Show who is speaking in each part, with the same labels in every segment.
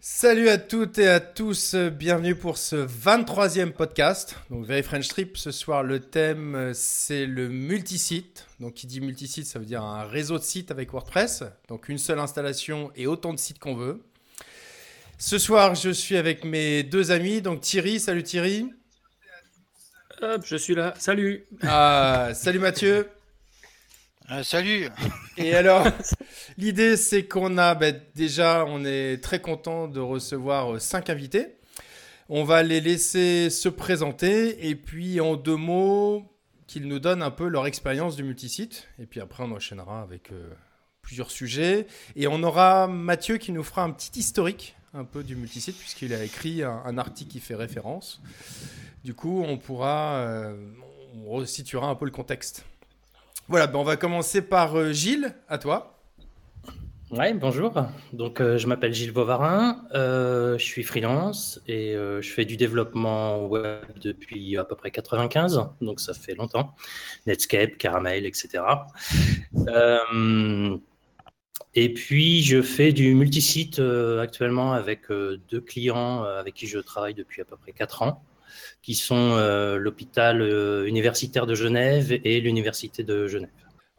Speaker 1: Salut à toutes et à tous, bienvenue pour ce 23e podcast. Donc Very French Trip, ce soir le thème c'est le multisite. Donc qui dit multisite ça veut dire un réseau de sites avec WordPress. Donc une seule installation et autant de sites qu'on veut. Ce soir je suis avec mes deux amis, donc Thierry, salut Thierry.
Speaker 2: Hop, je suis là, salut.
Speaker 1: Ah, salut Mathieu.
Speaker 3: Euh, salut.
Speaker 1: Et alors, l'idée c'est qu'on a ben, déjà, on est très content de recevoir euh, cinq invités. On va les laisser se présenter et puis en deux mots, qu'ils nous donnent un peu leur expérience du multisite. Et puis après, on enchaînera avec euh, plusieurs sujets. Et on aura Mathieu qui nous fera un petit historique un peu du multisite puisqu'il a écrit un, article qui fait référence. Du coup, on pourra, on resituera un peu le contexte. Voilà, ben on va commencer par euh, Gilles, à toi.
Speaker 4: Ouais, bonjour. Donc, euh, je m'appelle Gilles Bovarin, euh, je suis freelance et je fais du développement web depuis à peu près 95, donc ça fait longtemps. Netscape, Caramel, etc. et puis, je fais du multisite actuellement avec deux clients avec qui je travaille depuis à peu près 4 ans qui sont euh, l'hôpital euh, universitaire de Genève et l'université de Genève.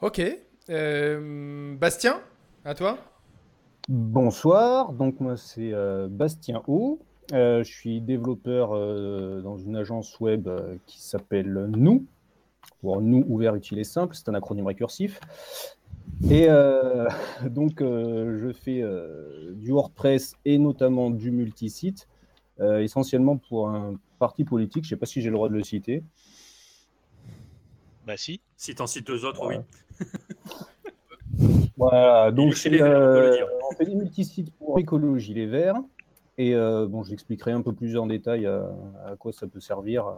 Speaker 1: Ok. Euh, Bastien, à toi
Speaker 5: Bonsoir, donc moi c'est Bastien O. je suis développeur dans une agence web qui s'appelle Nous, pour Nous ouvert, utile et simple, c'est un acronyme récursif. Et donc je fais du WordPress et notamment du multisite, essentiellement pour un parti politique. Je ne sais pas si j'ai le droit de le citer.
Speaker 2: Bah si. Si tu en cites deux autres, oui.
Speaker 5: voilà, donc euh, on fait des multisites pour écologie les verts. Et euh, bon, je l'expliquerai un peu plus en détail à, quoi ça peut servir euh,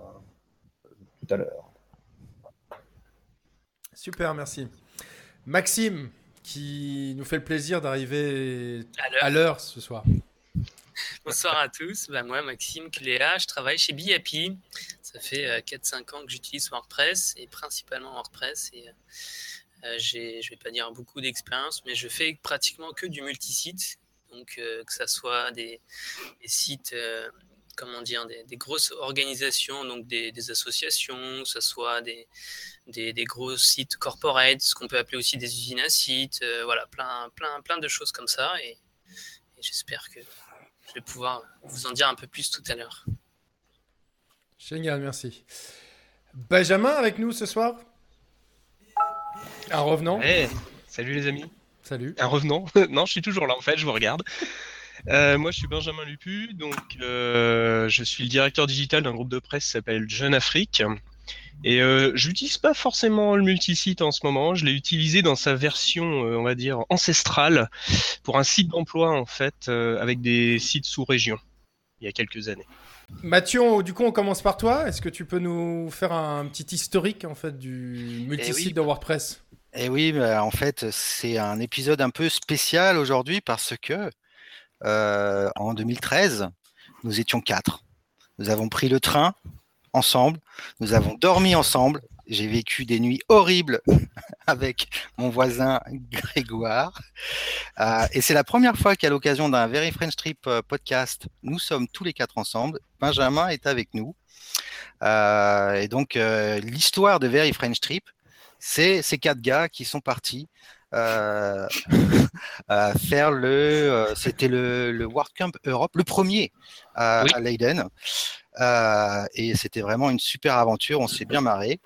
Speaker 5: tout à l'heure.
Speaker 1: Super, merci. Maxime, qui nous fait le plaisir d'arriver à l'heure ce soir.
Speaker 6: Bonsoir à tous. Ben, moi, Maxime Cléa, je travaille chez Biapi. Ça fait 4-5 euh, ans que j'utilise WordPress et principalement WordPress. Et, euh, euh, je vais pas dire beaucoup d'expérience, mais je fais pratiquement que du multisite. Donc, que ce soit des, sites, comment dire, des, grosses organisations, donc des, associations, que ce soit des, des, gros sites corporate, ce qu'on peut appeler aussi des usines à sites, voilà, plein, plein, plein de choses comme ça. et j'espère que je vais pouvoir vous en dire un peu plus tout à l'heure.
Speaker 1: Génial, merci. Benjamin avec nous ce soir? Un revenant?
Speaker 7: Salut les amis.
Speaker 1: Salut.
Speaker 7: Un revenant? Non, je suis toujours là en fait, je vous regarde. Euh, moi, je suis Benjamin Lupu, donc euh, je suis le directeur digital d'un groupe de presse qui s'appelle Jeune Afrique. Et euh, je n'utilise pas forcément le multisite en ce moment. Je l'ai utilisé dans sa version, euh, on va dire, ancestrale pour un site d'emploi en fait, euh, avec des sites sous région, il y a quelques années.
Speaker 1: Mathieu, du coup, on commence par toi. Est-ce que tu peux nous faire un petit historique en fait du multisite eh de WordPress
Speaker 3: Eh oui, bah, en fait, c'est un épisode un peu spécial aujourd'hui parce que en 2013, nous étions quatre. Nous avons pris le train ensemble, nous avons dormi ensemble, j'ai vécu des nuits horribles avec mon voisin Grégoire. Euh, et c'est la première fois qu'à l'occasion d'un Very French Trip euh, podcast, nous sommes tous les quatre ensemble. Benjamin est avec nous. Euh, et donc, l'histoire de Very French Trip, c'est ces quatre gars qui sont partis faire le, c'était le, le Camp Europe, le premier à Leiden. Euh, et c'était vraiment une super aventure. On s'est bien marré.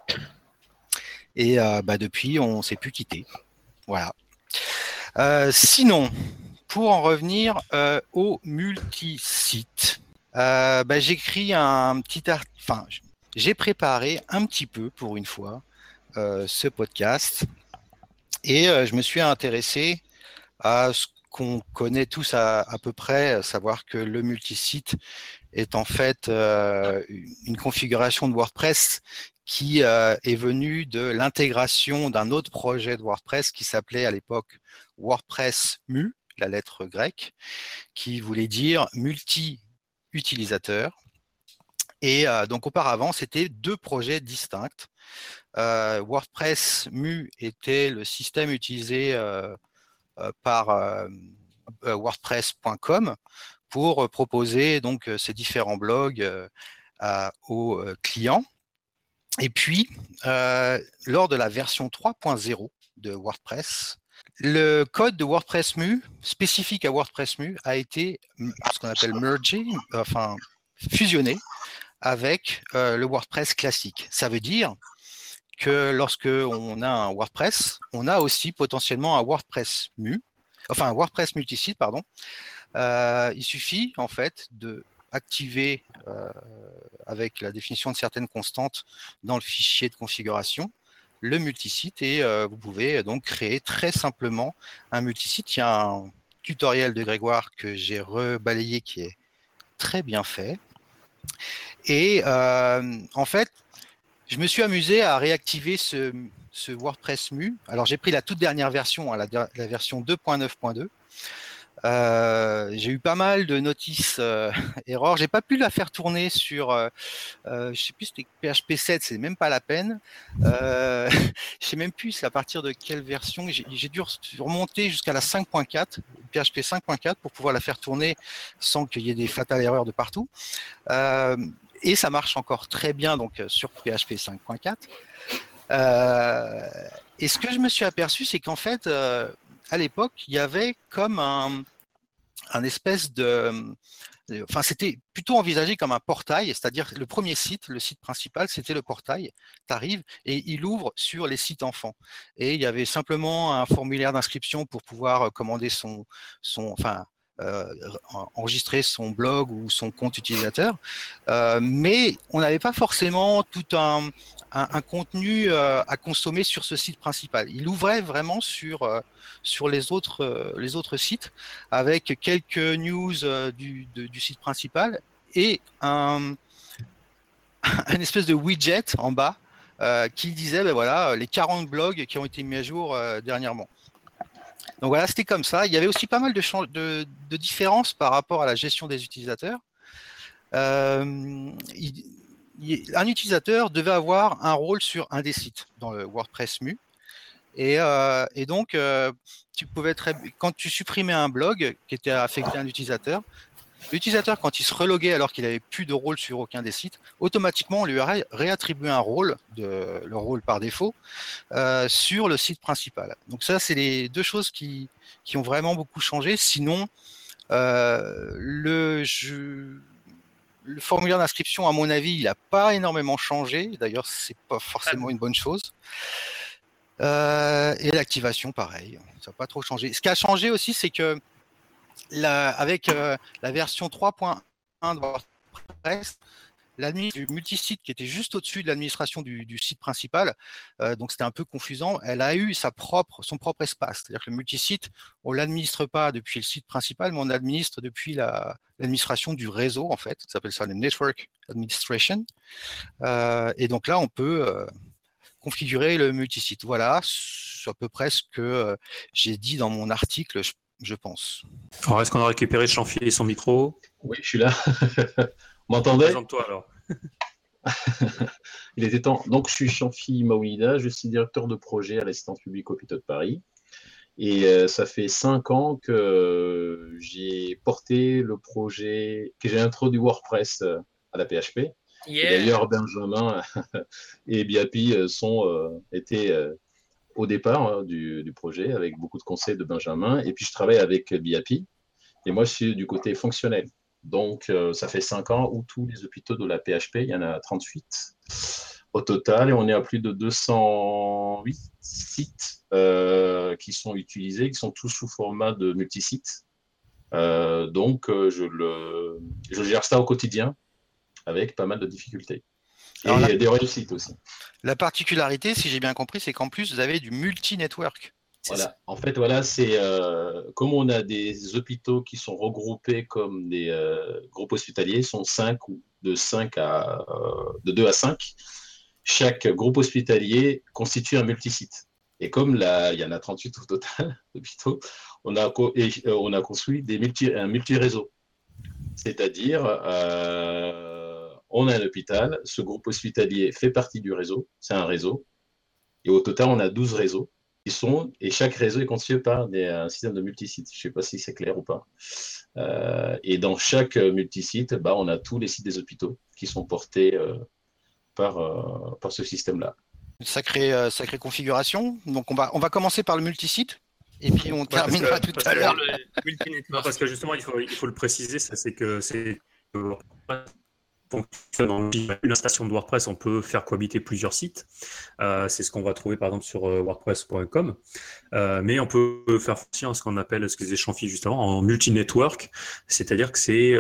Speaker 3: Et euh, bah, depuis, on s'est plus quitté. Voilà. Euh, sinon, pour en revenir au multisite, bah, j'écris un petit enfin, j'ai préparé un petit peu pour une fois ce podcast et je me suis intéressé à ce qu'on connaît tous à, peu près, savoir que le multisite est en fait euh, une configuration de WordPress qui euh, est venue de l'intégration d'un autre projet de WordPress qui s'appelait à l'époque WordPress MU, la lettre grecque, qui voulait dire multi-utilisateur. Et donc auparavant, c'était deux projets distincts. WordPress Mu était le système utilisé par WordPress.com pour proposer donc ces différents blogs aux clients. Et puis, lors de la version 3.0 de WordPress, le code de WordPress Mu, spécifique à WordPress Mu, a été ce qu'on appelle fusionné avec le WordPress classique. Ça veut dire que lorsque on a un WordPress, on a aussi potentiellement un WordPress Mu, enfin un WordPress multisite, pardon. Il suffit en fait de activer avec la définition de certaines constantes dans le fichier de configuration le multisite et vous pouvez donc créer très simplement un multisite. Il y a un tutoriel de Grégoire que j'ai rebalayé qui est très bien fait. Et en fait, je me suis amusé à réactiver ce, WordPress Mu. Alors j'ai pris la toute dernière version, hein, la version 2.9.2. Euh, j'ai eu pas mal de notices euh, erreurs. J'ai pas pu la faire tourner sur, euh, euh je sais plus, c'était PHP 7, c'est même pas la peine. Euh, je sais même plus à partir de quelle version. J'ai dû remonter jusqu'à la 5.4, PHP 5.4, pour pouvoir la faire tourner sans qu'il y ait des fatales erreurs de partout. Et ça marche encore très bien donc sur PHP 5.4. et ce que je me suis aperçu, c'est qu'en fait, à l'époque, il y avait comme un, un espèce de, enfin c'était plutôt envisagé comme un portail, c'est-à-dire le premier site, le site principal, c'était le portail. Tu arrives et il ouvre sur les sites enfants. Et il y avait simplement un formulaire d'inscription pour pouvoir commander son, son, enfin euh, enregistrer son blog ou son compte utilisateur, euh, mais on n'avait pas forcément tout un, contenu euh, à consommer sur ce site principal. Il ouvrait vraiment sur, sur les, autres, les autres sites avec quelques news du, du, site principal et un, un espèce de widget en bas qui disait ben voilà, les 40 blogs qui ont été mis à jour dernièrement. Donc voilà, c'était comme ça. Il y avait aussi pas mal de, différences par rapport à la gestion des utilisateurs. Euh, un utilisateur devait avoir un rôle sur un des sites dans le WordPress Mu. Et, euh, donc, euh, tu pouvais quand tu supprimais un blog qui était affecté à un utilisateur, L'utilisateur, quand il se reloguait alors qu'il n'avait plus de rôle sur aucun des sites, automatiquement, on lui a réattribué un rôle, le rôle par défaut, euh, sur le site principal. Donc ça, c'est les deux choses qui, qui ont vraiment beaucoup changé. Sinon, euh, le, le formulaire d'inscription, à mon avis, il n'a pas énormément changé. D'ailleurs, c'est pas forcément une bonne chose. Euh, et l'activation, pareil, ça n'a pas trop changé. Ce qui a changé aussi, c'est que avec euh, la version 3.1 de WordPress, l'administration du multisite qui était juste au-dessus de l'administration du, site principal, euh, donc c'était un peu confusant, elle a eu son propre espace. C'est-à-dire que le multisite, on l'administre pas depuis le site principal, mais on l'administre depuis l'administration du réseau, en fait. Ça s'appelle ça le Network Administration. Euh, et donc là, on peut configurer le multisite. Voilà, c'est à peu près ce que j'ai dit dans mon article. Je pense.
Speaker 2: Alors, est-ce qu'on a récupéré Chanfi et son micro
Speaker 8: Oui, je suis là. Vous m'entendez
Speaker 2: Présente-toi alors.
Speaker 8: Il était temps. Donc, je suis Chanfi Maouida, je suis directeur de projet à l'assistance publique hôpital de Paris. Et euh, ça fait cinq ans que j'ai porté le projet, que j'ai introduit WordPress euh, à la PHP. D'ailleurs, Benjamin et Biapi euh, sont, étaient au départ hein, du, projet avec beaucoup de conseils de Benjamin. Et puis, je travaille avec BIAPI. Et moi, je suis du côté fonctionnel. Donc, euh, ça fait cinq ans où tous les hôpitaux de la PHP, il y en a 38 au total. Et on est à plus de 208 sites euh, qui sont utilisés, qui sont tous sous format de multisite. Euh, donc, le, je gère ça au quotidien avec pas mal de difficultés. Et il y a des réussites aussi.
Speaker 3: La particularité, si j'ai bien compris, c'est qu'en plus, vous avez du multi-network.
Speaker 8: Voilà. En fait, voilà, c'est euh, comme on a des hôpitaux qui sont regroupés comme des euh, groupes hospitaliers, sont 5 ou de 5 à euh, de 2 à 5. Chaque groupe hospitalier constitue un multisite. Et comme là, il y en a 38 au total d'hôpitaux, on a, on a construit des multi, un multi-réseau. C'est-à-dire, on a un hôpital, ce groupe hospitalier fait partie du réseau, c'est un réseau, et au total, on a 12 réseaux qui sont, et chaque réseau est constitué par des, un système de multisites. Je ne sais pas si c'est clair ou pas. Euh, et dans chaque multisite, bah, on a tous les sites des hôpitaux qui sont portés euh, par, euh, par ce système-là.
Speaker 3: Sacrée, sacrée configuration. Donc on va, on va commencer par le multisite. Et puis on terminera tout à l'heure.
Speaker 2: Parce que justement, il faut, il faut le préciser, c'est que c'est une station de WordPress, on peut faire cohabiter plusieurs sites. Euh, c'est ce qu'on va trouver par exemple sur euh, WordPress.com. Euh, mais on peut faire aussi ce qu'on appelle, ce que disait Champy juste avant, en multi-network. C'est-à-dire que c'est,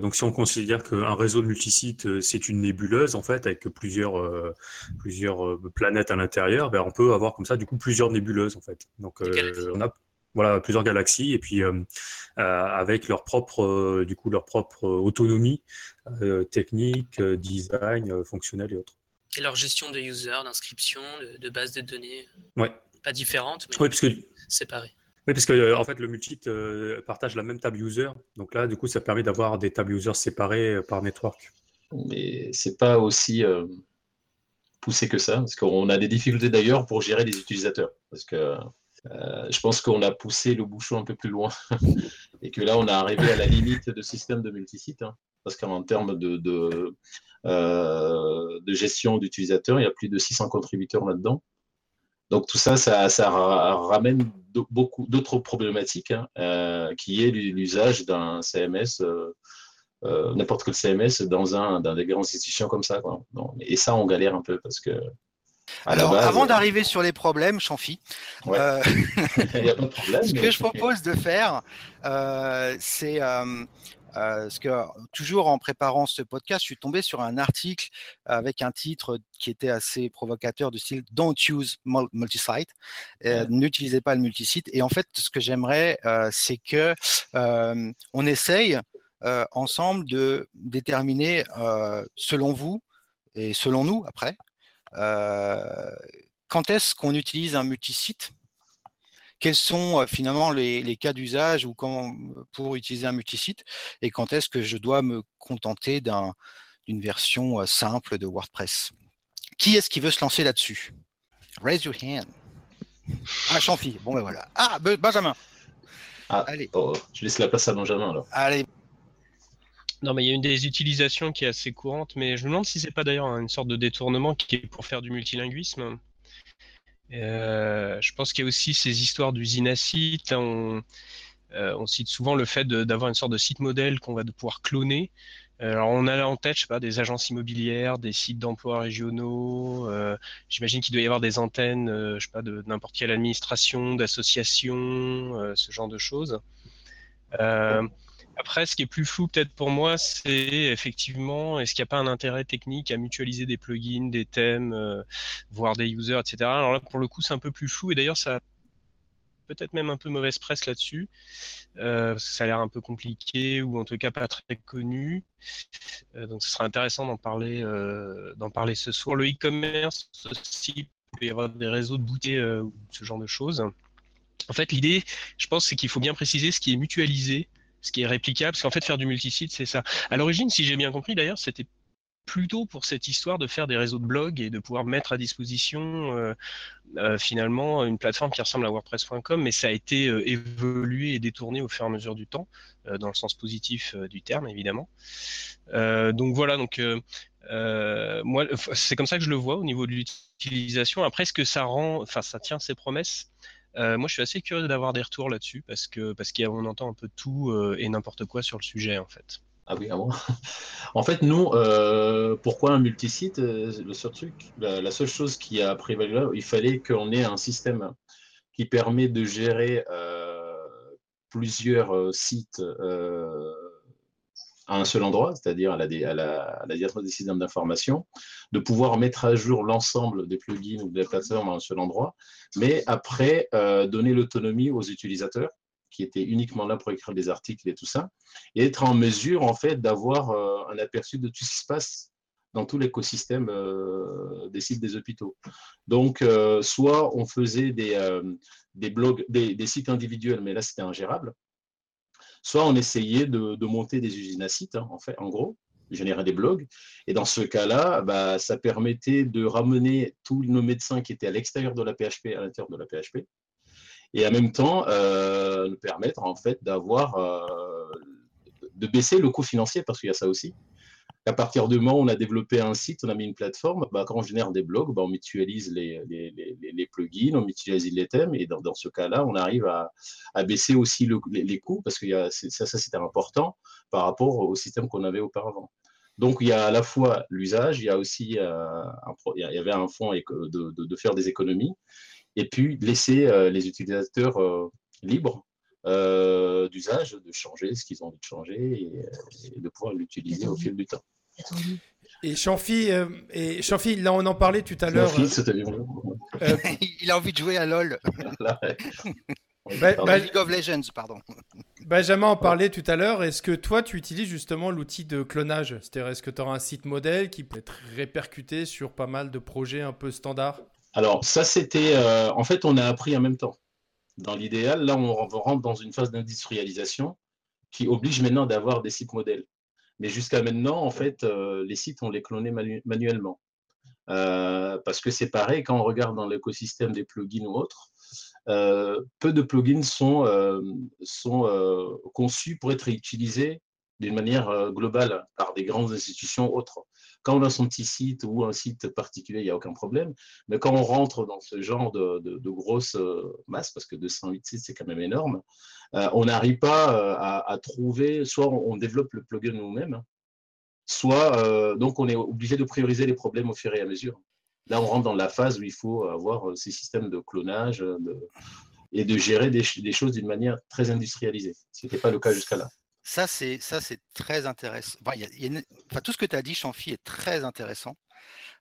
Speaker 2: donc si on considère qu'un réseau de multisites, c'est une nébuleuse en fait, avec plusieurs, plusieurs planètes à l'intérieur, ben, on peut avoir comme ça du coup plusieurs nébuleuses en fait. Donc on a voilà, plusieurs galaxies et puis euh, euh, avec leur propre, euh, du coup, leur propre autonomie technique, design, fonctionnel et autres.
Speaker 6: Et leur gestion de users, d'inscription, de, de base de données.
Speaker 2: Ouais.
Speaker 6: Pas différente, mais
Speaker 2: parce que...
Speaker 6: séparées.
Speaker 2: Oui, parce que en fait, le multi partage la même table user. Donc là, du coup, ça permet d'avoir des tables users séparées par network.
Speaker 8: Mais c'est pas aussi poussé que ça, parce qu'on a des difficultés d'ailleurs pour gérer les utilisateurs. Parce que euh, je pense qu'on a poussé le bouchon un peu plus loin et que là, on est arrivé à la limite de système de multisite. Hein, parce qu'en termes euh, de gestion d'utilisateurs, il y a plus de 600 contributeurs là-dedans. Donc tout ça, ça, ramène beaucoup d'autres problématiques, hein, euh, qui est l'usage d'un CMS, n'importe quel CMS dans, un, des grandes institutions comme ça. Et ça, on galère un peu parce que
Speaker 3: alors, avant d'arriver sur les problèmes, Chanfi, euh, ce que je propose de faire, euh, c'est euh, ce que toujours en préparant ce podcast, je suis tombé sur un article avec un titre qui était assez provocateur du style Don't use multisite, n'utilisez pas le multisite. Et en fait, ce que j'aimerais, c'est que on essaye ensemble de déterminer, selon vous et selon nous après, euh, quand est-ce qu'on utilise un multisite? Quels sont euh, finalement les, cas d'usage ou pour utiliser un multisite? Et quand est-ce que je dois me contenter d'une version euh, simple de WordPress? Qui est-ce qui veut se lancer là-dessus? Raise your hand. Ah, Champi. Bon, ben voilà. Ah, Benjamin.
Speaker 8: Ah, Allez. Oh, je laisse la place à Benjamin alors.
Speaker 3: Allez,
Speaker 7: non, mais il y a une des utilisations qui est assez courante, mais je me demande si c'est pas d'ailleurs une sorte de détournement qui est pour faire du multilinguisme. Euh, je pense qu'il y a aussi ces histoires d'usine à site. On, euh, on, cite souvent le fait d'avoir une sorte de site modèle qu'on va pouvoir cloner. Alors on a en tête, je sais pas, des agences immobilières, des sites d'emploi régionaux. Euh, J'imagine qu'il doit y avoir des antennes, euh, je sais pas, de n'importe quelle administration, d'association, euh, ce genre de choses. Après, ce qui est plus flou peut-être pour moi, c'est effectivement, est-ce qu'il n'y a pas un intérêt technique à mutualiser des plugins, des thèmes, euh, voire des users, etc. Alors là, pour le coup, c'est un peu plus flou et d'ailleurs, ça a peut-être même un peu mauvaise presse là-dessus, euh, ça a l'air un peu compliqué ou en tout cas pas très connu. Euh, donc, ce sera intéressant d'en parler, d'en parler ce soir. Le e-commerce aussi, il peut y avoir des réseaux de boutiques ou ce genre de choses. En fait, l'idée, je pense, c'est qu'il faut bien préciser ce qui est mutualisé ce qui est réplicable, parce qu'en fait, faire du multisite, c'est ça. À l'origine, si j'ai bien compris, d'ailleurs, c'était plutôt pour cette histoire de faire des réseaux de blogs et de pouvoir mettre à disposition euh, euh, finalement une plateforme qui ressemble à WordPress.com, mais ça a été euh, évolué et détourné au fur et à mesure du temps, dans le sens positif du terme évidemment. donc voilà, donc moi c'est comme ça que je le vois au niveau de l'utilisation. Après, ce que ça rend, enfin ça tient ses promesses, moi, je suis assez curieux d'avoir des retours là-dessus parce que parce qu'on entend un peu tout euh, et n'importe quoi sur le sujet en fait.
Speaker 8: Ah oui, ah bon? En fait, nous, euh, pourquoi un multisite Le seul truc, la, seule chose qui a prévalu il fallait qu'on ait un système qui permet de gérer plusieurs sites à un seul endroit, c'est-à-dire à la, à, des systèmes d'information, de pouvoir mettre à jour l'ensemble des plugins ou des plateformes à un seul endroit, mais après euh, donner l'autonomie aux utilisateurs qui étaient uniquement là pour écrire des articles et tout ça, et être en mesure en fait d'avoir euh, un aperçu de tout ce qui se passe dans tout l'écosystème euh, des sites des hôpitaux. Donc, soit on faisait des, blogs, des, sites individuels, mais là c'était ingérable, soit on essayait de, monter des usines à sites, hein, en fait, en gros, générer des blogs. Et dans ce cas-là, bah, ça permettait de ramener tous nos médecins qui étaient à l'extérieur de la PHP à l'intérieur de la PHP. Et en même temps, nous permettre en fait d'avoir, de baisser le coût financier parce qu'il y a ça aussi à partir du moment où on a développé un site, on a mis une plateforme, bah, quand on génère des blogs, bah, on mutualise les, plugins, on mutualise les thèmes, et dans, ce cas-là, on arrive à, baisser aussi les, coûts, parce que ça, ça c'était important par rapport au système qu'on avait auparavant. Donc, il y a à la fois l'usage, il y a aussi euh, il y avait un fonds de, faire des économies, et puis laisser euh, les utilisateurs euh, libres d'usage, de changer ce qu'ils ont envie de changer et de pouvoir l'utiliser au fil du temps.
Speaker 1: Et Chanfi, euh, et Chanfi, là on en parlait tout à l'heure.
Speaker 3: Euh, il a envie de jouer à LoL.
Speaker 1: Bah, bah,
Speaker 3: League of Legends, pardon.
Speaker 1: Benjamin en parlait tout à l'heure. Est-ce que toi, tu utilises justement l'outil de clonage? C'est-à-dire, est-ce que tu auras un site modèle qui peut être répercuté sur pas mal de projets un peu standards?
Speaker 8: Alors, ça, c'était. Euh, en fait, on a appris en même temps. Dans l'idéal, là, on rentre dans une phase d'industrialisation qui oblige maintenant d'avoir des sites modèles. Mais jusqu'à maintenant, en fait, euh, les sites, on les clonait manuellement. Euh, parce que c'est pareil, quand on regarde dans l'écosystème des plugins ou autres, euh, peu de plugins sont, sont conçus pour être utilisés d'une manière globale par des grandes institutions autres. Quand on son petit site ou un site particulier, il n'y a aucun problème. Mais quand on rentre dans ce genre de, de, grosses masses, parce que 208 sites, c'est quand même énorme, euh, on n'arrive pas euh, à, trouver, soit on, développe le plugin nous-mêmes, soit euh, donc on est obligé de prioriser les problèmes au fur et à mesure. Là, on rentre dans la phase où il faut avoir ces systèmes de clonage et de gérer des, choses d'une manière très industrialisée, ce n'était pas le cas jusqu'à là.
Speaker 3: Ça, c'est très intéressant. tout ce que tu as dit, Chanfi, est très intéressant.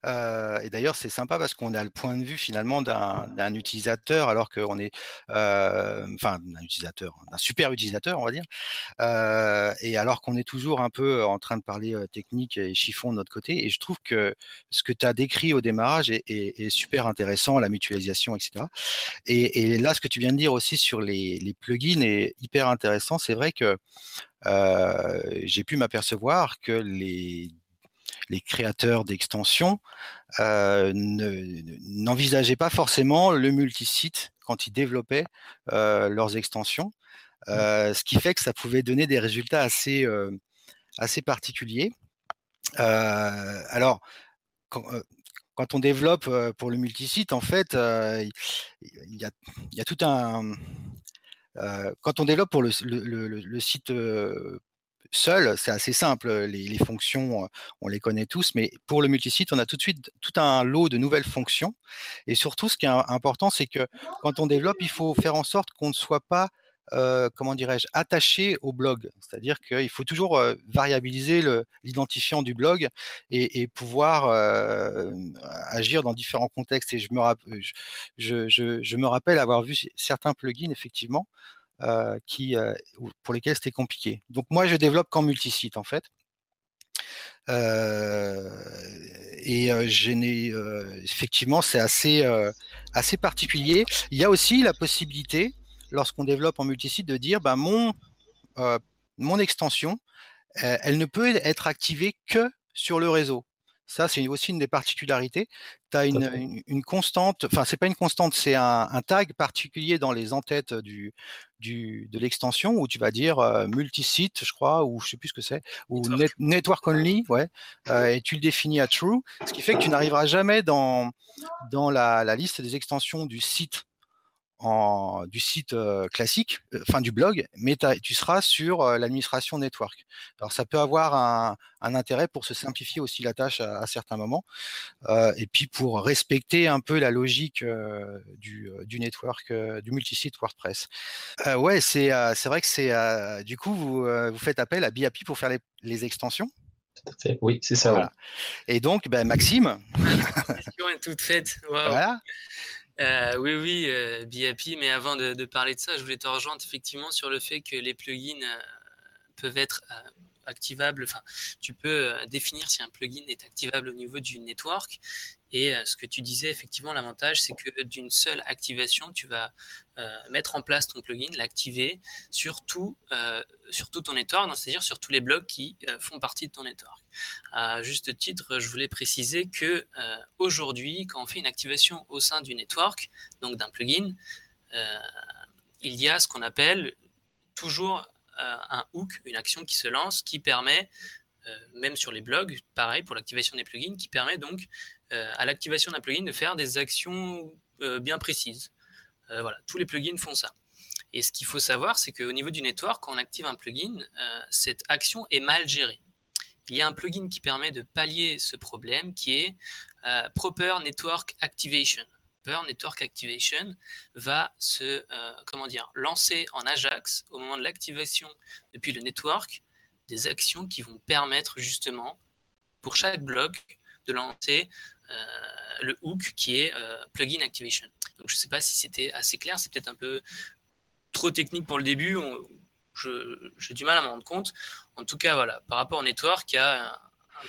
Speaker 3: Et d'ailleurs, c'est sympa parce qu'on a le point de vue finalement d'un utilisateur, alors qu'on est, enfin, d'un utilisateur, d'un super utilisateur, on va dire, et alors qu'on est toujours un peu en train de parler technique et chiffon de notre côté. Et je trouve que ce que tu as décrit au démarrage est, super intéressant, la mutualisation, etc. Et, là, ce que tu viens de dire aussi sur les plugins est hyper intéressant. C'est vrai que j'ai pu m'apercevoir que les les créateurs d'extensions euh, n'envisageaient pas forcément le multisite quand ils développaient euh, leurs extensions, mmh. euh, ce qui fait que ça pouvait donner des résultats assez, assez particuliers. alors, quand, on développe pour le multisite, en fait, il y, a, tout un... quand on développe pour le, le site seul, c'est assez simple. Les, fonctions, on les connaît tous, mais pour le multisite, on a tout de suite tout un lot de nouvelles fonctions. Et surtout, ce qui est important, c'est que quand on développe, il faut faire en sorte qu'on ne soit pas comment dirais-je, attaché au blog. C'est-à-dire qu'il faut toujours variabiliser l'identifiant du blog et, pouvoir agir dans différents contextes. Et je me, je, me rappelle avoir vu certains plugins, effectivement, euh, qui, euh, pour lesquels c'était compliqué. Donc moi, je développe qu'en multisite en fait. Euh, et effectivement, c'est assez, assez particulier. Il y a aussi la possibilité, lorsqu'on développe en multisite, de dire ben, mon, mon extension, elle ne peut être activée que sur le réseau. Ça, c'est aussi une des particularités. Tu as une, constante, enfin, c'est pas une constante, c'est un, tag particulier dans les entêtes du, du, de l'extension où tu vas dire euh, multisite, je crois, ou je sais plus ce que c'est, ou network. only, ouais, euh, et tu le définis à true, ce qui fait que tu n'arriveras jamais dans, dans la, la liste des extensions du site du site classique, enfin du blog, mais tu seras sur l'administration network. Alors ça peut avoir un, intérêt pour se simplifier aussi la tâche à, certains moments, et puis pour respecter un peu la logique du, du, network, du multisite WordPress. ouais, c'est c'est vrai que c'est du coup vous, vous faites appel à BAPI pour faire les, extensions.
Speaker 8: Oui, c'est ça.
Speaker 3: Et donc, ben, Maxime.
Speaker 6: La question est toute faite. Voilà. Euh, oui, oui, euh, mais avant de, parler de ça, je voulais te rejoindre effectivement sur le fait que les plugins euh, peuvent être activables, enfin, tu peux définir si un plugin est activable au niveau du network. Et ce que tu disais, effectivement, l'avantage, c'est que d'une seule activation, tu vas mettre en place ton plugin, l'activer sur tout, sur tout ton network, c'est-à-dire sur tous les blocs qui font partie de ton network. À juste titre, je voulais préciser que aujourd'hui, quand on fait une activation au sein du network, donc d'un plugin, il y a ce qu'on appelle toujours euh, un hook, une action qui se lance, qui permet, euh, même sur les blogs, pareil pour l'activation des plugins, qui permet donc euh, à l'activation d'un plugin de faire des actions bien précises. voilà, tous les plugins font ça. Et ce qu'il faut savoir, c'est qu'au niveau du network, quand on active un plugin, cette action est mal gérée. Il y a un plugin qui permet de pallier ce problème qui est Proper Network Activation. Network Activation va se euh, comment dire, lancer en Ajax au moment de l'activation depuis le network des actions qui vont permettre justement pour chaque bloc de lancer euh, le hook qui est euh, plugin activation. Donc je ne sais pas si c'était assez clair, c'est peut-être un peu trop technique pour le début. J'ai du mal à m'en rendre compte. En tout cas, voilà, par rapport au network, il y a un,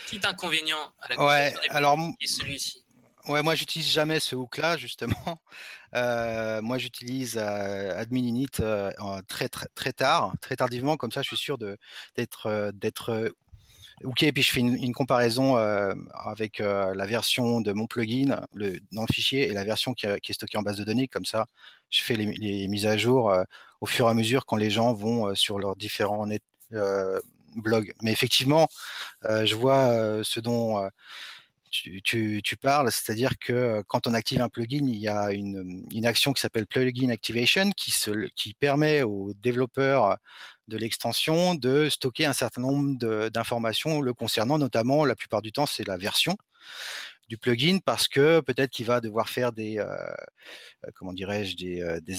Speaker 6: petit inconvénient à la
Speaker 3: ouais, alors,
Speaker 6: celui-ci.
Speaker 3: Ouais, moi j'utilise jamais ce hook-là justement. Euh, moi j'utilise euh, admin init euh, très, très très tard, très tardivement, comme ça je suis sûr d'être hooké. Et puis je fais une, comparaison avec la version de mon plugin dans le fichier et la version qui, est stockée en base de données. Comme ça, je fais les, mises à jour au fur et à mesure quand les gens vont sur leurs différents blogs. Mais effectivement, je vois ce dont tu, parles, c'est-à-dire que quand on active un plugin, il y a une, action qui s'appelle Plugin Activation qui, permet aux développeurs de l'extension de stocker un certain nombre d'informations le concernant, notamment la plupart du temps c'est la version du plugin parce que peut-être qu'il va devoir faire des comment dirais-je des des,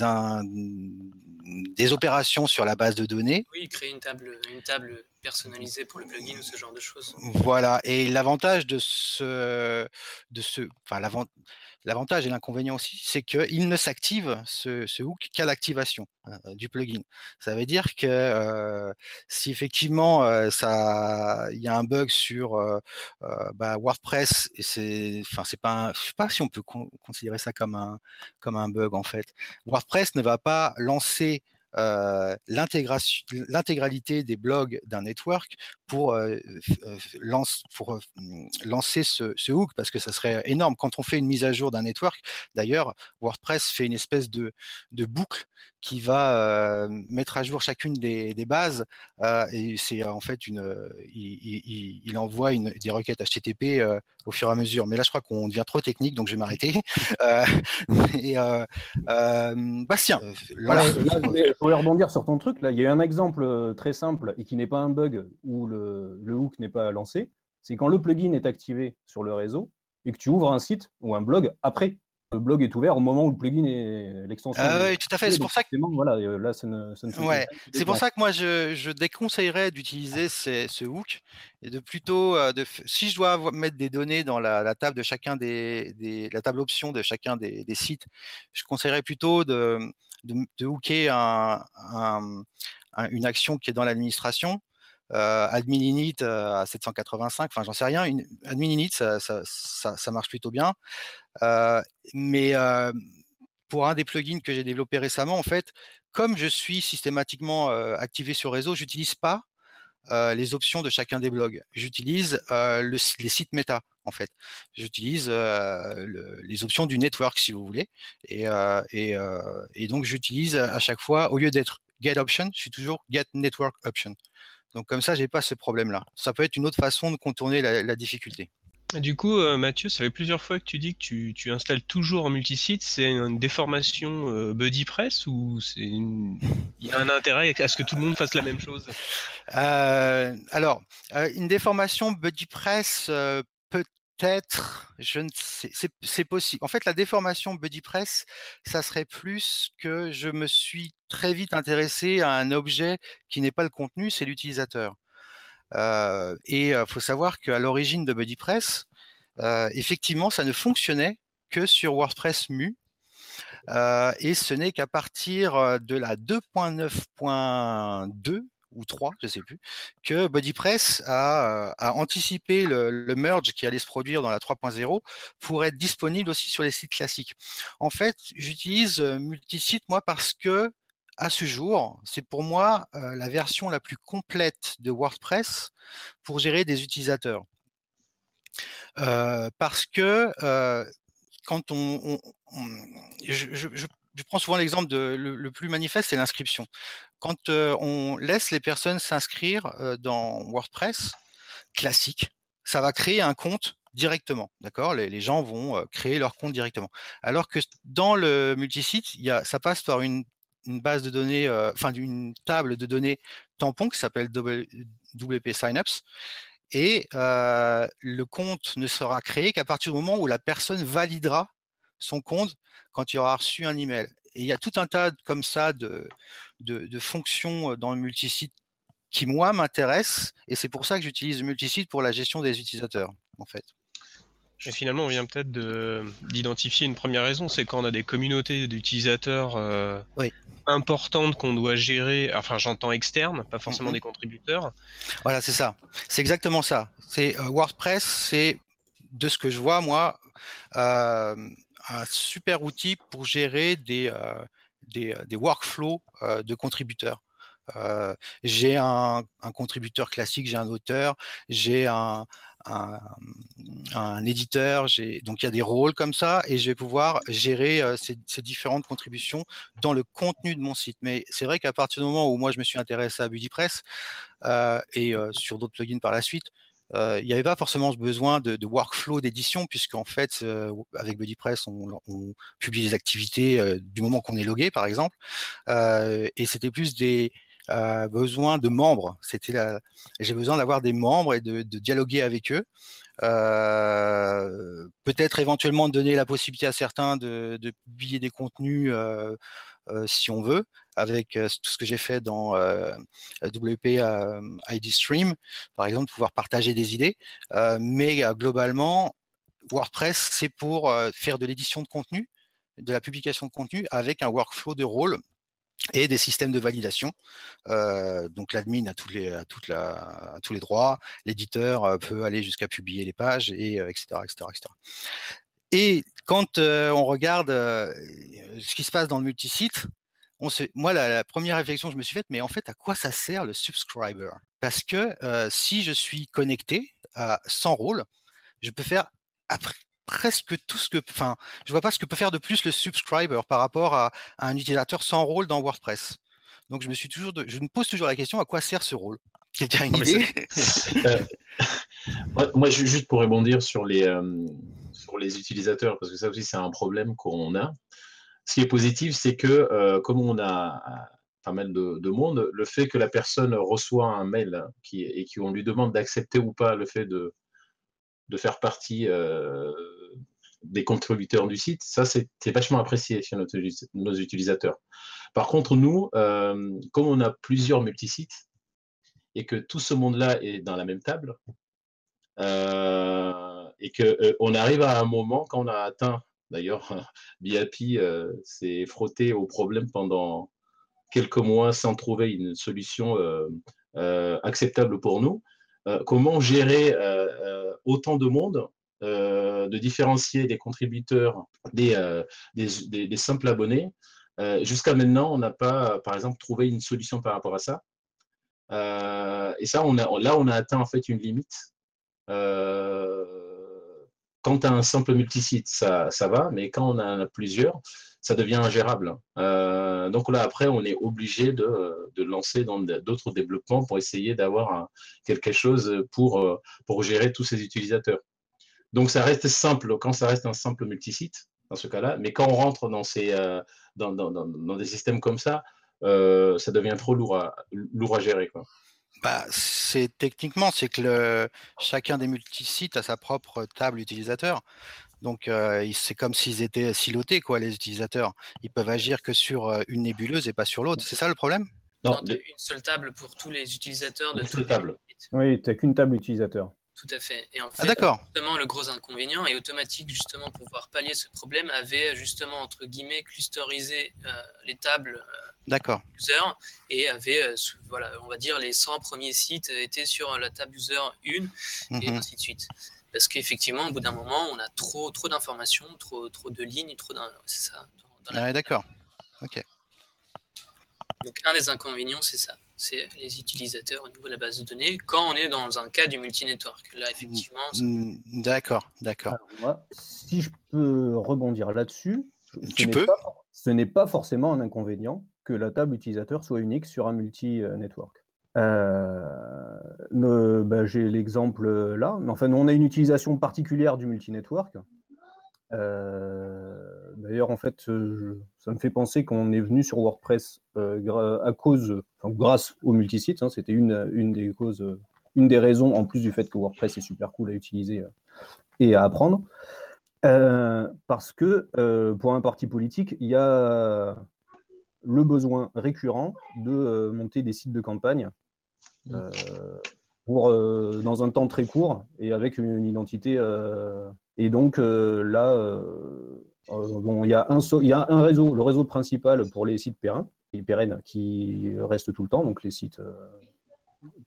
Speaker 3: des opérations sur la base de données.
Speaker 6: Oui, créer une table une table personnalisé pour le plugin ou ce genre de choses.
Speaker 3: Voilà, et l'avantage de ce, de ce, enfin l'avantage et l'inconvénient aussi, c'est qu'il ne s'active ce, ce, hook qu'à l'activation euh, du plugin. Ça veut dire que euh, si effectivement euh, ça, il y a un bug sur bah, WordPress, et c'est, enfin c'est pas, je sais pas si on peut considérer ça comme un, comme un bug en fait. WordPress ne va pas lancer euh, l'intégralité des blogs d'un network pour, euh, euh, pour lancer ce, ce, hook parce que ça serait énorme. Quand on fait une mise à jour d'un network, d'ailleurs, WordPress fait une espèce de, de boucle qui va mettre à jour chacune des, des bases et c'est en fait une, il, il, envoie une, des requêtes HTTP au fur et à mesure. Mais là, je crois qu'on devient trop technique, donc je vais m'arrêter. et Bastien,
Speaker 5: voilà. je voulais rebondir sur ton truc. Là, il y a un exemple très simple et qui n'est pas un bug où le, le hook n'est pas lancé. C'est quand le plugin est activé sur le réseau et que tu ouvres un site ou un blog après le blog est ouvert au moment où le plugin est l'extension.
Speaker 3: Ah oui, tout à fait. C'est pour ça que
Speaker 5: voilà, là, ça ne,
Speaker 3: ouais. C'est pour ça que moi, je, je déconseillerais d'utiliser ce hook et de plutôt, euh, de, si je dois mettre des données dans la, la table de chacun des, des, la table option de chacun des, des sites, je conseillerais plutôt de, de, de hooker un, un, une action qui est dans l'administration admin init euh, à 785, enfin j'en sais rien. Une, admin init, ça, marche plutôt bien. Euh, mais euh, pour un des plugins que j'ai développé récemment, en fait, comme je suis systématiquement euh, activé sur réseau, j'utilise pas les options de chacun des blogs. J'utilise le, les sites méta, en fait. J'utilise le, les options du network, si vous voulez. Et, et, et donc, j'utilise à chaque fois, au lieu d'être get option, je suis toujours get network option. Donc comme ça, j'ai pas ce problème-là. Ça peut être une autre façon de contourner la, difficulté.
Speaker 7: Du coup, euh, Mathieu, ça fait plusieurs fois que tu dis que tu, installes toujours en multisite. C'est une déformation euh, BuddyPress ou c'est il y a un intérêt à ce que tout le monde fasse la même chose?
Speaker 3: Euh, Alors, une déformation BuddyPress peut Peut-être, je ne sais, c'est possible. En fait, la déformation BuddyPress, ça serait plus que je me suis très vite intéressé à un objet qui n'est pas le contenu, c'est l'utilisateur. Euh, et il faut savoir qu'à l'origine de BuddyPress, euh, effectivement, ça ne fonctionnait que sur WordPress Mu. Euh, et ce n'est qu'à partir de la 2.9.2 ou trois, je sais plus, que BodyPress a, a anticipé le, merge qui allait se produire dans la 3.0 pour être disponible aussi sur les sites classiques. En fait, j'utilise multisite moi parce que à ce jour, c'est pour moi la version la plus complète de WordPress pour gérer des utilisateurs. parce que quand on, je, prends souvent l'exemple de le, plus manifeste, c'est l'inscription. Quand on laisse les personnes s'inscrire dans WordPress classique, ça va créer un compte directement, d'accord? Les, gens vont créer leur compte directement. Alors que dans le multisite, ça passe par une une base de données, enfin d'une table de données tampon qui s'appelle WP Signups. Et le compte ne sera créé qu'à partir du moment où la personne validera son compte quand il aura reçu un email. Et il y a tout un tas comme ça de, de, de fonctions dans le multisite qui, moi, m'intéressent. Et c'est pour ça que j'utilise le multisite pour la gestion des utilisateurs, en fait.
Speaker 7: Et finalement, on vient peut-être d'identifier une première raison, c'est quand on a des communautés d'utilisateurs euh, importantes qu'on doit gérer, enfin j'entends externes, pas forcément des contributeurs.
Speaker 3: Voilà, c'est ça. C'est exactement ça. C'est euh, WordPress, c'est de ce que je vois moi, euh, un super outil pour gérer des, des, des workflows de contributeurs. Euh, j'ai un, contributeur classique, j'ai un auteur, j'ai un, un, éditeur, donc il y a des rôles comme ça et je vais pouvoir gérer euh, ces, différentes contributions dans le contenu de mon site. Mais c'est vrai qu'à partir du moment où moi je me suis intéressé à BuddyPress euh, et euh, sur d'autres plugins par la suite, il n'y avait pas forcément besoin de, workflow d'édition puisqu'en fait avec BuddyPress on, publie les activités du moment qu'on est logué par exemple et c'était plus des besoin de membres. C'était j'ai besoin d'avoir des membres et de, dialoguer avec eux. Euh, peut-être éventuellement donner la possibilité à certains de, publier des contenus euh, euh, si on veut, avec tout ce que j'ai fait dans WP ID Stream, par exemple, pouvoir partager des idées. mais globalement, WordPress, c'est pour faire de l'édition de contenu, de la publication de contenu avec un workflow de rôle et des systèmes de validation. Donc l'admin a, tous les, droits, l'éditeur peut aller jusqu'à publier les pages, et etc., etc., etc. Et quand on regarde ce qui se passe dans le multisite, on se, moi, la, la, première réflexion que je me suis faite, mais en fait, à quoi ça sert le subscriber? Parce que si je suis connecté à 100 rôles, je peux faire après, presque tout ce que, enfin, je vois pas ce que peut faire de plus le subscriber par rapport à, un utilisateur sans rôle dans WordPress. Donc je me suis toujours, je me pose toujours la question à quoi sert ce rôle? Quelqu'un a une idée?
Speaker 8: euh, Moi, juste pour rebondir sur les euh, sur les utilisateurs, parce que ça aussi c'est un problème qu'on a. Ce qui est positif, c'est que euh, comme on a pas mal de, de, monde, le fait que la personne reçoit un mail et qu'on lui demande d'accepter ou pas le fait de faire partie euh, des contributeurs du site, ça c'est vachement apprécié chez nos utilisateurs. Par contre, nous, euh, comme on a plusieurs multisites et que tout ce monde-là est dans la même table, euh, et euh, on arrive à un moment quand on a atteint, d'ailleurs, BIAPI s'est frotté au problème pendant quelques mois sans trouver une solution acceptable pour nous. comment gérer autant de monde euh, de différencier les contributeurs des, euh, des, des, simples abonnés? Euh, jusqu'à maintenant, on n'a pas, par exemple, trouvé une solution par rapport à ça. et ça, on a, là, on a atteint en fait une limite. Quand tu as un simple multisite, ça, ça va, mais quand on en a plusieurs, ça devient ingérable. Euh, donc là, après, on est obligé de, de lancer dans d'autres développements pour essayer d'avoir quelque chose pour, pour gérer tous ces utilisateurs. Donc ça reste simple quand ça reste un simple multisite dans ce cas-là, mais quand on rentre dans, ces, euh, dans, dans, des systèmes comme ça, euh, ça devient trop lourd à, lourd à gérer. Quoi.
Speaker 3: Bah, c'est techniquement, c'est que le, chacun des multisites a sa propre table utilisateur. Donc euh, c'est comme s'ils étaient silotés, quoi, les utilisateurs. Ils peuvent agir que sur euh, une nébuleuse et pas sur l'autre. C'est ça le problème?
Speaker 6: Non, une seule table pour tous les utilisateurs de
Speaker 8: une seule table.
Speaker 5: Oui, tu n'as qu'une table utilisateur.
Speaker 6: Tout à fait. Et en
Speaker 3: fait, ah,
Speaker 6: justement, le gros inconvénient est automatique, justement, pour pouvoir pallier ce problème, avait justement, entre guillemets, clusterisé euh, les tables
Speaker 3: euh,
Speaker 6: user et avait, euh, voilà, on va dire, les 100 premiers sites étaient sur la table user 1 et mhm. ainsi de suite. Parce qu'effectivement, au bout d'un moment, on a trop, trop d'informations, trop, trop de lignes, trop d'un. C'est ça.
Speaker 3: Ah d'accord. Ok.
Speaker 6: Donc, un des inconvénients, c'est ça c'est les utilisateurs au niveau de la base de données quand on est dans un cas du multi-network. Là, effectivement.
Speaker 3: Mm, d'accord, d'accord.
Speaker 5: Si je peux rebondir là-dessus,
Speaker 3: tu peux.
Speaker 5: ce n'est pas forcément un inconvénient que la table utilisateur soit unique sur un multi-network. Euh, bah, J'ai l'exemple là, mais enfin, on a une utilisation particulière du multi-network. Euh, d'ailleurs, en fait, ça me fait penser qu'on est venu sur WordPress euh, à cause, grâce au multisite. Hein, C'était une, une des causes, une des raisons, en plus du fait que WordPress est super cool à utiliser euh, et à apprendre. parce que pour un parti politique, il y a le besoin récurrent de monter des sites de campagne pour, dans un temps très court et avec une identité et donc euh, là, euh, euh, bon, il, y a un, il y a un réseau, le réseau principal pour les sites pérennes, pérennes qui restent tout le temps, donc les sites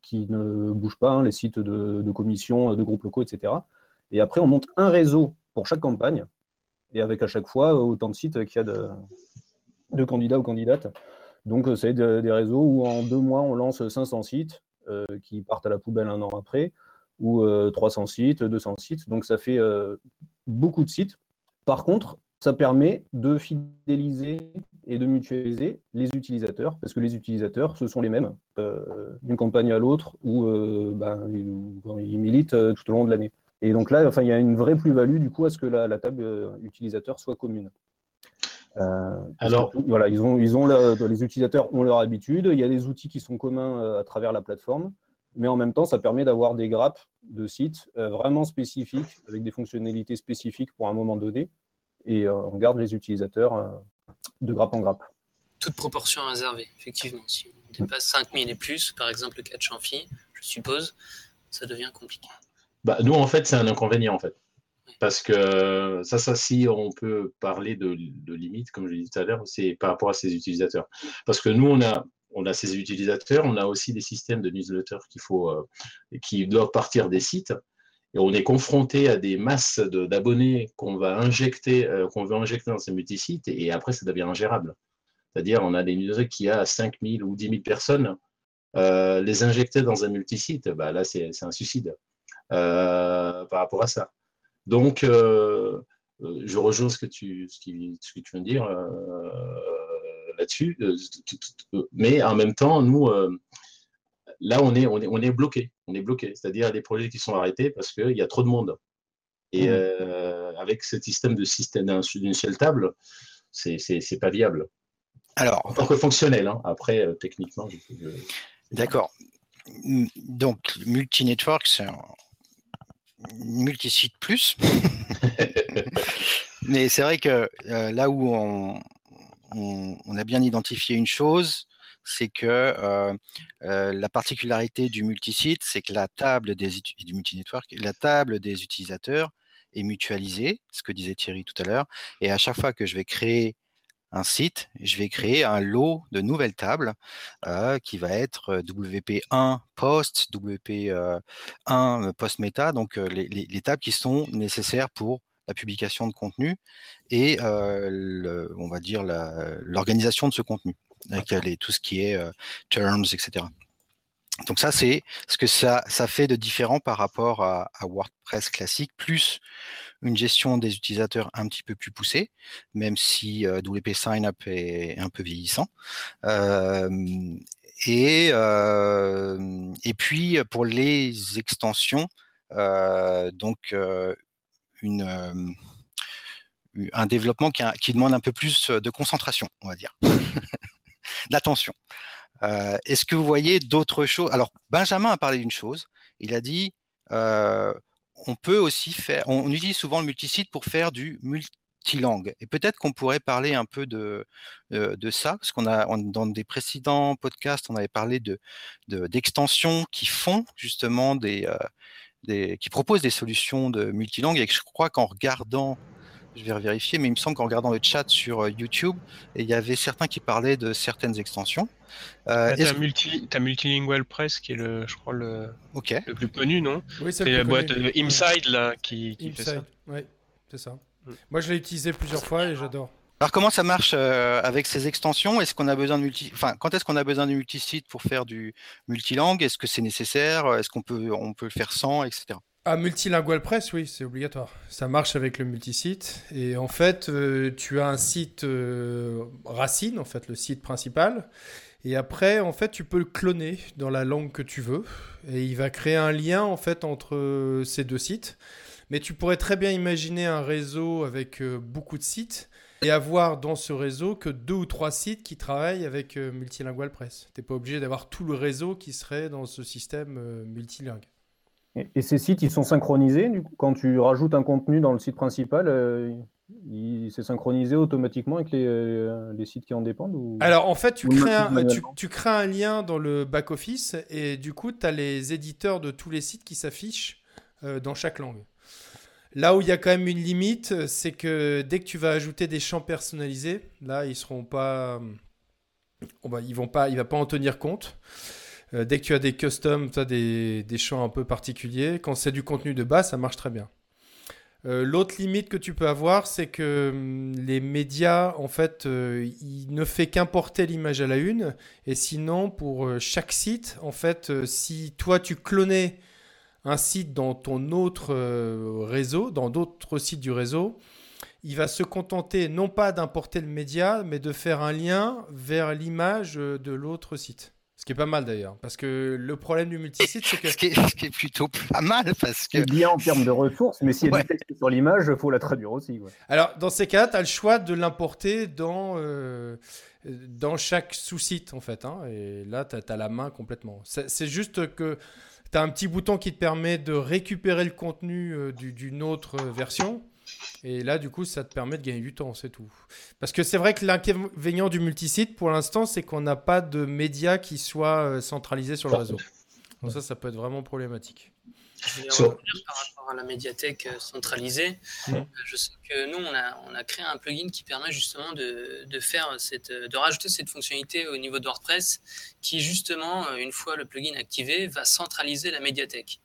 Speaker 5: qui ne bougent pas, hein, les sites de, commissions, de groupes locaux, etc. Et après, on monte un réseau pour chaque campagne, et avec à chaque fois autant de sites qu'il y a de, candidats ou candidates. Donc, c'est des réseaux où en deux mois, on lance 500 sites qui partent à la poubelle un an après ou 300 euh, sites, 200 sites. Donc ça fait euh, beaucoup de sites. Par contre, ça permet de fidéliser et de mutualiser les utilisateurs, parce que les utilisateurs, ce sont les mêmes euh, d'une campagne à l'autre, ou ben, ils, militent tout au long de l'année. Et donc là, enfin, il y a une vraie plus-value du coup à ce que la, table utilisateur soit commune. Alors, voilà, ils ont, ils ont les utilisateurs ont leur habitude. Il y a des outils qui sont communs à travers la plateforme mais en même temps, ça permet d'avoir des grappes de sites euh, vraiment spécifiques, avec des fonctionnalités spécifiques pour un moment donné, et euh, on garde les utilisateurs euh, de grappe en grappe.
Speaker 6: Toute proportion réservée, effectivement. Si on dépasse 5000 et plus, par exemple le cas de Champhy, je suppose, ça devient compliqué.
Speaker 8: Bah, nous, en fait, c'est un inconvénient, en fait. Parce que ça, ça, si on peut parler de, de limites, comme je l'ai dit tout à l'heure, c'est par rapport à ces utilisateurs. Parce que nous, on a, on a ces utilisateurs, on a aussi des systèmes de newsletters qu'il faut, euh, qui doivent partir des sites. On est confronté à des masses d'abonnés qu'on va injecter, euh, qu'on veut injecter dans ces multisites, et après, ça devient ingérable. C'est-à-dire, on a des newsletters qui a 5000 ou 10 000 personnes, euh, les injecter dans un multisite, bah, là, c'est un suicide par rapport à ça. Donc, je rejoins ce que tu, ce, que tu viens de dire là-dessus. Euh, euh, mais en même temps, nous, euh, là, on est, on on est bloqué. On est bloqué. C'est-à-dire des projets qui sont arrêtés parce qu'il y a trop de monde. Et mmh. avec ce système de système d'une seule table, c'est pas viable. Alors, en tant que fonctionnel, hein. après, techniquement.
Speaker 3: D'accord. Donc, multi-network, c'est un multi-site plus. Mais c'est vrai que là où on, on, a bien identifié une chose, c'est que euh, euh, la particularité du multisite, c'est que la table des utilisateurs est mutualisée, ce que disait Thierry tout à l'heure, et à chaque fois que je vais créer un site, je vais créer un lot de nouvelles tables euh, qui va être WP1 post, WP1 post meta, donc les, tables qui sont nécessaires pour la publication de contenu et on va dire l'organisation de ce contenu, avec tout ce qui est terms, etc. Donc ça, c'est ce que ça, fait de différent par rapport à, WordPress classique, plus une gestion des utilisateurs un petit peu plus poussée, même si WP Signup est un peu vieillissant. et, puis pour les extensions, donc un développement qui, demande un peu plus de concentration, on va dire, d'attention. Est-ce que vous voyez d'autres choses? Alors, Benjamin a parlé d'une chose. Il a dit on peut aussi faire, on, utilise souvent le multisite pour faire du multilangue. Et peut-être qu'on pourrait parler un peu de, de ça, parce qu'on a dans des précédents podcasts, on avait parlé de d'extensions qui font justement des des, qui proposent des solutions de multilangue et je crois qu'en regardant je vais vérifier, mais il me semble qu'en regardant le chat sur YouTube, il y avait certains qui parlaient de certaines extensions.
Speaker 7: Euh, t'as, multi, Multilingual Press qui est le, je crois, le, le plus connu, non?
Speaker 1: Oui,
Speaker 7: c'est la boîte Inside là qui, qui fait ça.
Speaker 1: Oui, c'est ça. Mm. Moi, je l'ai utilisé plusieurs fois et j'adore.
Speaker 3: Alors comment ça marche euh, avec ces extensions? Est-ce qu'on a besoin de multi, enfin quand est-ce qu'on a besoin de multisite pour faire du multilangue Est-ce que c'est nécessaire? Est-ce qu'on peut on peut le faire sans, etc.
Speaker 1: Ah, Multilingual Press, oui, c'est obligatoire. Ça marche avec le multisite. Et en fait, euh, tu as un site euh, racine, en fait, le site principal. Et après, en fait, tu peux le cloner dans la langue que tu veux. Et il va créer un lien, en fait, entre ces deux sites. Mais tu pourrais très bien imaginer un réseau avec beaucoup de sites et avoir dans ce réseau que deux ou trois sites qui travaillent avec euh, Multilingual Press. Tu n'es pas obligé d'avoir tout le réseau qui serait dans ce système euh, multilingue.
Speaker 5: Et, ces sites, ils sont synchronisés Quand tu rajoutes un contenu dans le site principal, euh, il s'est synchronisé automatiquement avec les, sites qui en dépendent
Speaker 1: Alors en fait, tu crées, un, tu crées, un, lien dans le back-office et du coup, tu as les éditeurs de tous les sites qui s'affichent dans chaque langue. Là où il y a quand même une limite, c'est que dès que tu vas ajouter des champs personnalisés, là, ils seront pas, ils vont pas, il va pas en tenir compte. Euh, dès que tu as des customs, tu as des, champs un peu particuliers, quand c'est du contenu de base, ça marche très bien. Euh, l'autre limite que tu peux avoir, c'est que hum, les médias, en fait, euh, ils ne fait qu'importer l'image à la une. Et sinon, pour chaque site, en fait, si toi tu clonais un site dans ton autre euh, réseau, dans d'autres sites du réseau, il va se contenter non pas d'importer le média, mais de faire un lien vers l'image de l'autre site. Ce qui est pas mal d'ailleurs, parce que le problème du multisite, c'est que...
Speaker 3: Ce qui, est, plutôt pas mal, parce que...
Speaker 5: C'est bien en termes de ressources, mais s'il y a du texte sur l'image, il faut la traduire aussi.
Speaker 1: Alors, dans ces cas-là, tu as le choix de l'importer dans, euh, dans chaque sous-site, en fait. Hein, et là, tu as, la main complètement. C'est juste que tu as un petit bouton qui te permet de récupérer le contenu euh, d'une autre version. Et là, du coup, ça te permet de gagner du temps, c'est tout. Parce que c'est vrai que l'inconvénient du multisite, pour l'instant, c'est qu'on n'a pas de médias qui soient euh, centralisés sur le réseau. Donc ça, ça peut être vraiment problématique.
Speaker 6: Je vais revenir par rapport à la médiathèque euh, centralisée. Mmh. Euh, je sais que nous, on a, on a, créé un plugin qui permet justement de, de, faire cette, de rajouter cette fonctionnalité au niveau de WordPress qui, justement, une fois le plugin activé, va centraliser la médiathèque.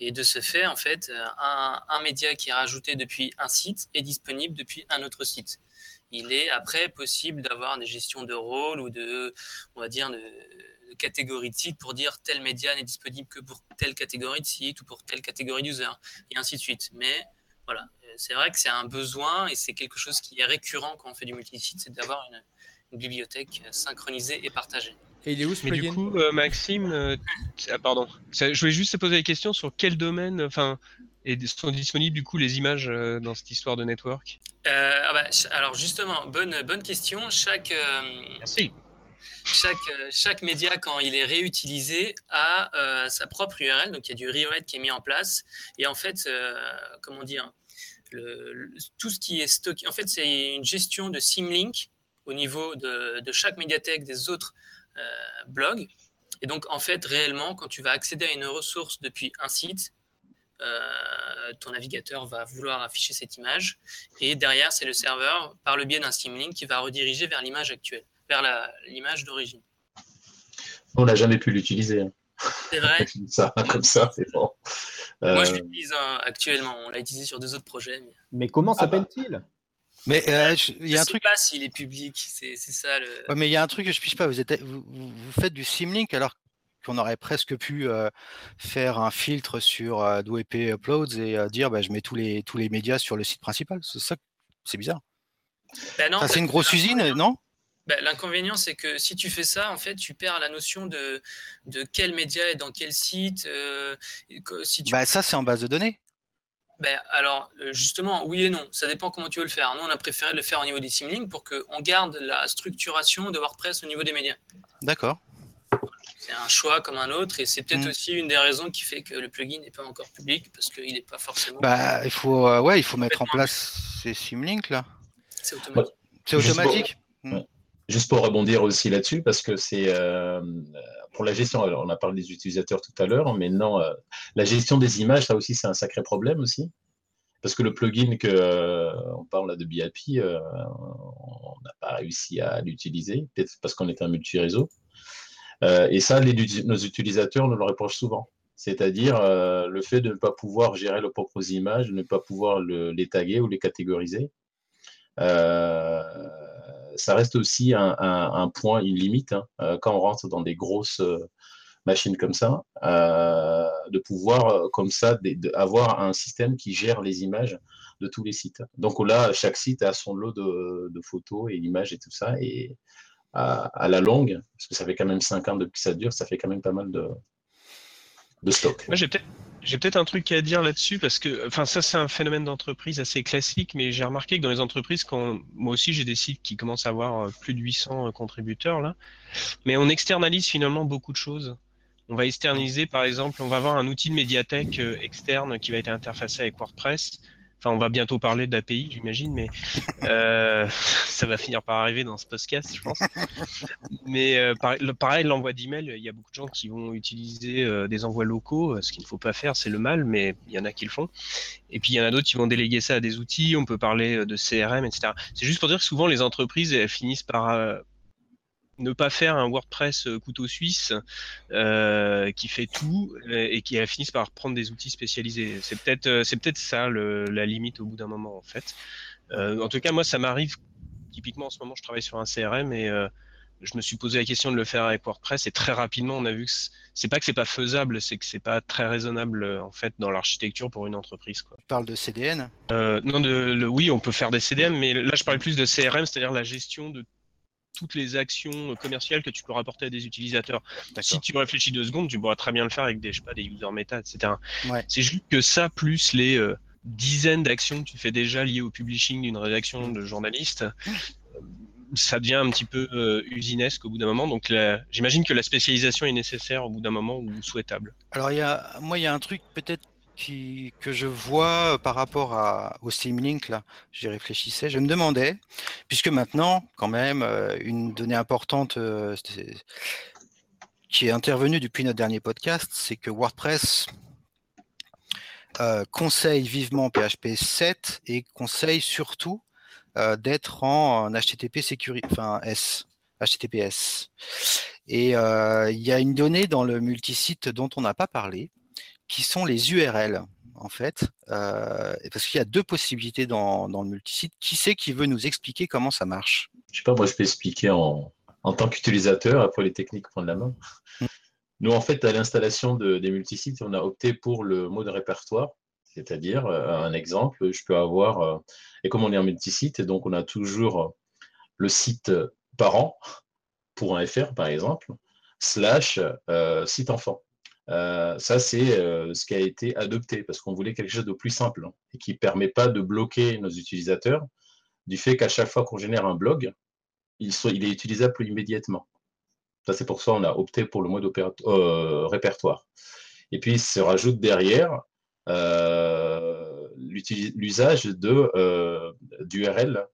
Speaker 6: Et de ce fait, en fait, un, un média qui est rajouté depuis un site est disponible depuis un autre site. Il est après possible d'avoir des gestions de rôle ou de, on va dire, de, catégorie de site pour dire tel média n'est disponible que pour telle catégorie de site ou pour telle catégorie d'user, et ainsi de suite. Mais voilà, euh, c'est vrai que c'est un besoin et c'est quelque chose qui est récurrent quand on fait du multisite, c'est d'avoir une, bibliothèque synchronisée et partagée.
Speaker 1: Et il est où ce
Speaker 7: Mais du coup, euh, Maxime, euh, ah, pardon, je voulais juste te poser la question sur quel domaine, enfin, sont disponibles du coup les images dans cette histoire de network?
Speaker 6: Ah bah, Alors justement, bonne, bonne question. Chaque,
Speaker 7: Merci
Speaker 6: chaque, euh, chaque média, quand il est réutilisé, a euh, sa propre URL. Donc, il y a du rewrite qui est mis en place. Et en fait, euh, comment dire, le, tout ce qui est stocké, en fait, c'est une gestion de symlink au niveau de, de chaque médiathèque des autres blogs. Et donc, en fait, réellement, quand tu vas accéder à une ressource depuis un site, ton navigateur va vouloir afficher cette image. Et derrière, c'est le serveur, par le biais d'un symlink, qui va rediriger vers l'image actuelle vers l'image d'origine.
Speaker 8: On n'a jamais pu l'utiliser. Hein.
Speaker 6: C'est vrai.
Speaker 8: ça, comme ça, c'est bon.
Speaker 6: Moi, je euh, l'utilise hein, actuellement. On l'a utilisé sur deux autres projets.
Speaker 5: Mais, comment ah bah.
Speaker 3: Mais euh, il y a un truc.
Speaker 6: sais pas s'il est public, c'est ça le.
Speaker 3: mais il y a un truc que je ne pas. Vous, êtes, vous, vous, faites du Simlink alors qu'on aurait presque pu euh, faire un filtre sur euh, WP Uploads et dire bah, je mets tous les, tous les médias sur le site principal. C'est ça, c'est bizarre. Ben c'est une grosse usine, non?
Speaker 6: Bah, l'inconvénient, c'est que si tu fais ça, en fait, tu perds la notion de, de quel média est dans quel site. Euh,
Speaker 3: si bah, ça, c'est en base de données.
Speaker 6: Ben, alors, euh, justement, oui et non. Ça dépend comment tu veux le faire. Nous, on a préféré le faire au niveau des Simlinks pour qu'on garde la structuration de WordPress au niveau des médias.
Speaker 3: D'accord.
Speaker 6: C'est un choix comme un autre et c'est peut-être mm. aussi une des raisons qui fait que le plugin n'est pas encore public parce qu'il n'est pas forcément.
Speaker 3: Bah, il faut, euh, ouais, il faut mettre en place ces Simlinks là.
Speaker 6: C'est automatique.
Speaker 3: C'est automatique.
Speaker 8: Juste pour rebondir aussi là-dessus, parce que c'est pour la gestion, alors on a parlé des utilisateurs tout à l'heure, mais non, la gestion des images, ça aussi, c'est un sacré problème aussi. Parce que le plugin que on parle là de BIP, on n'a pas réussi à l'utiliser, peut-être parce qu'on est un multi-réseau. et ça, nos utilisateurs nous le reprochent souvent. C'est-à-dire le fait de ne pas pouvoir gérer leurs propres images, de ne pas pouvoir les taguer ou les catégoriser. Ça reste aussi un, point, une limite, hein, quand on rentre dans des grosses machines comme ça, de pouvoir, comme ça, avoir un système qui gère les images de tous les sites. Donc là, chaque site a son lot de, photos et d'images et tout ça. Et à, la longue, parce que ça fait quand même 5 ans depuis que ça dure, ça fait quand même pas mal de,
Speaker 7: Moi, j'ai peut-être j'ai peut-être un truc à dire là-dessus parce que, enfin, ça c'est un phénomène d'entreprise assez classique, mais j'ai remarqué que dans les entreprises, quand moi aussi j'ai des sites qui commencent à avoir euh, plus de 800 euh, contributeurs là, mais on externalise finalement beaucoup de choses. On va externaliser, par exemple, on va avoir un outil de médiathèque euh, externe qui va être interfacé avec WordPress. Enfin, on va bientôt parler d'API, j'imagine, mais euh, ça va finir par arriver dans ce podcast, je pense. Mais euh, pareil, l'envoi d'email, il y a beaucoup de gens qui vont utiliser euh, des envois locaux. Ce qu'il ne faut pas faire, c'est le mal, mais il y en a qui le font. Et puis il y en a d'autres qui vont déléguer ça à des outils. On peut parler de CRM, etc. C'est juste pour dire que souvent les entreprises elles finissent par ne pas faire un WordPress euh, couteau suisse euh, qui fait tout euh, et qui finisse par prendre des outils spécialisés. C'est peut-être c'est peut-être ça la limite au bout d'un moment en fait. en tout cas moi ça m'arrive typiquement en ce moment je travaille sur un CRM et je me suis posé la question de le faire avec WordPress et très rapidement on a vu que c'est pas que c'est pas faisable, c'est que c'est pas très raisonnable en fait dans l'architecture pour une entreprise. Quoi.
Speaker 3: Tu parles de CDN
Speaker 7: Non, de, oui, on peut faire des CDN, mais là je parlais plus de CRM, c'est-à-dire la gestion de toutes les actions commerciales que tu peux rapporter à des utilisateurs. Si tu réfléchis deux secondes, tu pourras très bien le faire avec des, je sais pas, des user meta, etc. C'est juste que ça, plus les euh, dizaines d'actions que tu fais déjà liées au publishing d'une rédaction de journalistes, euh, ça devient un petit peu euh, usinesque au bout d'un moment. Donc j'imagine que la spécialisation est nécessaire au bout d'un moment ou souhaitable.
Speaker 3: Alors il y a, moi, il y a un truc peut-être que je vois euh, par rapport au Steam Link, là, j'y réfléchissais, je me demandais, puisque maintenant, quand même, euh, une donnée importante euh, qui est intervenue depuis notre dernier podcast, c'est que WordPress conseille vivement PHP 7 et conseille surtout d'être en, HTTP enfin S, HTTPS. Et il y a une donnée dans le multisite dont on n'a pas parlé, qui sont les URL, en fait, euh, parce qu'il y a deux possibilités dans, le multisite. Qui c'est qui veut nous expliquer comment ça marche?
Speaker 8: Je sais pas, moi je peux expliquer en, tant qu'utilisateur, après les techniques prendre la main. Mmh. Nous, en fait, à l'installation des multisites, on a opté pour le mode répertoire, c'est-à-dire, euh, un exemple, je peux avoir, euh, et comme on est en multisite, donc on a toujours le site parent, pour un FR par exemple, slash site enfant. Euh, ça, c'est euh, ce qui a été adopté parce qu'on voulait quelque chose de plus simple hein, et qui ne permet pas de bloquer nos utilisateurs du fait qu'à chaque fois qu'on génère un blog, il, est utilisable immédiatement. Ça, c'est pour ça qu'on a opté pour le mode euh, répertoire. Et puis, il se rajoute derrière l'usage de d'URL.php.fr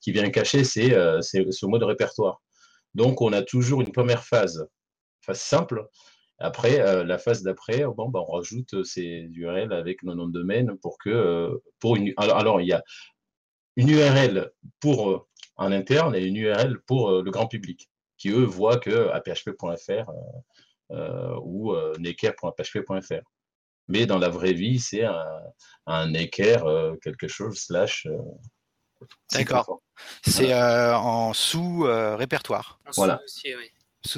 Speaker 8: qui vient cacher ce mode répertoire. Donc, on a toujours une première phase phase simple. Après, euh, la phase d'après, bon, bah, on rajoute euh, ces URL avec nos noms de domaine pour que, euh, pour une, alors, il y a une URL pour un interne et une URL pour le grand public, qui eux voient que php.fr ou necker.php.fr. Mais dans la vraie vie, c'est un, un necker quelque chose slash.
Speaker 3: D'accord. C'est en sous répertoire.
Speaker 8: Voilà.
Speaker 3: sous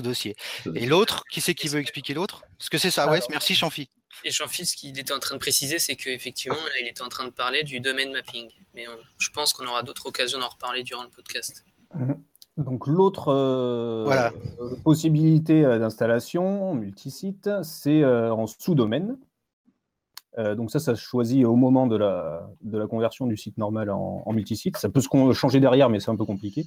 Speaker 3: dossier. Et l'autre, qui c'est qui veut expliquer l'autre? Parce que c'est ça, ouais, merci Chanfi.
Speaker 6: Et Chanfi, ce qu'il était en train de préciser, c'est qu'effectivement, il était en train de parler du domaine mapping. Mais je pense qu'on aura d'autres occasions d'en reparler durant le podcast.
Speaker 5: Mhm. Donc l'autre euh, voilà. possibilité euh, d'installation multisite, c'est euh, en sous-domaine. donc ça, ça se choisit au moment de la, de la conversion du site normal en, en multisite. Ça peut se changer derrière, mais c'est un peu compliqué.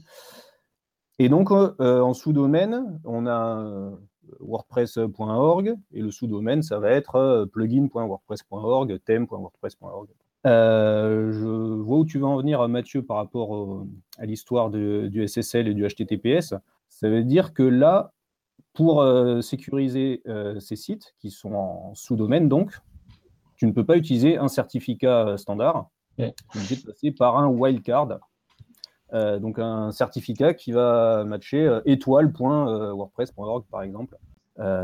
Speaker 5: Et donc, euh, en sous-domaine, on a euh, wordpress.org et le sous-domaine, ça va être euh, plugin.wordpress.org, theme.wordpress.org. je vois où tu veux en venir, Mathieu, par rapport à l'histoire du SSL et du HTTPS. Ça veut dire que là, pour sécuriser ces sites qui sont en sous-domaine, donc, tu ne peux pas utiliser un certificat standard. Tu es obligé de passer par un wildcard. Euh, donc un certificat qui va matcher étoile.wordpress.org par exemple.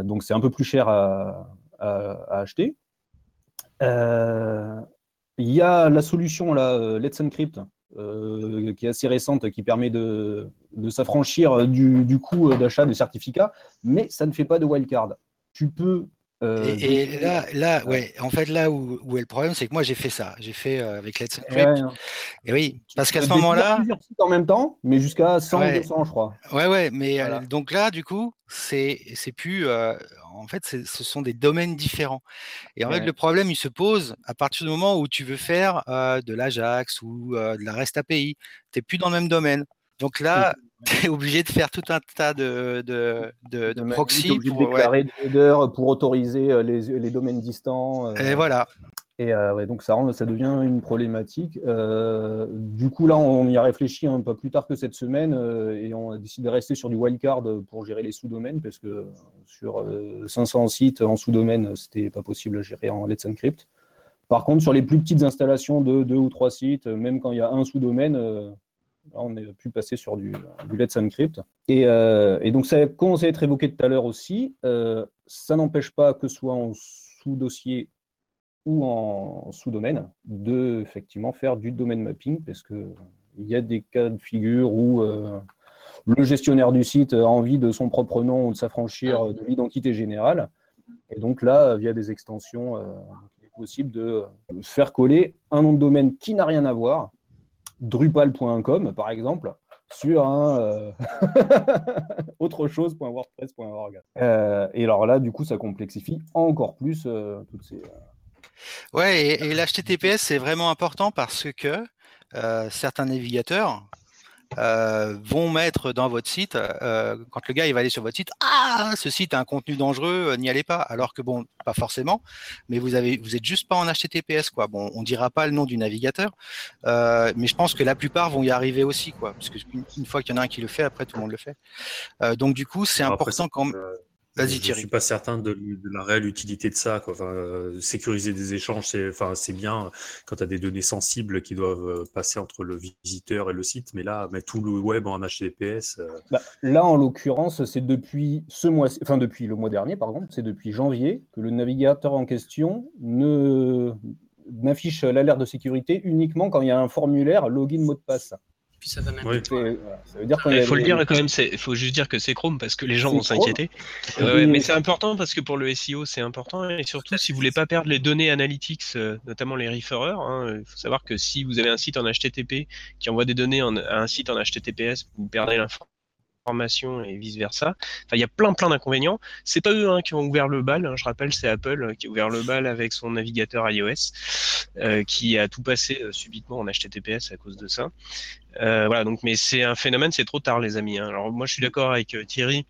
Speaker 5: donc c'est un peu plus cher à, acheter. Il y a la solution là, Let's Encrypt, euh, qui est assez récente, qui permet de, s'affranchir du, du, coût d'achat de certificats, mais ça ne fait pas de wildcard. Tu peux
Speaker 3: euh, et, là, là, ouais, en fait, là où, est le problème, c'est que moi j'ai fait ça. J'ai fait euh, avec Let's Encrypt. et oui, parce qu'à ce moment-là.
Speaker 5: en même temps, mais jusqu'à 100, 200, je crois.
Speaker 3: Ouais, ouais, mais euh, donc là, du coup, c'est plus. en fait, ce sont des domaines différents. Et en fait, le problème, il se pose à partir du moment où tu veux faire de l'Ajax ou de la REST API. Tu n'es plus dans le même domaine. Donc là, tu es obligé de faire tout un tas de, de, de, de proxy
Speaker 5: pour, déclarer pour autoriser euh, les, les domaines distants.
Speaker 3: Euh. et voilà.
Speaker 5: Et euh, donc ça, rend, ça devient une problématique. du coup, là, on y a réfléchi un peu plus tard que cette semaine et on a décidé de rester sur du wildcard pour gérer les sous-domaines parce que sur 500 sites en sous-domaine, c'était pas possible à gérer en Let's Encrypt. Par contre, sur les plus petites installations de deux ou trois sites, même quand il y a un sous-domaine, on est pu passer sur du, Let's Encrypt. Et, euh, et, donc, ça commencé à être évoqué tout à l'heure aussi. Euh, ça n'empêche pas que ce soit en sous-dossier ou en sous-domaine de effectivement faire du domaine mapping parce que il y a des cas de figure où euh, le gestionnaire du site a envie de son propre nom ou de s'affranchir de l'identité générale. Et donc là, via des extensions, il est possible de faire coller un nom de domaine qui n'a rien à voir drupal.com, par exemple, sur un euh, autre chose.wordpress.org. Euh, et alors là, du coup, ça complexifie encore plus euh, toutes ces.
Speaker 3: Ouais, et, et l'HTTPS, c'est vraiment important parce que certains navigateurs, euh, vont mettre dans votre site, euh, quand le gars il va aller sur votre site, ah, ce site a un contenu dangereux, euh, n'y allez pas. Alors que bon, pas forcément, mais vous avez, vous êtes juste pas en HTTPS quoi. Bon, on dira pas le nom du navigateur, mais je pense que la plupart vont y arriver aussi quoi, parce qu'une une fois qu'il y en a un qui le fait, après tout le monde le fait. donc du coup, c'est important quand
Speaker 2: Vas-y, Je ne suis pas certain de, la réelle utilité de ça. Enfin, euh, sécuriser des échanges, c'est enfin, bien quand tu as des données sensibles qui doivent euh, passer entre le visiteur et le site, mais là, mettre tout le web en HTTPS. Euh,
Speaker 5: bah, là, en l'occurrence, c'est depuis ce mois, enfin depuis le mois dernier, par exemple, c'est depuis janvier que le navigateur en question ne n'affiche l'alerte de sécurité uniquement quand il y a un formulaire login mot de passe
Speaker 6: ça va
Speaker 7: même. il faut le dire quand même, il faut juste dire que c'est Chrome parce que les gens vont s'inquiéter. mais c'est important parce que pour le SEO, c'est important et surtout si vous voulez pas perdre les données analytics, euh, notamment les referrers. Hein, il faut savoir que si vous avez un site en HTTP qui envoie des données à un site en HTTPS, vous perdez l'info formation et vice versa. Enfin, il y a plein plein d'inconvénients. C'est pas eux hein, qui ont ouvert le bal. Hein. Je rappelle, c'est Apple euh, qui a ouvert le bal avec son navigateur iOS, euh, qui a tout passé euh, subitement en HTTPS à cause de ça. voilà. Donc, mais c'est un phénomène. C'est trop tard, les amis. Hein. Alors moi, je suis d'accord avec Thierry.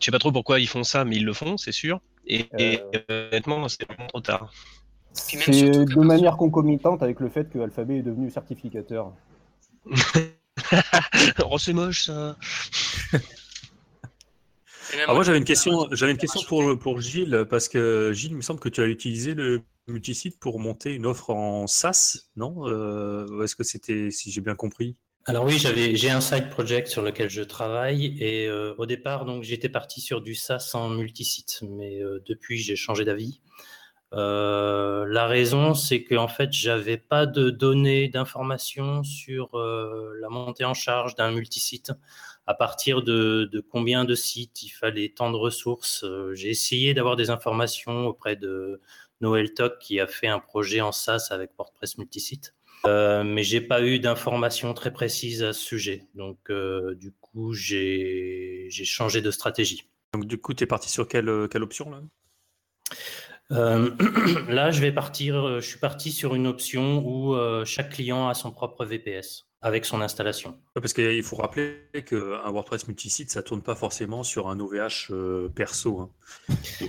Speaker 7: Je sais pas trop pourquoi ils font ça, mais ils le font, c'est sûr. Et, honnêtement, c'est vraiment trop tard.
Speaker 5: C'est de manière concomitante avec le fait que Alphabet est devenu certificateur.
Speaker 7: oh, c'est moche ça.
Speaker 2: Ah, moi j'avais une question, j'avais une question pour, pour Gilles, parce que Gilles, il me semble que tu as utilisé le multisite pour monter une offre en SaaS, non? Euh, Est-ce que c'était, si j'ai bien compris?
Speaker 4: Alors oui, j'avais, j'ai un side project sur lequel je travaille et euh, au départ, donc j'étais parti sur du SaaS en multisite, mais euh, depuis j'ai changé d'avis. Euh, la raison, c'est qu'en fait, j'avais pas de données, d'informations sur euh, la montée en charge d'un multisite. À partir de, combien de sites il fallait tant de ressources. Euh, j'ai essayé d'avoir des informations auprès de Noël Toc qui a fait un projet en SaaS avec WordPress multisite. mais j'ai pas eu d'informations très précises à ce sujet. Donc, du coup, j'ai changé de stratégie.
Speaker 2: Donc, du coup, tu es parti sur quelle, quelle option là?
Speaker 4: Euh, là, je vais partir. Euh, je suis parti sur une option où euh, chaque client a son propre VPS avec son installation.
Speaker 2: Parce qu'il faut rappeler qu'un WordPress multisite, ça tourne pas forcément sur un OVH perso. Hein.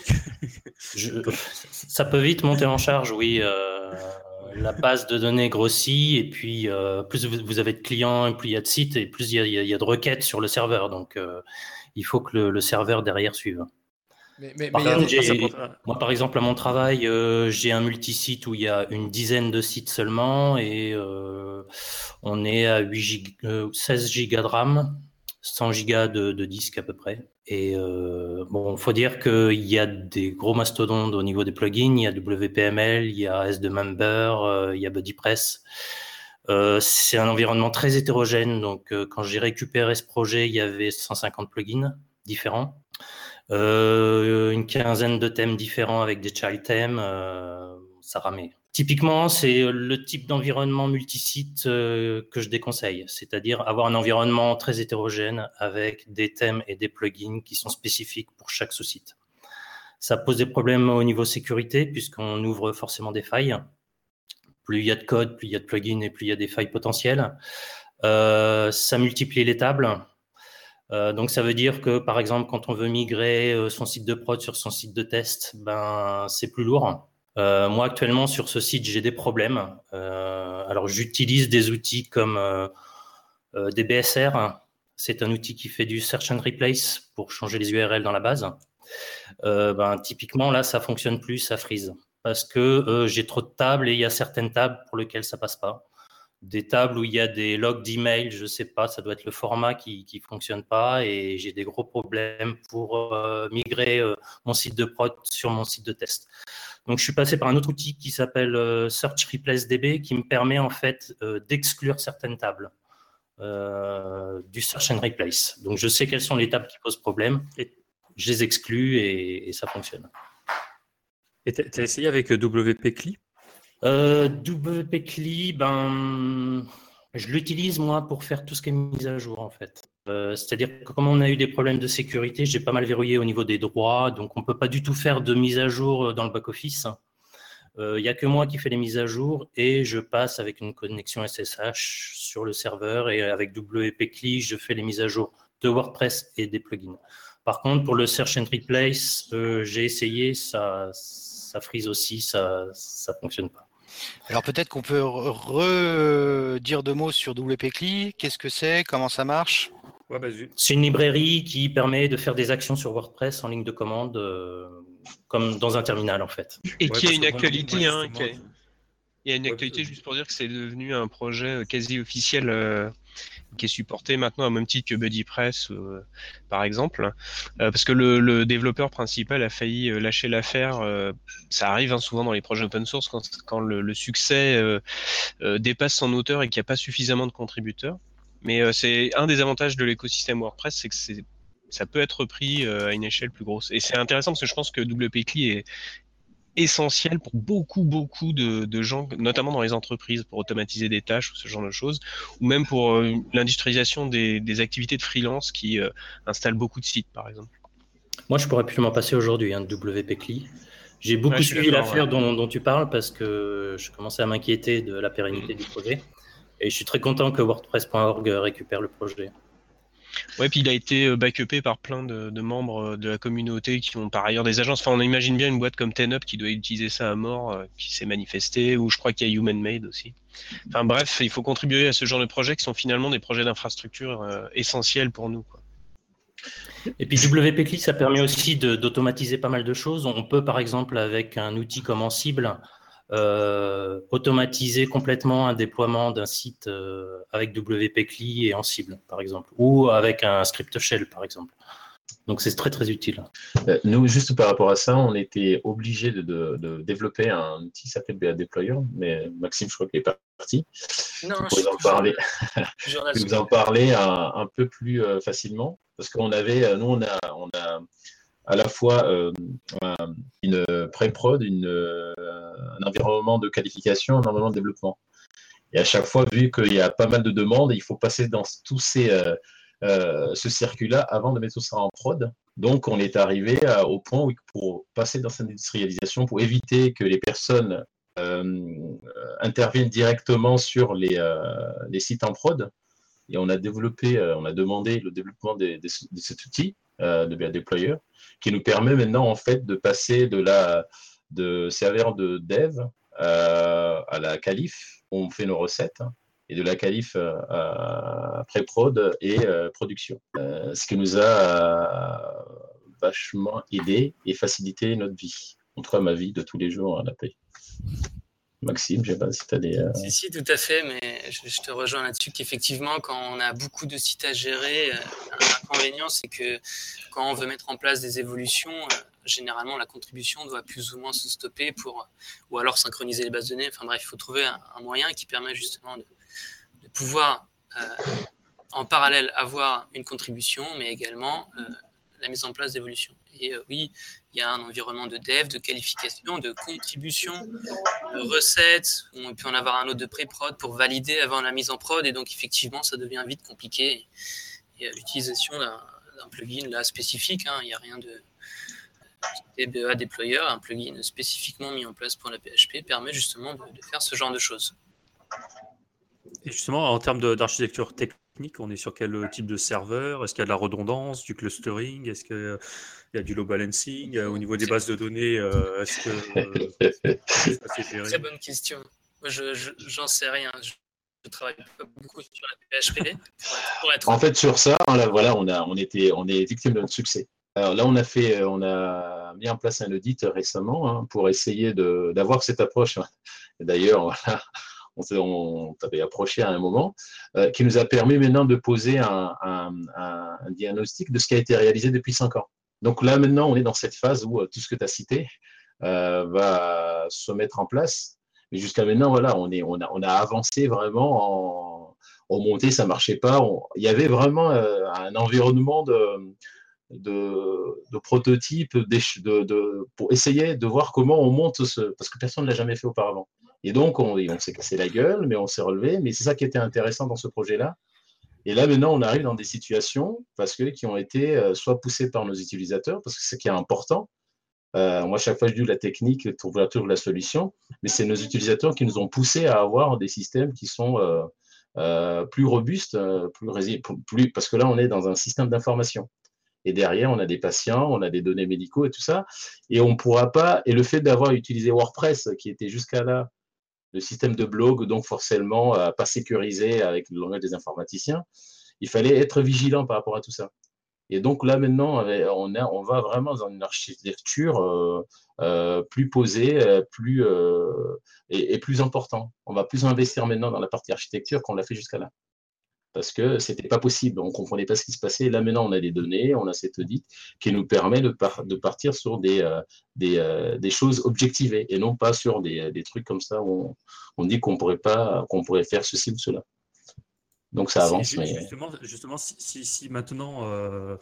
Speaker 4: ça peut vite monter en charge, oui. la base de données grossit et puis plus vous avez de clients et plus il y a de sites et plus il y a, de requêtes sur le serveur. Donc il faut que le serveur derrière suive moi, par exemple, à mon travail, euh, j'ai un multisite où il y a une dizaine de sites seulement et euh, on est à 8 16 gigas de RAM, 100 gigas de, de disque à peu près. Et euh, bon, faut dire qu'il y a des gros mastodontes au niveau des plugins. Il y a WPML, il y a S2Member, il y a BuddyPress. c'est un environnement très hétérogène. Donc, quand j'ai récupéré ce projet, il y avait 150 plugins différents. Euh, une quinzaine de thèmes différents avec des child thèmes, euh, ça ramait. Typiquement, c'est le type d'environnement multisite euh, que je déconseille, c'est-à-dire avoir un environnement très hétérogène avec des thèmes et des plugins qui sont spécifiques pour chaque sous-site. Ça pose des problèmes au niveau sécurité puisqu'on ouvre forcément des failles. Plus il y a de code, plus il y a de plugins et plus il y a des failles potentielles. ça multiplie les tables. Euh, donc ça veut dire que par exemple quand on veut migrer euh, son site de prod sur son site de test, ben c'est plus lourd. Euh, moi actuellement sur ce site j'ai des problèmes. alors j'utilise des outils comme DBSR. C'est un outil qui fait du search and replace pour changer les URL dans la base. ben, typiquement là ça fonctionne plus, ça freeze parce que j'ai trop de tables et il y a certaines tables pour lesquelles ça passe pas des tables où il y a des logs d'email, je ne sais pas, ça doit être le format qui ne fonctionne pas et j'ai des gros problèmes pour euh, migrer euh, mon site de prod sur mon site de test. Donc je suis passé par un autre outil qui s'appelle euh, Search Replace DB qui me permet en fait d'exclure certaines tables du Search and Replace. Donc je sais quelles sont les tables qui posent problème et je les exclus et, et ça fonctionne.
Speaker 2: Et tu as essayé avec WP-CLI
Speaker 4: euh, WP ben, je l'utilise moi pour faire tout ce qui est mise à jour en fait. Euh, c'est-à-dire que comme on a eu des problèmes de sécurité, j'ai pas mal verrouillé au niveau des droits, donc on ne peut pas du tout faire de mise à jour euh, dans le back-office. Il n'y a que moi qui fais les mises à jour et je passe avec une connexion SSH sur le serveur et avec WP je fais les mises à jour de WordPress et des plugins. Par contre, pour le Search and Replace, j'ai essayé, ça, ça frise aussi, ça ne fonctionne pas.
Speaker 3: Alors peut-être qu'on peut redire deux mots sur WPCLI. Qu'est-ce que c'est? Comment ça marche?
Speaker 4: C'est une librairie qui permet de faire des actions sur WordPress en ligne de commande, euh, comme dans un terminal en fait.
Speaker 7: Et qui a une actualité. Hein, Il y a une actualité juste pour dire que c'est devenu un projet euh, quasi officiel euh, qui est supporté maintenant à même titre que BuddyPress, euh, par exemple, euh, parce que le, développeur principal a failli euh, lâcher l'affaire. ça arrive hein, souvent dans les projets open source quand, le, succès dépasse son auteur et qu'il n'y a pas suffisamment de contributeurs. Mais c'est un des avantages de l'écosystème WordPress, c'est que ça peut être repris à une échelle plus grosse. Et c'est intéressant parce que je pense que WPCLI est, essentiel pour beaucoup, beaucoup de, gens, notamment dans les entreprises, pour automatiser des tâches ou ce genre de choses, ou même pour euh, l'industrialisation des, activités de freelance qui euh, installent beaucoup de sites, par exemple.
Speaker 4: Moi, je pourrais plus m'en passer aujourd'hui, hein, WP J'ai beaucoup suivi l'affaire dont, tu parles parce que je commençais à m'inquiéter de la pérennité du projet. Et je suis très content que WordPress.org récupère le projet.
Speaker 7: Ouais, puis il a été euh, backupé par plein de, membres euh, de la communauté qui ont par ailleurs des agences. Enfin, on imagine bien une boîte comme TenUp qui doit utiliser ça à mort, euh, qui s'est manifesté, ou je crois qu'il y a Human Made aussi. Enfin bref, il faut contribuer à ce genre de projets qui sont finalement des projets d'infrastructure essentiels pour nous.
Speaker 4: Et puis WPCLI, ça permet aussi d'automatiser pas mal de choses. On peut par exemple avec un outil comme Ansible euh, automatiser complètement un déploiement d'un site euh, avec WP-CLI et Ansible, par exemple, ou avec un script shell, par exemple. Donc c'est très très utile.
Speaker 8: Euh, nous, juste par rapport à ça, on était obligé de, développer un outil qui s'appelle BA Deployer, mais Maxime, je crois qu'il est parti. Non, je vous en parler, vous en parler un, un, peu plus facilement, parce qu'on avait, nous, on a, on a à la fois euh, une pré-prod, euh, un environnement de qualification, un environnement de développement. Et à chaque fois, vu qu'il y a pas mal de demandes, il faut passer dans tous ces, euh, ce circuit-là avant de mettre tout ça en prod. Donc, on est arrivé au point où, pour passer dans cette industrialisation, pour éviter que les personnes interviennent directement sur les, les, sites en prod, et on a développé, on a demandé le développement de, cet outil de BA Deployer qui nous permet maintenant en fait de passer de la de serveur de dev à la calife, on fait nos recettes. Hein, et de la qualif à pré-prod et production. ce qui nous a vachement aidé et facilité notre vie, en tout cas ma vie de tous les jours à la paix. Maxime, je sais pas si tu des.
Speaker 6: Si, si, tout à fait, mais je, te rejoins là-dessus qu'effectivement, quand on a beaucoup de sites à gérer, un inconvénient, c'est que quand on veut mettre en place des évolutions, généralement la contribution doit plus ou moins se stopper pour, ou alors synchroniser les bases de données. Enfin bref, il faut trouver un, moyen qui permet justement de, pouvoir en parallèle avoir une contribution, mais également la mise en place d'évolution. Et euh, oui, il y a un environnement de dev, de qualification, de contribution, de recettes. On peut en avoir un autre de pré-prod pour valider avant la mise en prod. Et donc, effectivement, ça devient vite compliqué. Et, l'utilisation d'un plugin là spécifique, hein, il n'y a rien de DBA déployeur, un plugin spécifiquement mis en place pour la PHP permet justement de, de faire ce genre de choses.
Speaker 2: Et justement, en termes d'architecture technique, on est sur quel type de serveur? Est-ce qu'il y a de la redondance, du clustering? Est-ce qu'il y a du load balancing? Au niveau des bases de données, euh, est-ce
Speaker 6: que Très bonne question. Moi, je j'en sais rien. Je, ne travaille pas beaucoup sur la PHP.
Speaker 8: En fait, sur ça, là, voilà, on, a, on, était, on est victime de notre succès. Alors là, on a fait, on a mis en place un audit récemment hein, pour essayer d'avoir cette approche. D'ailleurs, voilà, on, t'avait approché à un moment, euh, qui nous a permis maintenant de poser un, diagnostic de ce qui a été réalisé depuis cinq ans. Donc là, maintenant, on est dans cette phase où euh, tout ce que tu as cité euh, va se mettre en place. Mais jusqu'à maintenant, voilà, on, est, on, a, on avancé vraiment en, en montée, ça marchait pas. il y avait vraiment un environnement de, de, prototypes pour essayer de voir comment on monte ce. Parce que personne ne l'a jamais fait auparavant. Et donc, on, s'est cassé la gueule, mais on s'est relevé. Mais c'est ça qui était intéressant dans ce projet-là. Et là, maintenant, on arrive dans des situations parce que, qui ont été euh, soit poussées par nos utilisateurs, parce que c'est ce qui est important. Euh, moi, chaque fois, je dis la technique trouve toujours la solution, mais c'est nos utilisateurs qui nous ont poussé à avoir des systèmes qui sont euh, plus robustes, plus, plus, parce que là, on est dans un système d'information. Et derrière, on a des patients, on a des données médicaux et tout ça. Et on ne pourra pas. Et le fait d'avoir utilisé WordPress, qui était jusqu'à là le système de blog, donc forcément euh, pas sécurisé avec le langage des informaticiens, il fallait être vigilant par rapport à tout ça. Et donc là, maintenant, on, va vraiment dans une architecture euh, euh, plus posée plus, et, et, plus important. On va plus investir maintenant dans la partie architecture qu'on l'a fait jusqu'à là parce que c'était pas possible. On comprenait pas ce qui se passait. Là maintenant, on a des données, on a cette audit qui nous permet de, de partir sur des, euh, des, euh, des, choses objectivées et non pas sur des, des trucs comme ça où on, dit qu'on pourrait pas, qu'on pourrait faire ceci ou cela. Donc ça avance. Mais...
Speaker 2: Justement, justement si, si, maintenant euh,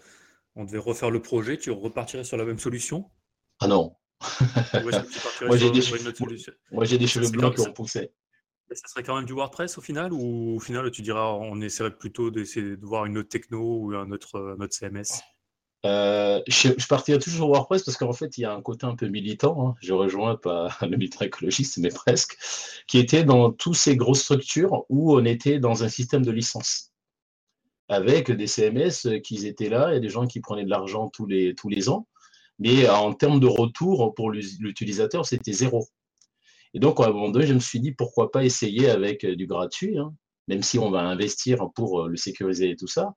Speaker 2: on devait refaire le projet, tu repartirais sur la même solution?
Speaker 8: Ah non. moi j'ai des, des, cheveux blancs qui ont poussé
Speaker 2: ça serait quand même du WordPress au final ou au final tu diras on essaierait plutôt d'essayer de voir une autre techno ou un autre, CMS
Speaker 8: euh, je, partirais toujours WordPress parce qu'en fait il y a un côté un peu militant, hein. je rejoins pas le militant écologiste mais presque, qui était dans toutes ces grosses structures où on était dans un système de licence avec des CMS qui étaient là et des gens qui prenaient de l'argent tous les, tous les ans, mais en termes de retour pour l'utilisateur c'était zéro. Et donc, à un moment donné, je me suis dit, pourquoi pas essayer avec euh, du gratuit, hein, même si on va investir pour euh, le sécuriser et tout ça.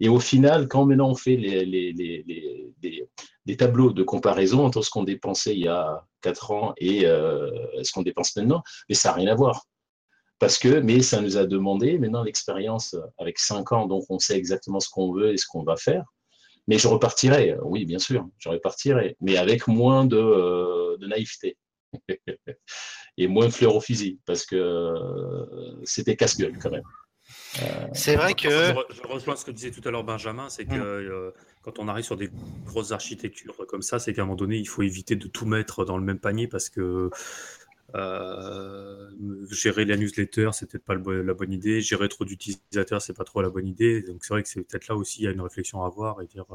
Speaker 8: Et au final, quand maintenant on fait les, les, les, des tableaux de comparaison entre ce qu'on dépensait il y a 4 ans et euh, ce qu'on dépense maintenant, mais ça n'a rien à voir. Parce que, mais ça nous a demandé maintenant l'expérience avec 5 ans, donc on sait exactement ce qu'on veut et ce qu'on va faire. Mais je repartirai, oui, bien sûr, je repartirai, mais avec moins de naïveté. et moins fleur au fusil, parce que euh, c'était casse-gueule quand même.
Speaker 3: Euh, c'est vrai que.
Speaker 2: Je, rejoins ce que disait tout à l'heure Benjamin, c'est que mm. euh, quand on arrive sur des grosses architectures comme ça, c'est qu'à un moment donné, il faut éviter de tout mettre dans le même panier parce que gérer la newsletter, c'est peut-être pas la bonne idée. Gérer trop d'utilisateurs, c'est pas trop la bonne idée. Donc c'est vrai que c'est peut-être là aussi il y a une réflexion à avoir et dire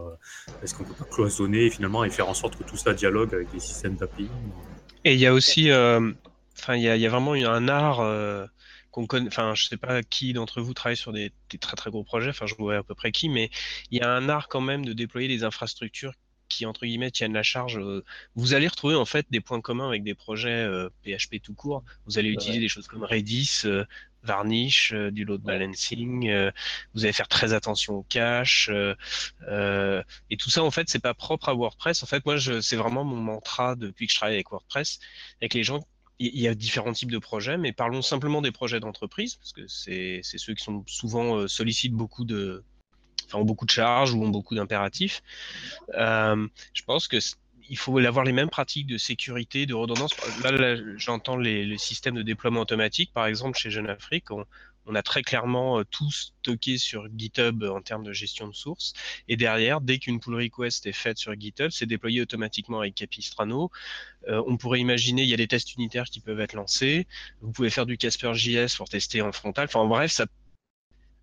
Speaker 2: est-ce qu'on peut pas cloisonner finalement et faire en sorte que tout ça dialogue avec des systèmes d'API.
Speaker 7: Et il y a aussi, euh, enfin, il y, a vraiment un art euh, qu'on connaît. Enfin, je sais pas qui d'entre vous travaille sur des, très très gros projets. Enfin, je vois à peu près qui, mais il y a un art quand même de déployer des infrastructures qui entre guillemets tiennent la charge, vous allez retrouver en fait des points communs avec des projets PHP tout court. Vous allez utiliser des choses comme Redis, Varnish, du load balancing. vous allez faire très attention au cache. et tout ça, en fait, c'est pas propre à WordPress. En fait, moi, c'est vraiment mon mantra depuis que je travaille avec WordPress, avec les gens il y a différents types de projets, mais parlons simplement des projets d'entreprise, parce que c'est ceux qui sont souvent euh, sollicitent beaucoup de, enfin, ont beaucoup de charges ou ont beaucoup d'impératifs. Euh, je pense que il faut avoir les mêmes pratiques de sécurité, de redondance. Là, j'entends les, systèmes de déploiement automatique, par exemple chez Jeune Afrique, on, a très clairement euh, tout stocké sur GitHub en termes de gestion de sources. Et derrière, dès qu'une pull request est faite sur GitHub, c'est déployé automatiquement avec Capistrano. Euh, on pourrait imaginer, il y a des tests unitaires qui peuvent être lancés. Vous pouvez faire du Casper.js pour tester en frontal. Enfin, bref, ça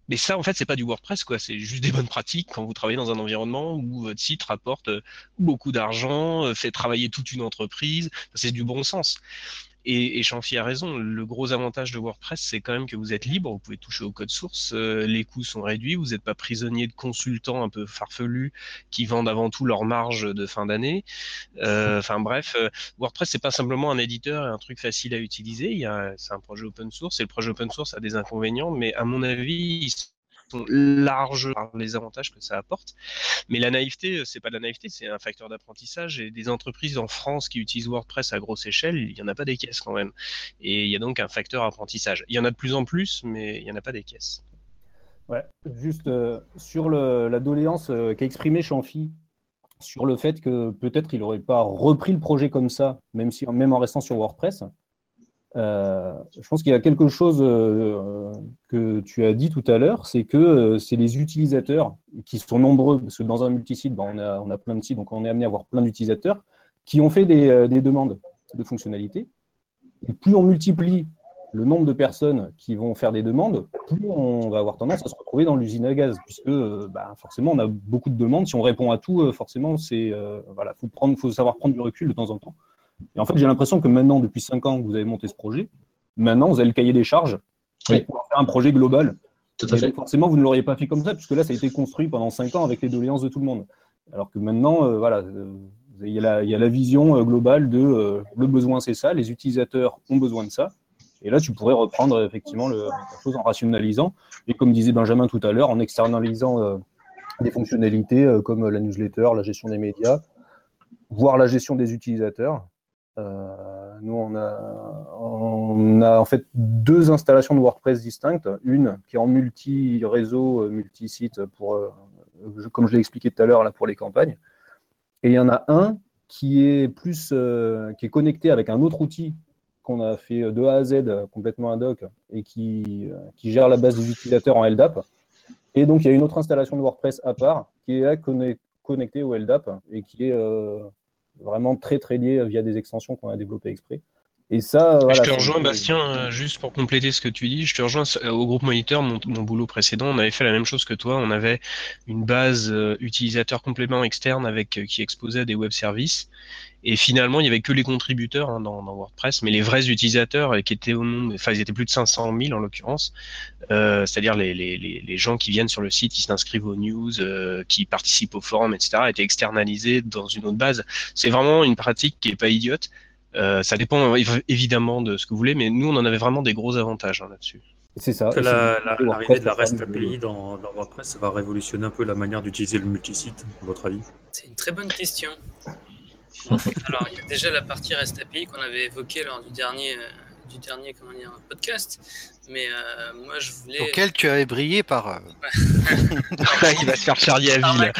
Speaker 7: mais ça, en fait, c'est pas du WordPress, quoi. C'est juste des bonnes pratiques quand vous travaillez dans un environnement où votre site rapporte euh, beaucoup d'argent, fait travailler toute une entreprise. C'est du bon sens. Et, et Champy a raison, le gros avantage de WordPress, c'est quand même que vous êtes libre, vous pouvez toucher au code source, euh, les coûts sont réduits, vous n'êtes pas prisonnier de consultants un peu farfelus qui vendent avant tout leur marge de fin d'année. Euh, enfin bref, euh, WordPress, c'est pas simplement un éditeur et un truc facile à utiliser, c'est un projet open source, et le projet open source a des inconvénients, mais à mon avis, sont larges par les avantages que ça apporte. Mais la naïveté, euh, c'est pas de la naïveté, c'est un facteur d'apprentissage. Et des entreprises en France qui utilisent WordPress à grosse échelle, il y en a pas des caisses quand même. Et il y a donc un facteur apprentissage. Il y en a de plus en plus, mais il y en a pas des caisses.
Speaker 5: Ouais, juste euh, sur la doléance euh, qu'a exprimé Champy sur le fait que peut-être il n'aurait pas repris le projet comme ça, même, si, même en restant sur WordPress. Euh, je pense qu'il y a quelque chose euh, que tu as dit tout à l'heure, c'est que euh, c'est les utilisateurs qui sont nombreux, parce que dans un multisite, ben, on, a, plein de sites, donc on est amené à avoir plein d'utilisateurs qui ont fait des, des, demandes de fonctionnalités. Et plus on multiplie le nombre de personnes qui vont faire des demandes, plus on va avoir tendance à se retrouver dans l'usine à gaz, puisque ben, forcément on a beaucoup de demandes. Si on répond à tout, forcément, c'est voilà, faut savoir prendre du recul de temps en temps. Et en fait, j'ai l'impression que maintenant, depuis 5 ans que vous avez monté ce projet, maintenant, vous avez le cahier des charges pour pouvoir faire un projet global. Tout à fait. forcément, vous ne l'auriez pas fait comme ça, puisque là, ça a été construit pendant 5 ans avec les doléances de tout le monde. Alors que maintenant, euh, voilà, euh, il y, a la, vision euh, globale de le besoin, c'est ça, les utilisateurs ont besoin de ça. Et là, tu pourrais reprendre effectivement le, la chose en rationalisant. Et comme disait Benjamin tout à l'heure, en externalisant des fonctionnalités comme la newsletter, la gestion des médias, voire la gestion des utilisateurs. Euh, nous, on a, en fait deux installations de WordPress distinctes. Une qui est en multi-réseau, euh, multi-site, pour, euh, comme je l'ai expliqué tout à l'heure, là, pour les campagnes. Et il y en a un qui est plus qui est connecté avec un autre outil qu'on a fait de A à Z complètement ad hoc et qui, qui gère la base des utilisateurs en LDAP. Et donc, il y a une autre installation de WordPress à part qui est connectée au LDAP et qui est vraiment très très lié via des extensions qu'on a développées exprès.
Speaker 7: Et ça, je te rejoins, Bastien, euh, juste pour compléter ce que tu dis. Je te rejoins euh, au groupe Moniteur, mon, boulot précédent. On avait fait la même chose que toi. On avait une base euh, utilisateur complément externe avec qui exposait des web services. Et finalement, il n'y avait que les contributeurs hein, dans, WordPress, mais les vrais utilisateurs qui étaient au nombre, enfin, ils étaient plus de 500 000 en l'occurrence, c'est-à-dire les, les, les, gens qui viennent sur le site, qui s'inscrivent aux news, qui participent au forum, etc., étaient externalisés dans une autre base. C'est vraiment une pratique qui est pas idiote. Euh, ça dépend évidemment de ce que vous voulez, mais nous, on en avait vraiment des gros avantages hein, là-dessus.
Speaker 5: C'est ça.
Speaker 2: L'arrivée de la REST API dans, dans, WordPress, ça va révolutionner un peu la manière d'utiliser le multisite, à votre avis?
Speaker 6: C'est une très bonne question. Alors, il y a déjà la partie REST API qu'on avait évoquée lors du dernier, euh, du dernier comment dire, podcast. Mais euh, moi, je voulais.
Speaker 3: Auquel tu avais brillé par.
Speaker 7: il va se faire charrier à ville.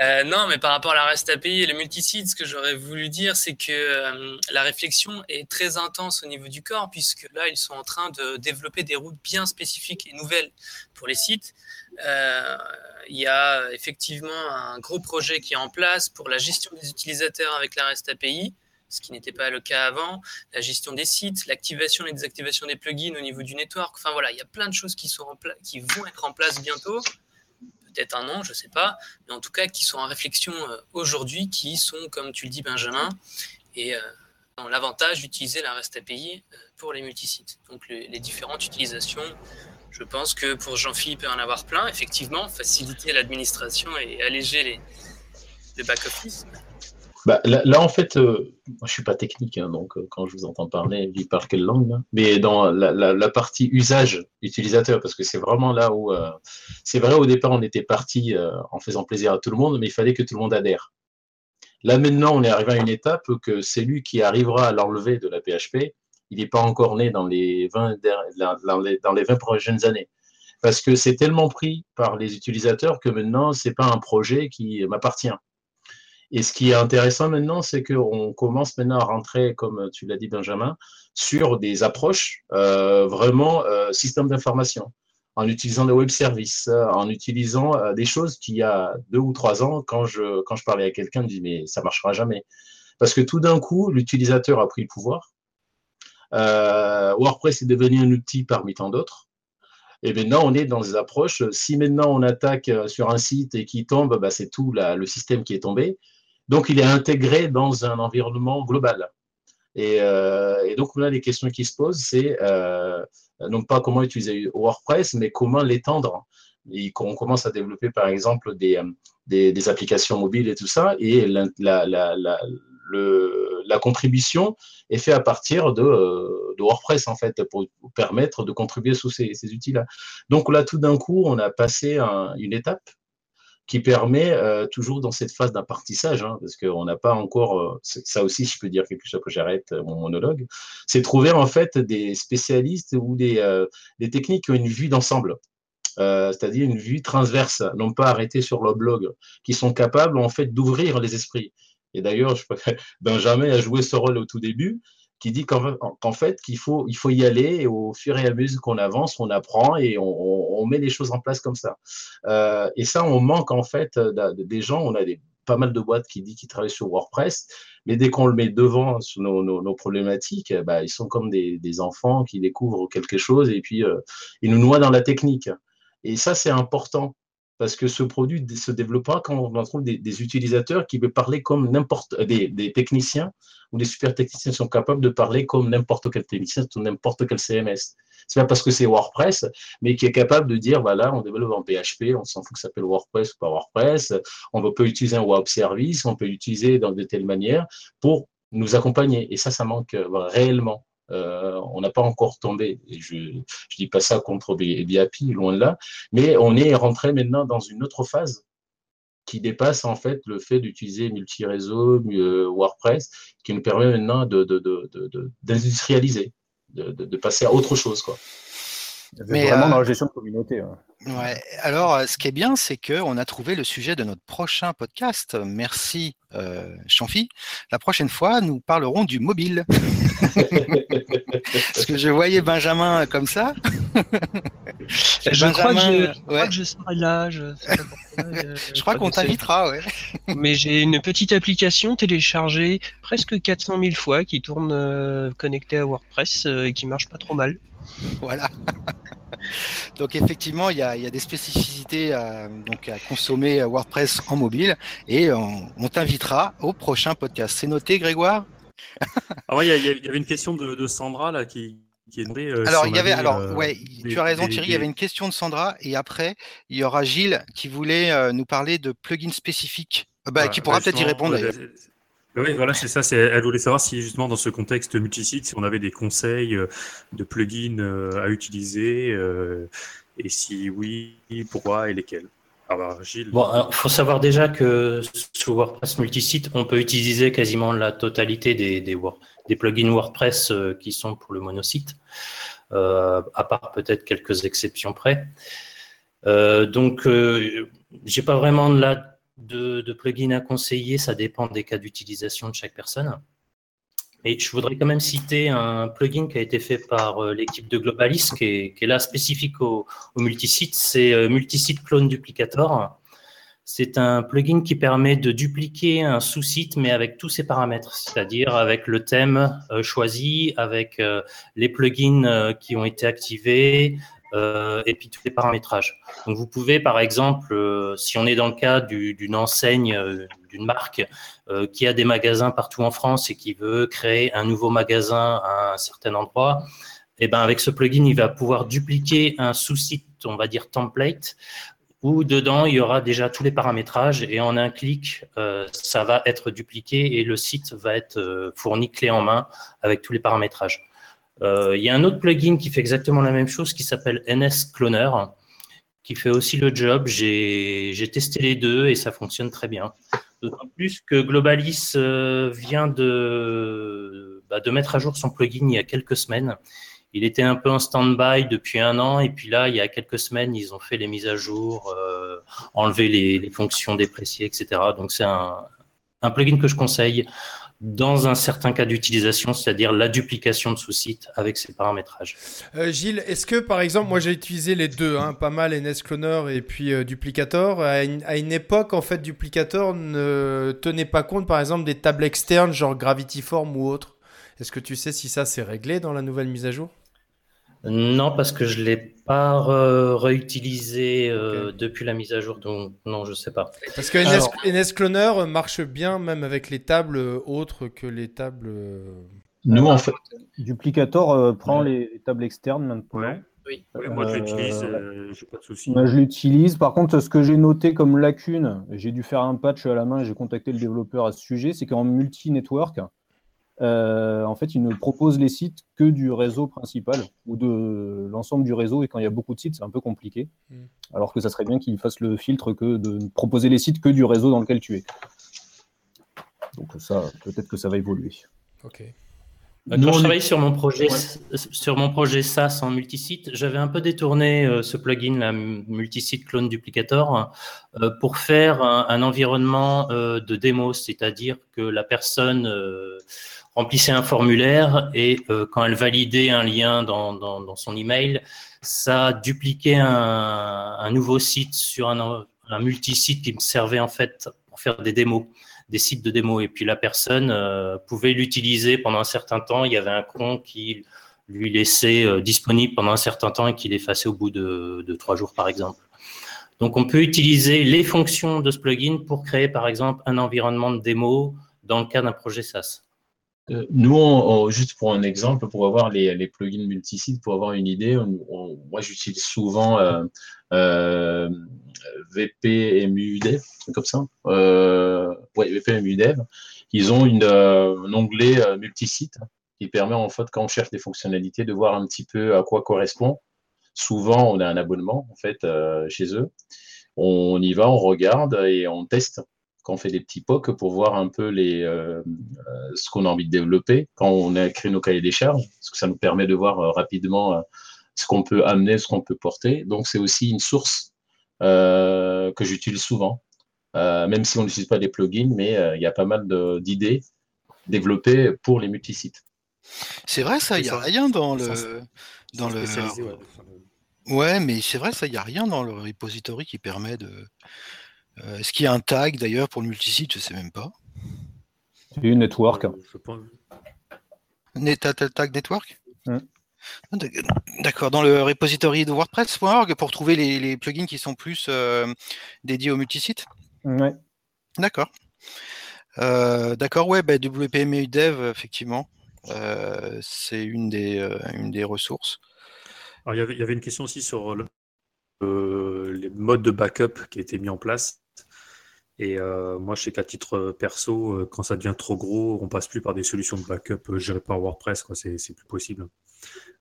Speaker 6: Euh, non, mais par rapport à la REST API et le multisite, ce que j'aurais voulu dire, c'est que euh, la réflexion est très intense au niveau du corps, puisque là, ils sont en train de développer des routes bien spécifiques et nouvelles pour les sites. Euh, il y a effectivement un gros projet qui est en place pour la gestion des utilisateurs avec la REST API ce qui n'était pas le cas avant, la gestion des sites, l'activation et désactivation des plugins au niveau du network. Enfin voilà, il y a plein de choses qui, vont être en place bientôt peut-être un an, je ne sais pas, mais en tout cas qui sont en réflexion euh, aujourd'hui, qui sont, comme tu le dis Benjamin, et euh, dans l'avantage d'utiliser la REST API euh, pour les multisites. Donc les différentes utilisations, je pense que pour Jean-Philippe en avoir plein, effectivement, faciliter l'administration et alléger les, de back-office
Speaker 8: bah, là, en fait, euh, moi, je suis pas technique, hein, donc euh, quand je vous entends parler, je parle quelle langue Mais dans la, partie usage utilisateur, parce que c'est vraiment là où, euh, c'est vrai, au départ, on était parti en faisant plaisir à tout le monde, mais il fallait que tout le monde adhère. Là, maintenant, on est arrivé à une étape que celui qui arrivera à l'enlever de la PHP, il n'est pas encore né dans les 20, dans les, dans les 20 prochaines années. Parce que c'est tellement pris par les utilisateurs que maintenant, c'est pas un projet qui m'appartient. Et ce qui est intéressant maintenant, c'est qu'on commence maintenant à rentrer, comme tu l'as dit Benjamin, sur des approches euh, vraiment euh, système d'information, en utilisant des web services, en utilisant euh, des choses qu'il y a deux ou trois ans, quand je, quand je parlais à quelqu'un, je dis mais ça marchera jamais. Parce que tout d'un coup, l'utilisateur a pris le pouvoir. Euh, WordPress est devenu un outil parmi tant d'autres. Et maintenant, on est dans des approches. Si maintenant on attaque sur un site et qui tombe, bah, c'est tout le système qui est tombé. Donc, il est intégré dans un environnement global. Euh, et, donc, là, les questions qui se posent, c'est euh, non pas comment utiliser WordPress, mais comment l'étendre. On commence à développer, par exemple, des, applications mobiles et tout ça, et la, contribution est faite à partir de, WordPress, en fait, pour, permettre de contribuer sous ces outils-là. Donc là, tout d'un coup, on a passé une étape qui permet euh, toujours dans cette phase d'apprentissage, hein, parce qu'on n'a pas encore, euh, ça aussi je peux dire quelque chose que j'arrête euh, mon monologue, c'est trouver en fait des spécialistes ou des, des techniques qui ont une vue d'ensemble. c'est-à-dire une vue transverse, non pas arrêtée sur le blog, qui sont capables en fait d'ouvrir les esprits. Et d'ailleurs, Benjamin a joué ce rôle au tout début, qui dit qu'en fait qu'il faut, il faut y aller et au fur et à mesure qu'on avance, on apprend et on, met les choses en place comme ça. Euh, et ça, on manque en fait des gens. On a des, pas mal de boîtes qui disent qu'ils travaillent sur WordPress, mais dès qu'on le met devant sur nos, problématiques, bah, ils sont comme des, enfants qui découvrent quelque chose et puis euh, ils nous noient dans la technique. Et ça, c'est important parce que ce produit se développera quand on trouve des, utilisateurs qui veulent parler comme n'importe des, des, techniciens ou des super techniciens sont capables de parler comme n'importe quel technicien sur n'importe quel CMS. C'est pas parce que c'est WordPress, mais qui est capable de dire voilà, on développe en PHP, on s'en fout que ça s'appelle WordPress ou pas WordPress, on peut utiliser un web service, on peut l'utiliser de telles manières pour nous accompagner. Et ça, ça manque euh, réellement. Euh, on n'a pas encore tombé. Et je ne dis pas ça contre BIAPI, loin de là, mais on est rentré maintenant dans une autre phase qui dépasse en fait le fait d'utiliser multi-réseau, euh, WordPress, qui nous permet maintenant d'industrialiser, de, de, passer à autre chose. Quoi.
Speaker 5: Mais vraiment euh, dans la gestion de communauté. Hein.
Speaker 3: Ouais. Alors, ce qui est bien, c'est qu'on a trouvé le sujet de notre prochain podcast. Merci, euh, Chanfi. La prochaine fois, nous parlerons du mobile. Parce que je voyais Benjamin comme ça.
Speaker 7: je, crois que je, serai là. Je,
Speaker 3: je crois qu'on t'invitera, ouais.
Speaker 7: Mais j'ai une petite application téléchargée presque 400 000 fois qui tourne euh, connectée à WordPress et qui marche pas trop mal.
Speaker 3: Voilà. donc effectivement, il y, a, des spécificités à, donc à consommer WordPress en mobile et on, t'invitera au prochain podcast. C'est noté, Grégoire?
Speaker 2: ah il y, avait une question de, Sandra là qui, est demandée.
Speaker 3: Euh, alors, il y avait, alors, euh, ouais, tu as raison, Thierry. Il y avait une question de Sandra et après, il y aura Gilles qui voulait euh, nous parler de plugins spécifiques, bah, qui pourra peut-être y répondre.
Speaker 2: Oui, voilà, c'est ça. Elle voulait savoir si justement dans ce contexte multisite, si on avait des conseils euh, de plugins euh, à utiliser euh, et si oui, pourquoi et lesquels.
Speaker 4: Alors, Gilles. Bon, il faut savoir déjà que sous WordPress multisite, on peut utiliser quasiment la totalité des, plugins WordPress qui sont pour le monosite, à part peut-être quelques exceptions près. donc, j'ai pas vraiment de la de, plugins à conseiller, ça dépend des cas d'utilisation de chaque personne. Et je voudrais quand même citer un plugin qui a été fait par euh, l'équipe de Globalis, qui est, là spécifique au, multisite, c'est euh, Multisite Clone Duplicator. C'est un plugin qui permet de dupliquer un sous-site, mais avec tous ses paramètres, c'est-à-dire avec le thème euh, choisi, avec les plugins qui ont été activés, euh, et puis tous les paramétrages. Donc vous pouvez par exemple, euh, si on est dans le cas d'une enseigne, euh, d'une marque qui a des magasins partout en France et qui veut créer un nouveau magasin à un certain endroit, et eh ben avec ce plugin, il va pouvoir dupliquer un sous-site, on va dire template, où dedans, il y aura déjà tous les paramétrages et en un clic, ça va être dupliqué et le site va être fourni clé en main avec tous les paramétrages. Euh, il y a un autre plugin qui fait exactement la même chose qui s'appelle NS Cloner, qui fait aussi le job. J'ai testé les deux et ça fonctionne très bien. D'autant plus que Globalis vient de, bah, de mettre à jour son plugin il y a quelques semaines il était un peu en stand-by depuis un an, et puis là, il y a quelques semaines, ils ont fait les mises à jour, euh, enlevé les, fonctions dépréciées, etc. Donc c'est un, plugin que je conseille dans un certain cas d'utilisation, c'est-à-dire la duplication de sous-site avec ses paramétrages.
Speaker 1: Euh, Gilles, est-ce que par exemple, moi j'ai utilisé les deux, hein, pas mal NSCloner et puis euh, Duplicator. À une, époque, en fait, Duplicator ne tenait pas compte, par exemple, des tables externes, genre Gravity Form ou autre. Est-ce que tu sais si ça c'est réglé dans la nouvelle mise à jour?
Speaker 4: Non, parce que je ne l'ai pas réutilisé euh, depuis la mise à jour, donc non, je ne sais pas.
Speaker 1: Parce que NS, Cloner marche bien même avec les tables autres que les tables. Euh,
Speaker 5: Nous, en fait. Duplicator euh, prend les tables externes maintenant.
Speaker 2: Oui. moi, je l'utilise, j'ai pas de souci.
Speaker 5: Moi, je l'utilise. Par contre, ce que j'ai noté comme lacune, j'ai dû faire un patch à la main, j'ai contacté le développeur à ce sujet, c'est qu'en multi-network, euh, en fait, il ne propose les sites que du réseau principal ou de l'ensemble du réseau. Et quand il y a beaucoup de sites, c'est un peu compliqué. Hmm. Alors que ça serait bien qu'il fasse le filtre que de proposer les sites que du réseau dans lequel tu es. Donc ça, peut-être que ça va évoluer.
Speaker 1: Ok.
Speaker 4: Quand je travaillais sur mon projet, sur mon projet SaaS en multisite, j'avais un peu détourné euh, ce plugin, la multisite clone duplicator, euh, pour faire un, environnement de démo, c'est-à-dire que la personne remplissait un formulaire et euh, quand elle validait un lien dans, dans, son email, ça dupliquait un, un nouveau site sur un, un multi-site qui me servait en fait pour faire des démos, des sites de démos. Et puis la personne euh, pouvait l'utiliser pendant un certain temps. Il y avait un compte qui lui laissait euh, disponible pendant un certain temps et qu'il effaçait au bout de, de trois jours, par exemple. Donc, on peut utiliser les fonctions de ce plugin pour créer, par exemple, un environnement de démo dans le cas d'un projet SaaS.
Speaker 8: Euh, nous, juste pour un exemple, pour avoir les, plugins multisites, pour avoir une idée, moi j'utilise souvent euh, euh, VP MUDev, comme ça. Euh, ouais, VP MUDev. Ils ont une, un onglet multisite qui permet en fait, quand on cherche des fonctionnalités, de voir un petit peu à quoi correspond. Souvent, on a un abonnement en fait chez eux. On y va, on regarde et on teste quand on fait des petits POC pour voir un peu les, euh, euh, ce qu'on a envie de développer quand on a créé nos cahiers des charges, parce que ça nous permet de voir euh, rapidement ce qu'on peut amener, ce qu'on peut porter. Donc c'est aussi une source que j'utilise souvent, même si on n'utilise pas des plugins, mais il y a pas mal d'idées développées pour les multisites.
Speaker 3: C'est vrai ça, il n'y a rien dans le... Dans le... Ouais, mais c'est vrai ça, il n'y a rien dans le repository qui permet de euh, est-ce qu'il y a un tag d'ailleurs pour le multisite? Je ne sais même pas.
Speaker 5: Une network.
Speaker 3: Net tag network? Ah, D'accord, dans le repository de WordPress.org pour trouver les, plugins qui sont plus euh, dédiés au multisite?
Speaker 5: Ouais.
Speaker 3: D'accord. Euh, d'accord, ouais, bah, WPMU Dev, effectivement, c'est une des, une des ressources.
Speaker 2: il y, avait, il y avait une question aussi sur les modes de backup qui étaient mis en place. Et euh, moi, je sais qu'à titre perso, euh, quand ça devient trop gros, on passe plus par des solutions de backup euh, gérées par WordPress, quoi. C'est, plus possible.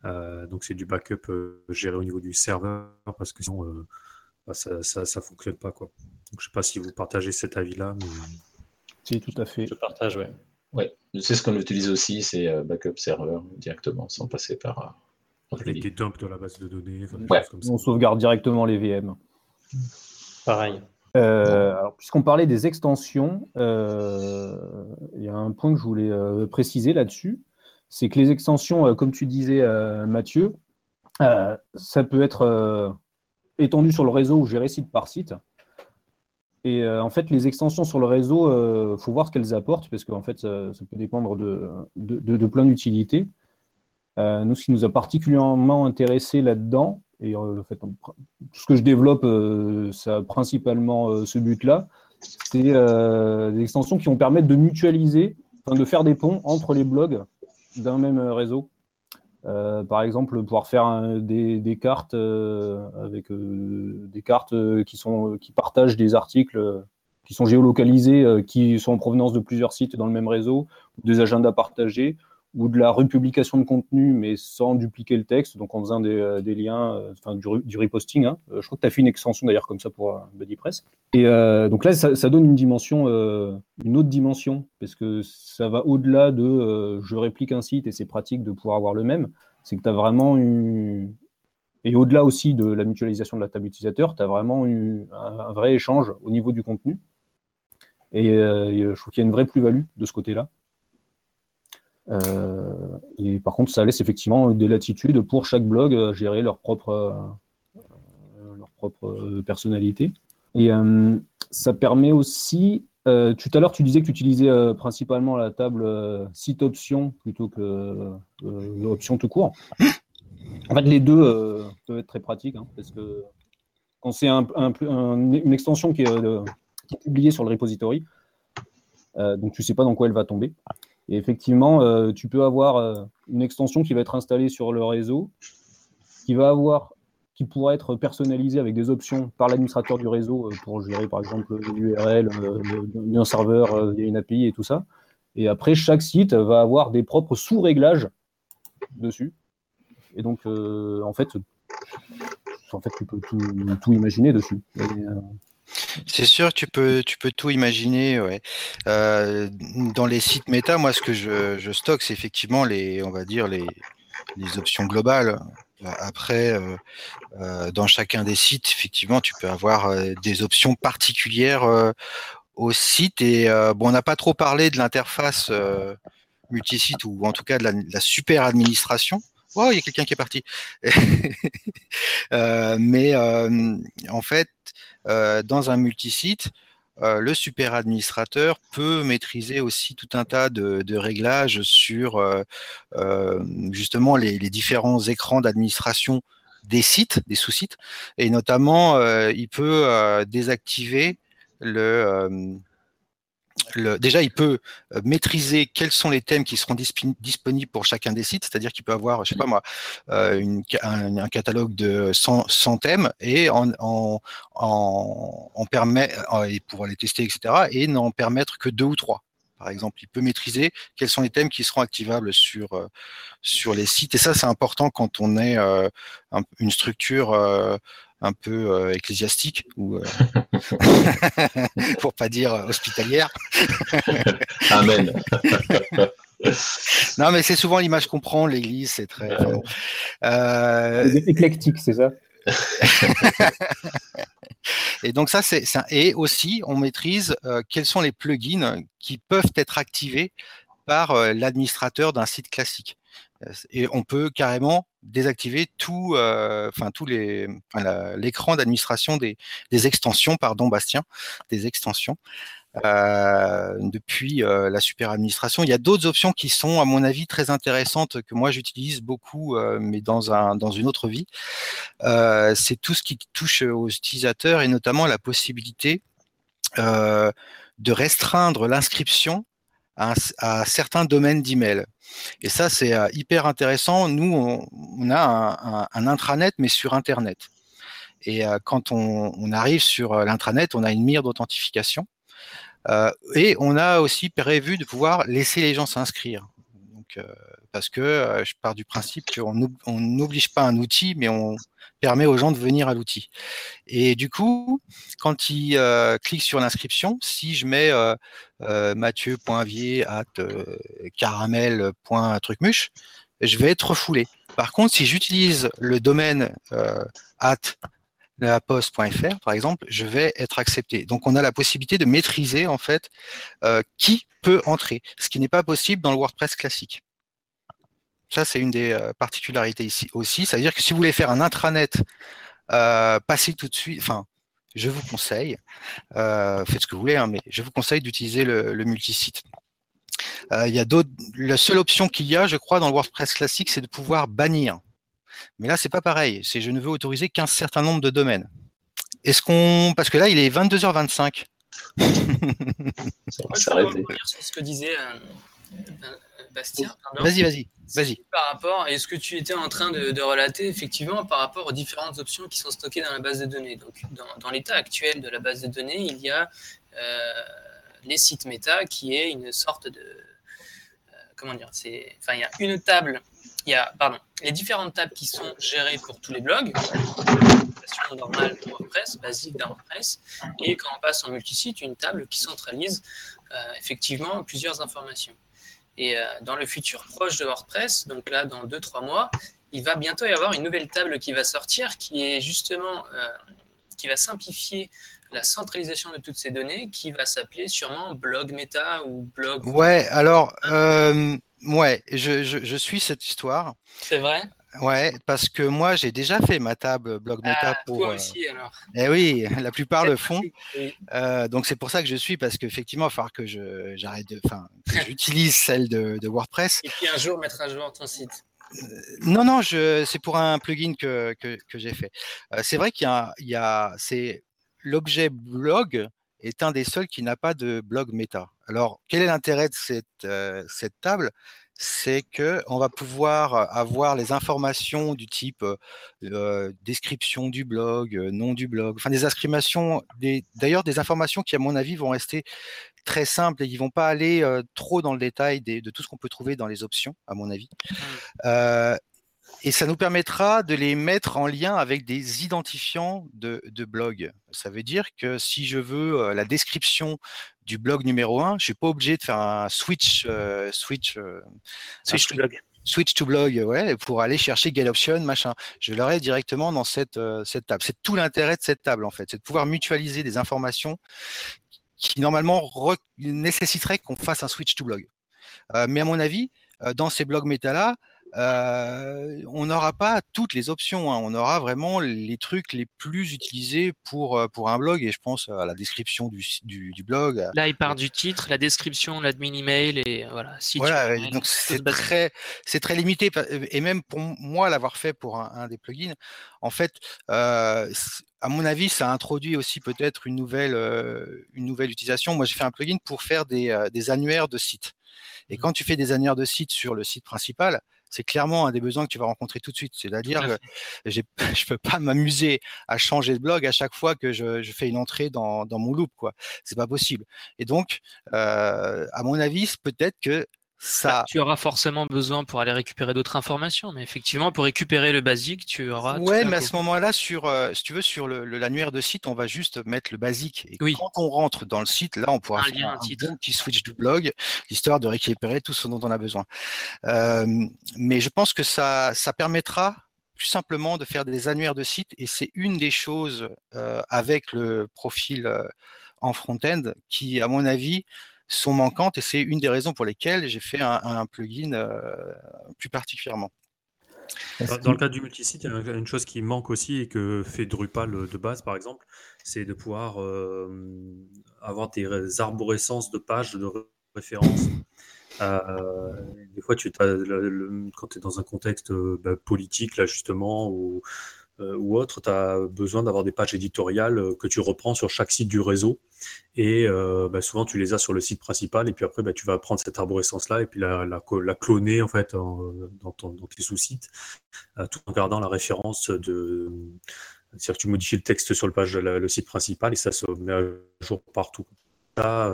Speaker 2: donc c'est du backup géré au niveau du serveur parce que sinon bah, ça, ça, fonctionne pas, quoi. Donc je sais pas si vous partagez cet avis-là, mais
Speaker 5: si tout à fait.
Speaker 4: Je partage, ouais.
Speaker 8: Ouais, c'est ce qu'on utilise aussi, c'est backup serveur directement, sans passer par.
Speaker 2: Avec des dumps de la base de données.
Speaker 5: On sauvegarde directement les VM.
Speaker 4: Pareil.
Speaker 5: Euh, puisqu'on parlait des extensions, euh, il y a un point que je voulais euh, préciser là-dessus, c'est que les extensions, comme tu disais Mathieu, ça peut être étendu sur le réseau ou géré site par site. Et en fait, les extensions sur le réseau, il faut voir ce qu'elles apportent, parce qu'en fait, ça, peut dépendre de, de plein d'utilités. nous, ce qui nous a particulièrement intéressé là-dedans, et euh, tout ce que je développe, euh, ça a principalement euh, ce but-là. C'est des extensions qui vont permettre de mutualiser, de faire des ponts entre les blogs d'un même réseau. par exemple, pouvoir faire des, cartes avec des cartes qui, sont, qui partagent des articles qui sont géolocalisés, qui sont en provenance de plusieurs sites dans le même réseau, des agendas partagés, ou de la republication de contenu, mais sans dupliquer le texte, donc en faisant des, euh, liens, euh, enfin du, reposting. Hein. Euh, je crois que tu as fait une extension d'ailleurs comme ça pour BuddyPress. Et donc là, ça, donne une dimension, une autre dimension, parce que ça va au-delà de je réplique un site et c'est pratique de pouvoir avoir le même. C'est que tu as vraiment eu. Et au-delà aussi de la mutualisation de la table utilisateur, tu as vraiment eu un, vrai échange au niveau du contenu. Et je trouve qu'il y a une vraie plus-value de ce côté-là. Euh, et par contre, ça laisse effectivement des latitudes pour chaque blog à gérer leur propre, euh, leur propre personnalité. Et euh, ça permet aussi tout à l'heure, tu disais que tu utilisais principalement la table site option plutôt que l'option tout court. En fait, les deux peuvent être très pratiques hein, parce que quand c'est un, une extension qui est, publiée sur le repository, donc tu ne sais pas dans quoi elle va tomber. Et effectivement, euh, tu peux avoir euh, une extension qui va être installée sur le réseau, qui va avoir, qui pourra être personnalisée avec des options par l'administrateur du réseau euh, pour gérer par exemple l'URL, un serveur, une API et tout ça. Et après, chaque site va avoir des propres sous-réglages dessus. Et donc, en fait, en fait, tu peux tout, imaginer dessus.
Speaker 3: C'est sûr, tu peux, tu peux tout imaginer. Euh, dans les sites méta, moi, ce que je, stocke, c'est effectivement les, options globales. Après, euh, euh, dans chacun des sites, effectivement, tu peux avoir des options particulières au site. Et on n'a pas trop parlé de l'interface multisite ou en tout cas de la, super administration. Oh, il y a quelqu'un qui est parti. mais en fait, euh, dans un multisite, euh, le super administrateur peut maîtriser aussi tout un tas de, réglages sur euh, justement les, différents écrans d'administration des sites, des sous-sites, et notamment il peut désactiver le déjà, il peut euh, maîtriser quels sont les thèmes qui seront disponibles pour chacun des sites, c'est-à-dire qu'il peut avoir, je sais pas moi, euh, un, catalogue de 100, thèmes et en, en, permet, euh, et pour les tester, etc., et n'en permettre que deux ou trois. Par exemple, il peut maîtriser quels sont les thèmes qui seront activables sur, sur les sites. Et ça, c'est important quand on est une structure un peu euh, ecclésiastique ou euh, pour pas dire euh, hospitalière.
Speaker 8: Amen.
Speaker 3: non, mais c'est souvent l'image qu'on prend. L'Église, c'est très
Speaker 5: éclectique, c'est ça?
Speaker 3: et donc ça, c'est et aussi on maîtrise quels sont les plugins qui peuvent être activés par l'administrateur d'un site classique. Et on peut carrément désactiver tout, euh, enfin tous les, l'écran d'administration des, extensions, pardon Bastien, des extensions. Euh, depuis euh, la super administration. Il y a d'autres options qui sont, à mon avis, très intéressantes que moi j'utilise beaucoup, mais dans, un, dans une autre vie. c'est tout ce qui touche aux utilisateurs et notamment la possibilité de restreindre l'inscription à, certains domaines d'email. Et ça, c'est euh, hyper intéressant. Nous, on, a un, intranet, mais sur Internet. Et euh, quand on, arrive sur euh, l'intranet, on a une mire d'authentification. et on a aussi prévu de pouvoir laisser les gens s'inscrire. Donc, parce que je pars du principe qu'on n'oblige pas un outil, mais on permet aux gens de venir à l'outil. Et du coup, quand ils cliquent sur l'inscription, si je mets euh, mathieu.vier at euh, caramel.trucmuche, je vais être refoulé. Par contre, si j'utilise le domaine euh, at laposte.fr, par exemple, je vais être accepté. Donc, on a la possibilité de maîtriser en fait qui peut entrer, ce qui n'est pas possible dans le WordPress classique. Ça, c'est une des particularités ici aussi. C'est-à-dire que si vous voulez faire un intranet, euh, passez tout de suite, enfin, je vous conseille, euh, faites ce que vous voulez, hein, mais je vous conseille d'utiliser le, le multisite. Euh, il y a d'autres. La seule option qu'il y a, je crois, dans le WordPress classique, c'est de pouvoir bannir. Mais là, c'est pas pareil. C'est je ne veux autoriser qu'un certain nombre de domaines. Est-ce qu'on, parce que là, il est 22h25.
Speaker 6: ça va s'arrêter. Sur ce que disait Bastien,
Speaker 3: Vas-y, vas-y, vas-y.
Speaker 6: Par rapport à ce que tu étais en train de, relater, effectivement, par rapport aux différentes options qui sont stockées dans la base de données. Donc, dans, l'état actuel de la base de données, il y a les sites méta qui est une sorte de. comment dire c'est, Enfin, il y a une table il y a pardon, les différentes tables qui sont gérées pour tous les blogs, normale de WordPress, basique d'un WordPress, et quand on passe en multisite, une table qui centralise euh, effectivement plusieurs informations. Et euh, dans le futur proche de WordPress, donc là dans 2-3 mois, il va bientôt y avoir une nouvelle table qui va sortir qui est justement euh, qui va simplifier la centralisation de toutes ces données qui va s'appeler sûrement blog meta ou blog.
Speaker 3: Ouais, alors Ouais, je, je, suis cette histoire.
Speaker 6: C'est vrai?
Speaker 3: Ouais, parce que moi j'ai déjà fait ma table blog meta
Speaker 6: ah, pour. Toi euh, aussi alors.
Speaker 3: Eh oui, la plupart le font. Euh, donc c'est pour ça que je suis parce qu'effectivement, il va falloir que je j'arrête de, enfin, j'utilise celle de, de, WordPress.
Speaker 6: Et puis un jour mettre à jour ton site.
Speaker 3: Euh, non, non, je, c'est pour un plugin que, que, que j'ai fait. c'est vrai qu'il y a, il y a c'est l'objet blog est un des seuls qui n'a pas de blog méta. Alors, quel est l'intérêt de cette, euh, cette table? C'est qu'on va pouvoir avoir les informations du type euh, description du blog, nom du blog, enfin des inscriptions, d'ailleurs des informations qui, à mon avis, vont rester très simples et qui vont pas aller trop dans le détail de tout ce qu'on peut trouver dans les options, à mon avis. Et ça nous permettra de les mettre en lien avec des identifiants de, de blog. Ça veut dire que si je veux euh, la description du blog numéro 1, je suis pas obligé de faire un switch, euh, switch, euh,
Speaker 4: switch to blog.
Speaker 3: Switch to blog, ouais, pour aller chercher get option, machin. Je l'aurai directement dans cette, cette table. C'est tout l'intérêt de cette table, en fait. C'est de pouvoir mutualiser des informations qui, normalement, nécessiteraient qu'on fasse un switch to blog. mais à mon avis, dans ces blogs méta-là, euh, on n'aura pas toutes les options. Hein. On aura vraiment les trucs les plus utilisés pour, pour un blog. Et je pense à la description du, du, blog.
Speaker 6: Là, il part du titre, la description, l'admin email et voilà.
Speaker 3: voilà, donc c'est très, c'est très limité. Et même pour moi, l'avoir fait pour un, des plugins, en fait, euh, à mon avis, ça introduit aussi peut-être une nouvelle, une nouvelle utilisation. Moi, j'ai fait un plugin pour faire des, des annuaires de sites. Et mmh. quand tu fais des annuaires de sites sur le site principal, c'est clairement un des besoins que tu vas rencontrer tout de suite. C'est-à-dire que je ne peux pas m'amuser à changer de blog à chaque fois que je, fais une entrée dans, mon loop. Ce n'est pas possible. Et donc, euh, à mon avis, peut-être que bah,
Speaker 6: tu auras forcément besoin pour aller récupérer d'autres informations, mais effectivement, pour récupérer le basique, tu auras.
Speaker 3: Ouais, mais à ce moment-là, sur, euh, si tu veux, sur l'annuaire de site, on va juste mettre le basique. Et quand on rentre dans le site, là, on pourra faire un, petit switch du blog, histoire de récupérer tout ce dont on a besoin. Euh, mais je pense que ça, ça permettra plus simplement de faire des annuaires de site, et c'est une des choses euh, avec le profil en front-end qui, à mon avis, sont manquantes et c'est une des raisons pour lesquelles j'ai fait un, plugin euh, plus particulièrement.
Speaker 2: Dans, le cas du multisite, il y a une chose qui manque aussi et que fait Drupal de base, par exemple, c'est de pouvoir euh, avoir des arborescences de pages de référence. Euh, des fois, tu quand tu es dans un contexte bah, politique, là justement, ou ou autre, tu as besoin d'avoir des pages éditoriales euh, que tu reprends sur chaque site du réseau. Et euh, bah, souvent, tu les as sur le site principal. Et puis après, bah, tu vas prendre cette arborescence-là et puis la, la, cloner en fait dans, ton, dans, tes sous-sites, tout en gardant la référence de. C'est-à-dire que tu modifies le texte sur le, page, le site principal et ça se met à jour partout. Ça,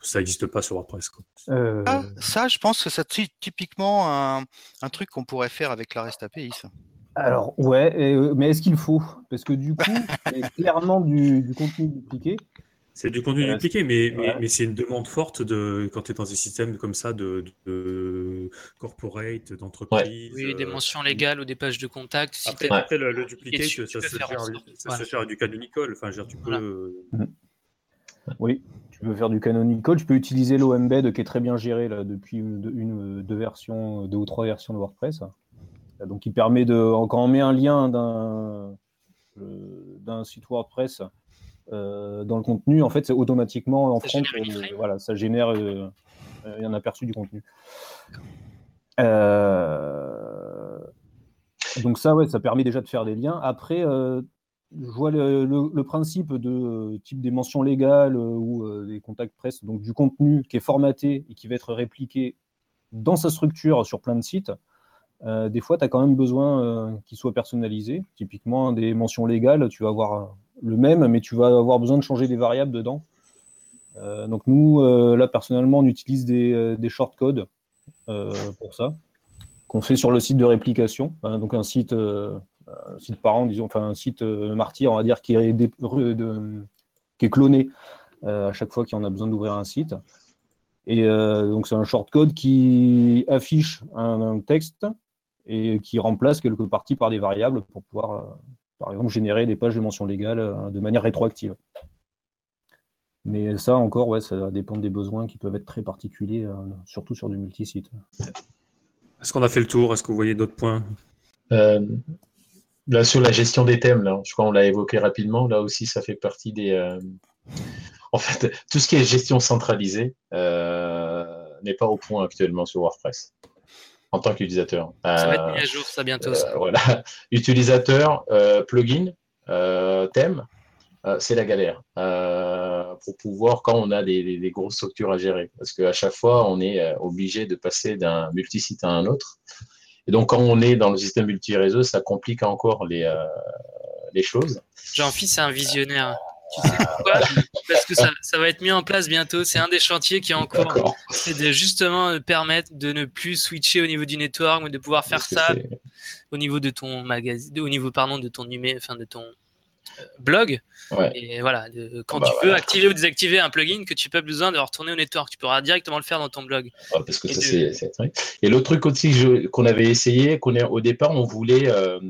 Speaker 2: ça n'existe pas sur WordPress.
Speaker 3: Ah, ça, je pense que c'est typiquement un, un truc qu'on pourrait faire avec la REST API. Ça.
Speaker 5: Alors, ouais, euh, mais est-ce qu'il faut? Parce que du coup, c'est clairement du, contenu dupliqué.
Speaker 2: C'est du contenu euh, dupliqué, mais, mais, c'est une demande forte de, quand tu es dans des systèmes comme ça de, corporate, d'entreprise.
Speaker 6: Oui, des euh, mentions légales ou des pages de contact.
Speaker 2: après, le, dupliqué, ça, se, faire, du canonical. Enfin, tu peux. Mhm.
Speaker 5: Oui, tu peux faire du canonical. Tu peux utiliser l'OMBED qui est très bien géré là, depuis une, deux versions, deux ou trois versions de WordPress. Donc, il permet de, quand on met un lien d'un euh, site WordPress euh, dans le contenu, en fait, c'est automatiquement en front, euh, voilà, ça génère un aperçu du contenu. donc ça, ouais, ça permet déjà de faire des liens. Après, je vois le, principe de type des mentions légales ou des contacts presse, donc du contenu qui est formaté et qui va être répliqué dans sa structure sur plein de sites. Des fois, tu as quand même besoin qu'il soit personnalisé. Typiquement, des mentions légales, tu vas avoir le même, mais tu vas avoir besoin de changer des variables dedans. donc nous, là, personnellement, on utilise des, des shortcodes pour ça, qu'on fait sur le site de réplication. Hein, donc un site site parent, disons, enfin un site euh, martyr, on va dire, qui est, cloné euh, à chaque fois qu'il en a besoin d'ouvrir un site. Et euh, donc c'est un shortcode qui affiche un, texte et qui remplace quelques parties par des variables pour pouvoir, par exemple, générer des pages de mention légale de manière rétroactive. Mais ça encore, ouais, ça dépend des besoins qui peuvent être très particuliers, surtout sur du multisite.
Speaker 2: Est-ce qu'on a fait le tour? Est-ce que vous voyez d'autres points?
Speaker 8: Là, sur la gestion des thèmes, là, je crois qu'on l'a évoqué rapidement, là aussi, ça fait partie des. Euh, en fait, tout ce qui est gestion centralisée euh, n'est pas au point actuellement sur WordPress en tant qu'utilisateur.
Speaker 6: Ça va être mis à jour, ça bientôt.
Speaker 8: Euh, voilà. Utilisateur, plugin, thème, c'est la galère pour pouvoir, quand on a des, des, grosses structures à gérer. Parce qu'à chaque fois, on est obligé de passer d'un multisite à un autre. Et donc, quand on est dans le système multi-réseau, ça complique encore les, euh, les choses.
Speaker 6: Jean-Philippe, c'est un visionnaire. Tu sais pourquoi Parce que ça, ça, va être mis en place bientôt. C'est un des chantiers qui est en cours. C'est de justement permettre de ne plus switcher au niveau du network, mais de pouvoir faire ça au niveau de ton magazine, au niveau pardon de ton numé, enfin de ton blog. Et voilà, quand bah tu veux activer ou désactiver un plugin, que tu peux besoin de retourner au network, tu pourras directement le faire dans ton blog.
Speaker 8: parce que et, ça, et l'autre truc aussi qu'on avait essayé, qu'on au départ, on voulait euh,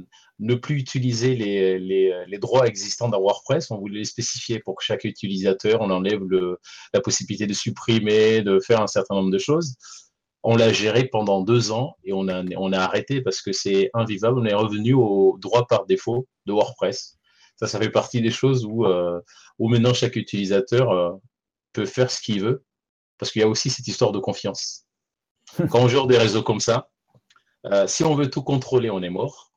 Speaker 8: ne plus utiliser les, les, droits existants dans WordPress, on voulait les spécifier pour que chaque utilisateur, on enlève le, la possibilité de supprimer, de faire un certain nombre de choses. On l'a géré pendant deux ans et on a, on a arrêté parce que c'est invivable. On est revenu au droit par défaut de WordPress ça, ça fait partie des choses où, euh, où maintenant chaque utilisateur euh, peut faire ce qu'il veut, parce qu'il y a aussi cette histoire de confiance. Quand on gère des réseaux comme ça, euh, si on veut tout contrôler, on est mort.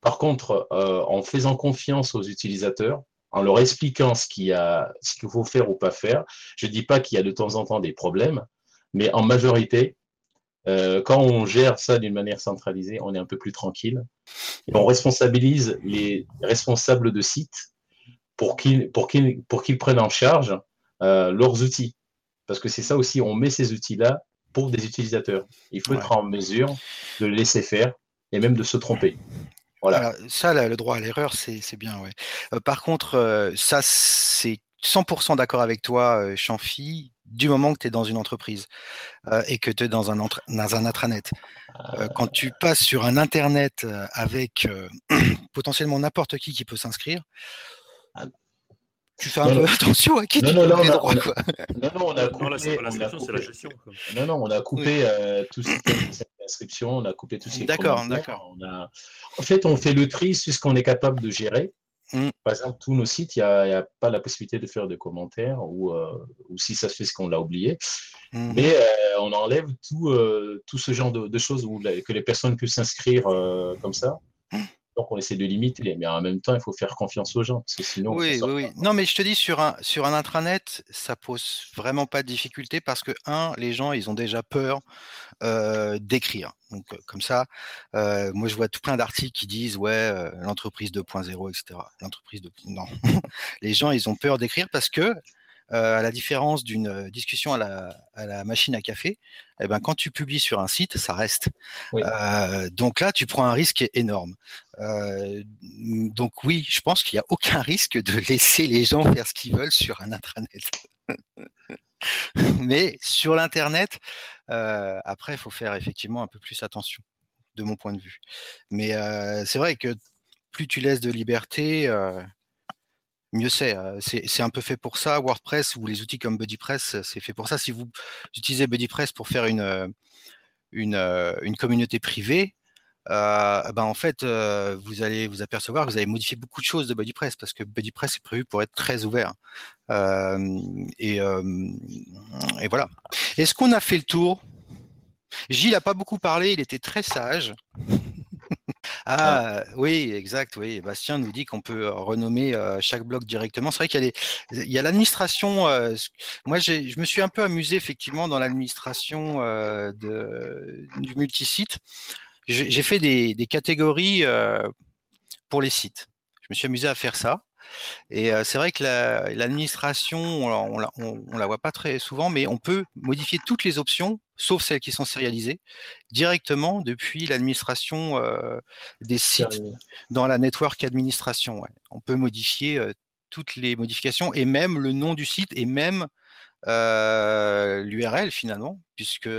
Speaker 8: Par contre, en faisant confiance aux utilisateurs, en leur expliquant ce qu'il faut faire ou pas faire, je ne dis pas qu'il y a de temps en temps des problèmes, mais en majorité, euh, quand on gère ça d'une manière centralisée, on est un peu plus tranquille. Et on responsabilise les responsables de sites pour qu'ils pour pour qu'ils prennent en charge euh, leurs outils. Parce que c'est ça aussi, on met ces outils-là pour des utilisateurs. Il faut être en mesure de les laisser faire et même de se tromper. Voilà.
Speaker 3: ça, le droit à l'erreur, c'est bien. Euh, par contre, ça, c'est 100% d'accord avec toi, Champhy, du moment que tu es dans une entreprise et que tu es dans un, dans un intranet. quand tu passes sur un Internet avec potentiellement n'importe qui qui peut s'inscrire. Tu fais un peu attention à qui tu
Speaker 8: non, non, les droits. Non, non, on a coupé, Non, non, on a coupé tout ce qui est inscription, on a coupé tout ce qui est
Speaker 3: D'accord, d'accord.
Speaker 8: En fait, on fait le tri sur ce qu'on est capable de gérer. Mmh. Par exemple, tous nos sites, il n'y a, pas la possibilité de faire de commentaires ou, euh, ou si ça se fait, ce qu'on l'a oublié. Mmh. Mais euh, on enlève tout, euh, tout ce genre de, choses où que les personnes puissent s'inscrire comme ça. Donc on essaie de limiter, mais en même temps, il faut faire confiance aux gens, parce que sinon.
Speaker 3: Oui, oui, oui. Non, mais je te dis, sur un, sur un intranet, ça pose vraiment pas de difficulté parce que, un, les gens, ils ont déjà peur d'écrire. Donc, comme ça, moi, je vois tout plein d'articles qui disent, ouais, l'entreprise 2.0, etc. L'entreprise de. Non. les gens, ils ont peur d'écrire parce que à la différence d'une discussion à la, machine à café, eh ben, quand tu publies sur un site, ça reste. donc là, tu prends un risque énorme. donc oui, je pense qu'il n'y a aucun risque de laisser les gens faire ce qu'ils veulent sur un intranet. Mais sur l'Internet, après, il faut faire effectivement un peu plus attention, de mon point de vue. Mais c'est vrai que plus tu laisses de liberté, mieux c'est. C'est un peu fait pour ça. WordPress ou les outils comme BuddyPress, c'est fait pour ça. Si vous utilisez BuddyPress pour faire une, une, communauté privée, ben en fait, vous allez vous apercevoir que vous allez modifier beaucoup de choses de BuddyPress parce que BuddyPress est prévu pour être très ouvert. et, et, voilà. Est-ce qu'on a fait le tour? Gilles n'a pas beaucoup parlé, il était très sage. Ah oui, exact, oui. Bastien nous dit qu'on peut renommer chaque bloc directement. C'est vrai qu'il y a, l'administration. moi, je me suis un peu amusé effectivement dans l'administration du multisite. J'ai fait des catégories pour les sites. Je me suis amusé à faire ça. Et c'est vrai que l'administration, on, ne la voit pas très souvent, mais on peut modifier toutes les options, sauf celles qui sont sérialisées, directement depuis l'administration des sites dans la network administration. On peut modifier toutes les modifications et même le nom du site et même l'URL finalement, puisque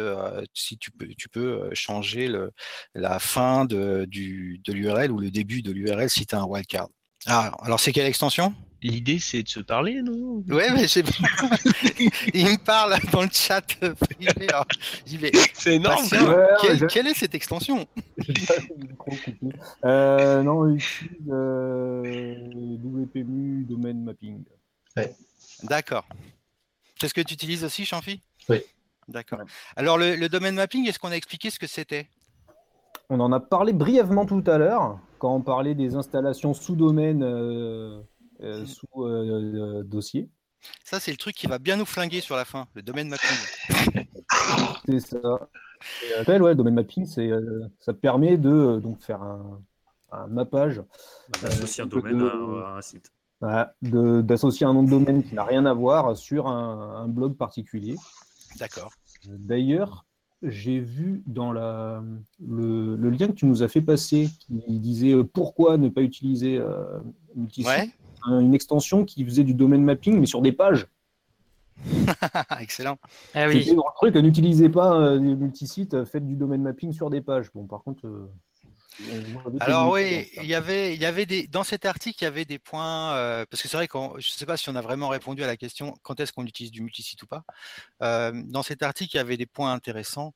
Speaker 3: si tu peux, tu peux changer la fin de, de l'URL ou le début de l'URL si tu as un wildcard. Ah, alors c'est quelle extension?
Speaker 7: L'idée, c'est de se parler, non?
Speaker 3: Ouais, mais j'ai... il me parle dans le chat privé.
Speaker 7: C'est énorme.
Speaker 3: quelle, est cette extension?
Speaker 5: Euh, Non, ici, euh, WPMU Domain Mapping.
Speaker 3: Ouais. D'accord. C'est ce que tu utilises aussi, Chanfi
Speaker 8: Oui.
Speaker 3: D'accord. Alors, le, le domaine mapping, est-ce qu'on a expliqué ce que c'était?
Speaker 5: On en a parlé brièvement tout à l'heure quand on parlait des installations sous domaine, euh, euh, sous euh, dossier.
Speaker 3: Ça, c'est le truc qui va bien nous flinguer sur la fin, le domaine mapping.
Speaker 5: c'est ça. Appelle, ouais, domaine mapping, c'est, ça permet de donc, faire un, mappage.
Speaker 2: D'associer un domaine à, un site.
Speaker 5: d'associer un nom de domaine qui n'a rien à voir sur un blog particulier.
Speaker 3: D'accord.
Speaker 5: D'ailleurs, j'ai vu dans la, le, lien que tu nous as fait passer qui disait euh, pourquoi ne pas utiliser euh, une extension qui faisait du domaine mapping mais sur des pages.
Speaker 3: Excellent.
Speaker 6: Ah oui.
Speaker 5: le truc, n'utilisez pas euh, multisites, faites du domaine mapping sur des pages. Bon, par contre, euh,
Speaker 3: alors oui, il y avait, il y avait des, dans cet article, il y avait des points, euh, parce que c'est vrai que je ne sais pas si on a vraiment répondu à la question quand est-ce qu'on utilise du multisite ou pas. Euh, dans cet article, il y avait des points intéressants.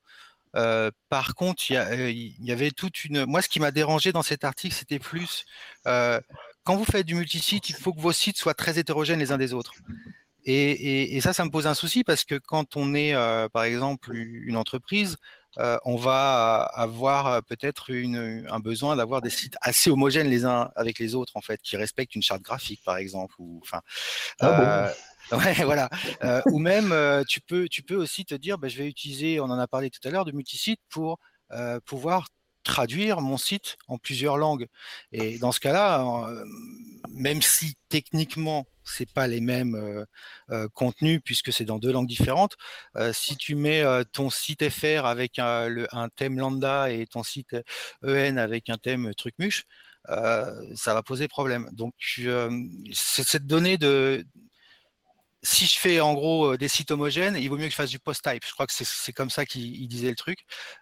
Speaker 3: Euh, par contre, il y, avait toute une. Moi, ce qui m'a dérangé dans cet article, c'était plus quand vous faites du multisite, il faut que vos sites soient très hétérogènes les uns des autres. Et, et ça, ça me pose un souci parce que quand on est, par exemple, une entreprise, on va avoir peut-être un besoin d'avoir des sites assez homogènes les uns avec les autres, en fait, qui respectent une charte graphique, par exemple. Ou, enfin, ah euh, voilà. ou même, tu, peux, tu peux aussi te dire, bah, je vais utiliser, on en a parlé tout à l'heure, de multisite pour pouvoir traduire mon site en plusieurs langues. Et dans ce cas-là, même si techniquement c'est pas les mêmes euh, euh, contenus puisque c'est dans deux langues différentes. Euh, si tu mets ton site FR avec un, thème lambda et ton site EN avec un thème trucmuche, ça va poser problème. Donc cette donnée de si je fais en gros des sites homogènes, il vaut mieux que je fasse du post-type. Je crois que c'est comme ça qu'il disait le truc.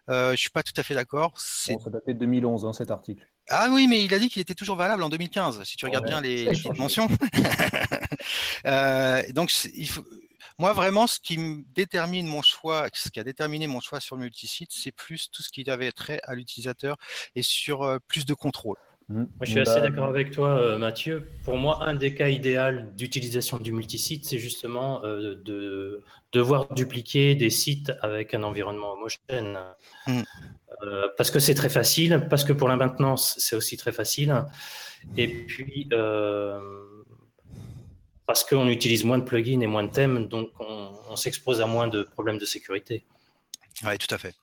Speaker 3: je suis pas tout à fait d'accord.
Speaker 5: ça datait de 2011, hein, cet article.
Speaker 3: Ah oui, mais il a dit qu'il était toujours valable en 2015, si tu regardes bien les, mentions. Euh, donc, il faut... moi, vraiment, ce qui me détermine mon choix, ce qui a déterminé mon choix sur le multisite, c'est plus tout ce qui avait trait à l'utilisateur et sur euh, plus de contrôle.
Speaker 4: Moi, je suis assez bah, d'accord avec toi, euh, Mathieu. Pour moi, un des cas idéaux d'utilisation du multisite, c'est justement de devoir dupliquer des sites avec un environnement homogène. Mmh. Euh, parce que c'est très facile, parce que pour la maintenance, c'est aussi très facile. Et puis, euh, parce qu'on utilise moins de plugins et moins de thèmes, donc on, s'expose à moins de problèmes de sécurité.
Speaker 3: Oui, tout à fait.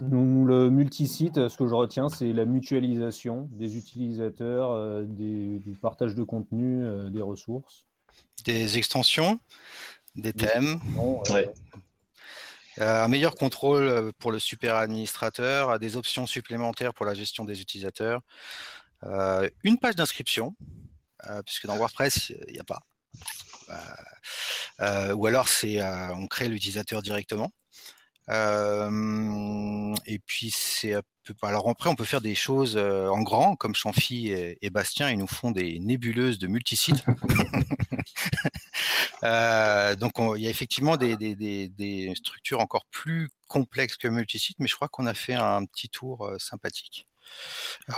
Speaker 5: Le multisite, ce que je retiens, c'est la mutualisation des utilisateurs, euh, du partage de contenu, des ressources.
Speaker 3: Des extensions, des thèmes. Euh, un meilleur contrôle euh, pour le super administrateur, des options supplémentaires pour la gestion des utilisateurs, euh, une page d'inscription, puisque dans WordPress, il n'y a pas. ou alors, c'est on crée l'utilisateur directement. Et puis, c'est alors après, on peut faire des choses en grand, comme Champhy et, Bastien, ils nous font des nébuleuses de multisites. donc, il y a effectivement des, structures encore plus complexes que multisites, mais je crois qu'on a fait un petit tour sympathique.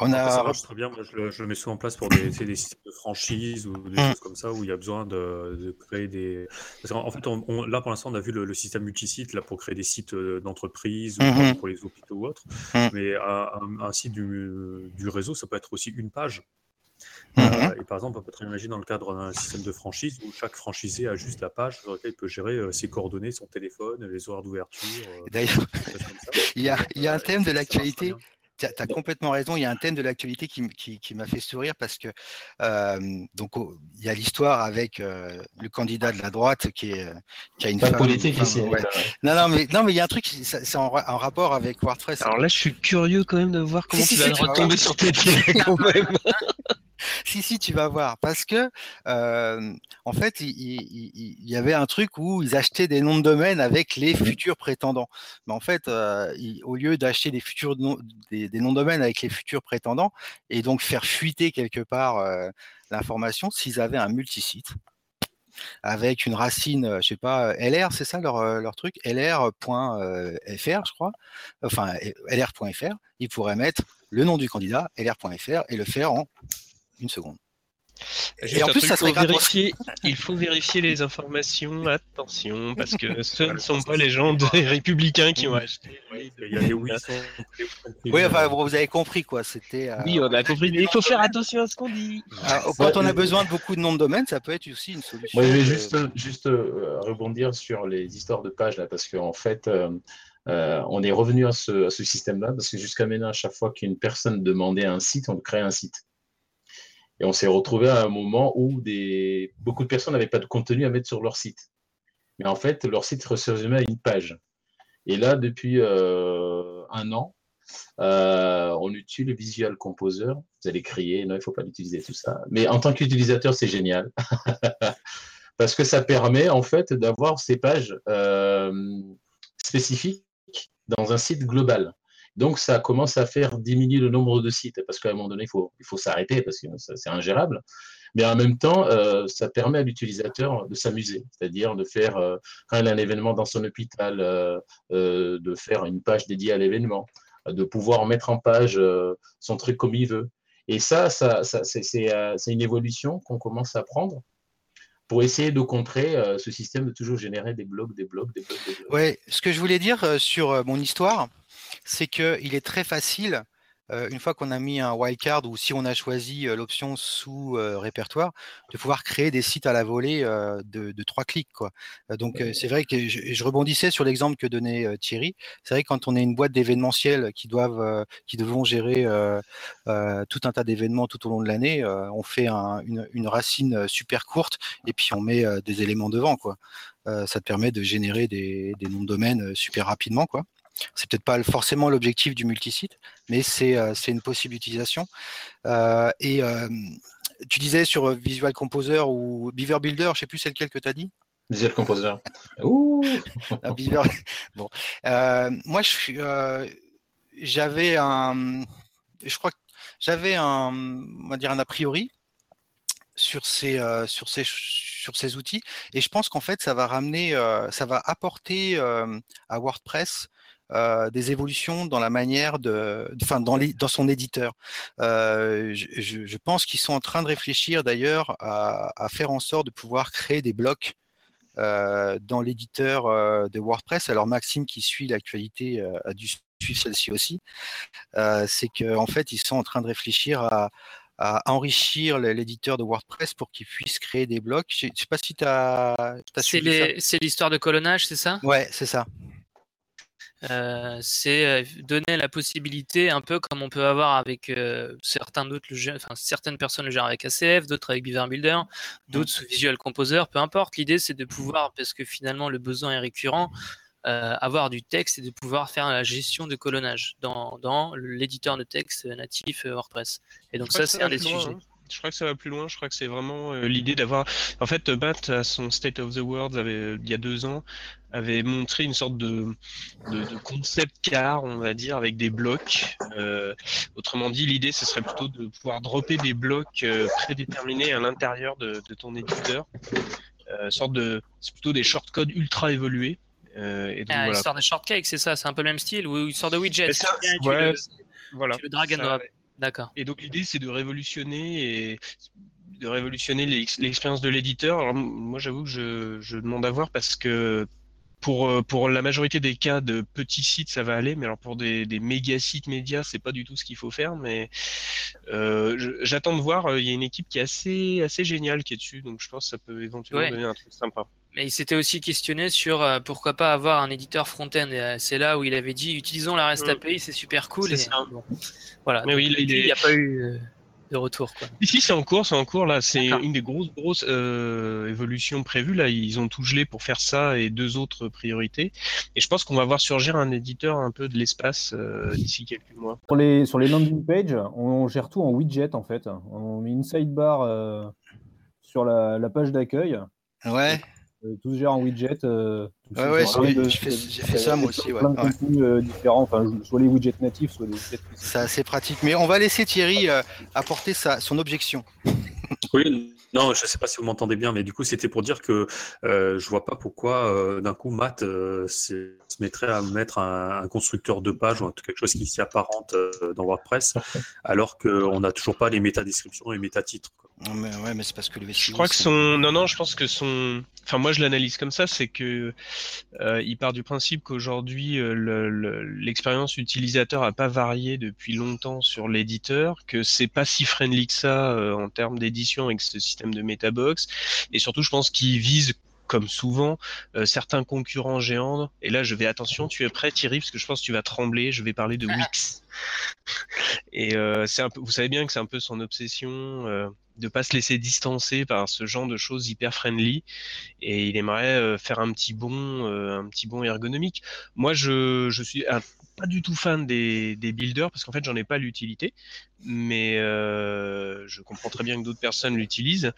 Speaker 2: On a... Ça marche très bien. Moi, je, le, je, le, mets souvent en place pour des, des systèmes de franchise ou des mmh. choses comme ça où il y a besoin de, de créer des. en fait, on, là pour l'instant, on a vu le, le, système multisite là pour créer des sites euh, d'entreprise mmh. pour les hôpitaux ou autres. Mmh. Mais un, un, site du, du, réseau, ça peut être aussi une page. Euh, et par exemple, on peut très imaginer dans le cadre d'un système de franchise où chaque franchisé a juste la page sur laquelle il peut gérer euh, ses coordonnées, son téléphone, les horaires d'ouverture.
Speaker 3: D'ailleurs, il y a un thème de l'actualité tu as, complètement raison. Il y a un thème de l'actualité qui, qui, m'a fait sourire parce que donc il y a l'histoire avec le candidat de la droite qui, est, qui a une femme.
Speaker 8: politique ici.
Speaker 3: Non, non, mais non, mais il y a un truc, c'est en, rapport avec WordPress.
Speaker 7: Alors là, je suis curieux quand même de voir comment tu vas retomber sur tes pieds quand même.
Speaker 3: si, si, tu vas voir. Parce que, euh, en fait, il, y avait un truc où ils achetaient des noms de domaine avec les futurs prétendants. Mais en fait, euh, au lieu d'acheter des, futurs des, noms de domaine avec les futurs prétendants et donc faire fuiter quelque part euh, l'information, s'ils avaient un multisite, avec une racine, je sais pas, LR, c'est ça leur, leur truc, lr.fr, je crois, enfin lr.fr, ils pourraient mettre le nom du candidat, lr.fr, et le faire en une seconde.
Speaker 7: et en plus, ça serait vérifier, il faut vérifier les informations, attention, parce que ce ne sont pas les gens des républicains qui ont acheté. Il y a
Speaker 3: oui. Oui, enfin, vous avez compris quoi. C'était.
Speaker 7: Euh, oui, on a compris, mais il faut faire attention à ce qu'on dit.
Speaker 3: Ah, quand on a besoin de beaucoup de noms de domaine, ça peut être aussi une solution.
Speaker 8: Moi, je vais juste, juste euh, rebondir sur les histoires de pages là, parce qu'en fait. Euh, on est revenu à ce, à ce système-là parce que jusqu'à maintenant, à chaque fois qu'une personne demandait un site, on crée un site. Et on s'est retrouvé à un moment où beaucoup de personnes n'avaient pas de contenu à mettre sur leur site. Mais en fait, leur site ressemblait à une page. Et là, depuis euh, un an, euh, on utilise Visual Composer. Vous allez crier, non, il ne faut pas l'utiliser, tout ça. Mais en tant qu'utilisateur, c'est génial. Parce que ça permet, en fait, d'avoir ces pages euh, spécifiques dans un site global. Donc, ça commence à faire diminuer le nombre de sites, parce qu'à un moment donné, il faut, il faut s'arrêter, parce que c'est ingérable. Mais en même temps, euh, ça permet à l'utilisateur de s'amuser, c'est-à-dire de faire, euh, quand il a un événement dans son hôpital, euh, de faire une page dédiée à l'événement, de pouvoir mettre en page son truc comme il veut. Et ça, ça, ça c'est une évolution qu'on commence à prendre pour essayer de contrer ce système de toujours générer des blocs, des blocs, des blocs. Des blocs.
Speaker 3: Oui, ce que je voulais dire sur mon histoire, c'est qu'il est très facile, euh, une fois qu'on a mis un wildcard ou si on a choisi euh, l'option sous euh, répertoire, de pouvoir créer des sites à la volée de, trois clics. Donc c'est vrai que je, rebondissais sur l'exemple que donnait Thierry. C'est vrai que quand on est une boîte d'événementiels qui doivent, qui devront gérer tout un tas d'événements tout au long de l'année, on fait une, racine super courte et puis on met des éléments devant. Ça te permet de générer des, noms de domaine super rapidement. C'est peut-être pas forcément l'objectif du multisite, mais c'est euh, une possible utilisation. Euh, et euh, tu disais sur Visual Composer ou Beaver Builder, je ne sais plus c'est lequel que tu as dit
Speaker 8: Visual Composer.
Speaker 3: Ouh Beaver... bon. moi, j'avais un, je crois que j'avais un, on va dire un a priori sur ces, sur ces, sur ces outils, et je pense qu'en fait, ça va ramener, ça va apporter à WordPress des évolutions dans la manière de, enfin dans, dans son éditeur. Je, pense qu'ils sont en train de réfléchir d'ailleurs à, faire en sorte de pouvoir créer des blocs dans l'éditeur de WordPress. Alors Maxime qui suit l'actualité a dû suivre celle-ci aussi. C'est qu'en en fait ils sont en train de réfléchir à, à enrichir l'éditeur de WordPress pour qu'il puisse créer des blocs. Je ne sais pas si tu as,
Speaker 6: as C'est l'histoire de colonnage, c'est ça?
Speaker 3: Ouais, c'est ça.
Speaker 6: Euh, c'est euh, donner la possibilité, un peu comme on peut avoir avec euh, certains d'autres, enfin, certaines personnes le gèrent avec ACF, d'autres avec Beaver Builder, d'autres sous Visual Composer, peu importe. L'idée, c'est de pouvoir, parce que finalement le besoin est récurrent, avoir du texte et de pouvoir faire la gestion de colonnage dans, dans l'éditeur de texte natif WordPress. Et donc ça, c'est un des sujets. Hein.
Speaker 7: Je crois que ça va plus loin. Je crois que c'est vraiment euh, l'idée d'avoir. En fait, Bat, à son State of the World, avait, il y a deux ans, avait montré une sorte de, de, concept car, on va dire, avec des blocs. Euh, autrement dit, l'idée, ce serait plutôt de pouvoir dropper des blocs euh, prédéterminés à l'intérieur de, de, ton éditeur. sorte de, c'est plutôt des shortcodes ultra évolués.
Speaker 6: Et donc, ah, voilà. Une sorte de shortcake, c'est ça, c'est un peu le même style, ou une sorte de widget.
Speaker 7: ouais, Voilà.
Speaker 6: Le drag and
Speaker 7: Ça-
Speaker 6: drop. D'accord.
Speaker 7: Et donc l'idée c'est de révolutionner et de révolutionner l'ex- l'expérience de l'éditeur. Alors, moi j'avoue que je, je demande à voir parce que pour, euh, pour la majorité des cas de petits sites ça va aller, mais alors pour des, des méga sites médias c'est pas du tout ce qu'il faut faire. Mais euh, j'attends de voir. euh, Il y a une équipe qui est assez assez géniale qui est dessus, donc je pense que ça peut éventuellement
Speaker 6: Ouais.
Speaker 7: donner un truc sympa.
Speaker 6: Mais il s'était aussi questionné sur euh, pourquoi pas avoir un éditeur front-end. Et, euh, c'est là où il avait dit utilisons la REST
Speaker 7: Mm.
Speaker 6: API, c'est super cool.
Speaker 7: C'est
Speaker 6: Et,
Speaker 7: ça.
Speaker 6: bon, voilà.
Speaker 7: Mais
Speaker 6: Donc,
Speaker 7: oui, là, il
Speaker 6: n'y a pas eu euh, de retour. Quoi.
Speaker 7: Ici, c'est en cours, c'est en cours. Là, c'est
Speaker 6: D'accord.
Speaker 7: une des grosses, grosses euh, évolutions prévues. Là, ils ont tout gelé pour faire ça et deux autres priorités. Et je pense qu'on va voir surgir un éditeur un peu de l'espace euh, d'ici quelques mois.
Speaker 5: Sur les, sur les landing pages, on gère tout en widget en fait. On met une sidebar euh, sur la, la page d'accueil.
Speaker 3: Ouais,
Speaker 5: tout se gère en widget. euh,
Speaker 3: Ouais, ouais, j'ai fait- ça, moi aussi, ouais.
Speaker 5: Plein de
Speaker 3: Ouais.
Speaker 5: contenus euh, différents, enfin, soit les widgets natifs, soit les widgets
Speaker 3: c'est assez pratique. Mais on va laisser Thierry euh, apporter sa, son objection.
Speaker 2: Oui, non, je sais pas si vous m'entendez bien, mais du coup, c'était pour dire que euh, je vois pas pourquoi euh, d'un coup Matt euh, se mettrait à mettre un, un constructeur de page ou quelque chose qui s'y apparente euh, dans WordPress, alors qu'on n'a toujours pas les métadescriptions et métatitres.
Speaker 3: Mais, ouais, mais c'est parce que le
Speaker 7: Je crois que son, non, non, je pense que son, enfin, moi, je l'analyse comme ça, c'est que euh, il part du principe qu'aujourd'hui, euh, le- le- l'expérience utilisateur a pas varié depuis longtemps sur l'éditeur, que c'est pas si friendly que ça euh, en termes d'édition avec ce système de Metabox, et surtout, je pense qu'il vise comme souvent, euh, certains concurrents géants. Et là, je vais attention, tu es prêt, Thierry, parce que je pense que tu vas trembler. Je vais parler de Wix. Et euh, c'est un peu, vous savez bien que c'est un peu son obsession euh, de pas se laisser distancer par ce genre de choses hyper friendly. Et il aimerait euh, faire un petit bond, un petit bond ergonomique. Moi, je, je suis un- pas du tout fan des, des builders parce qu'en fait, j'en ai pas l'utilité. Mais je comprends très bien que d'autres personnes l'utilisent.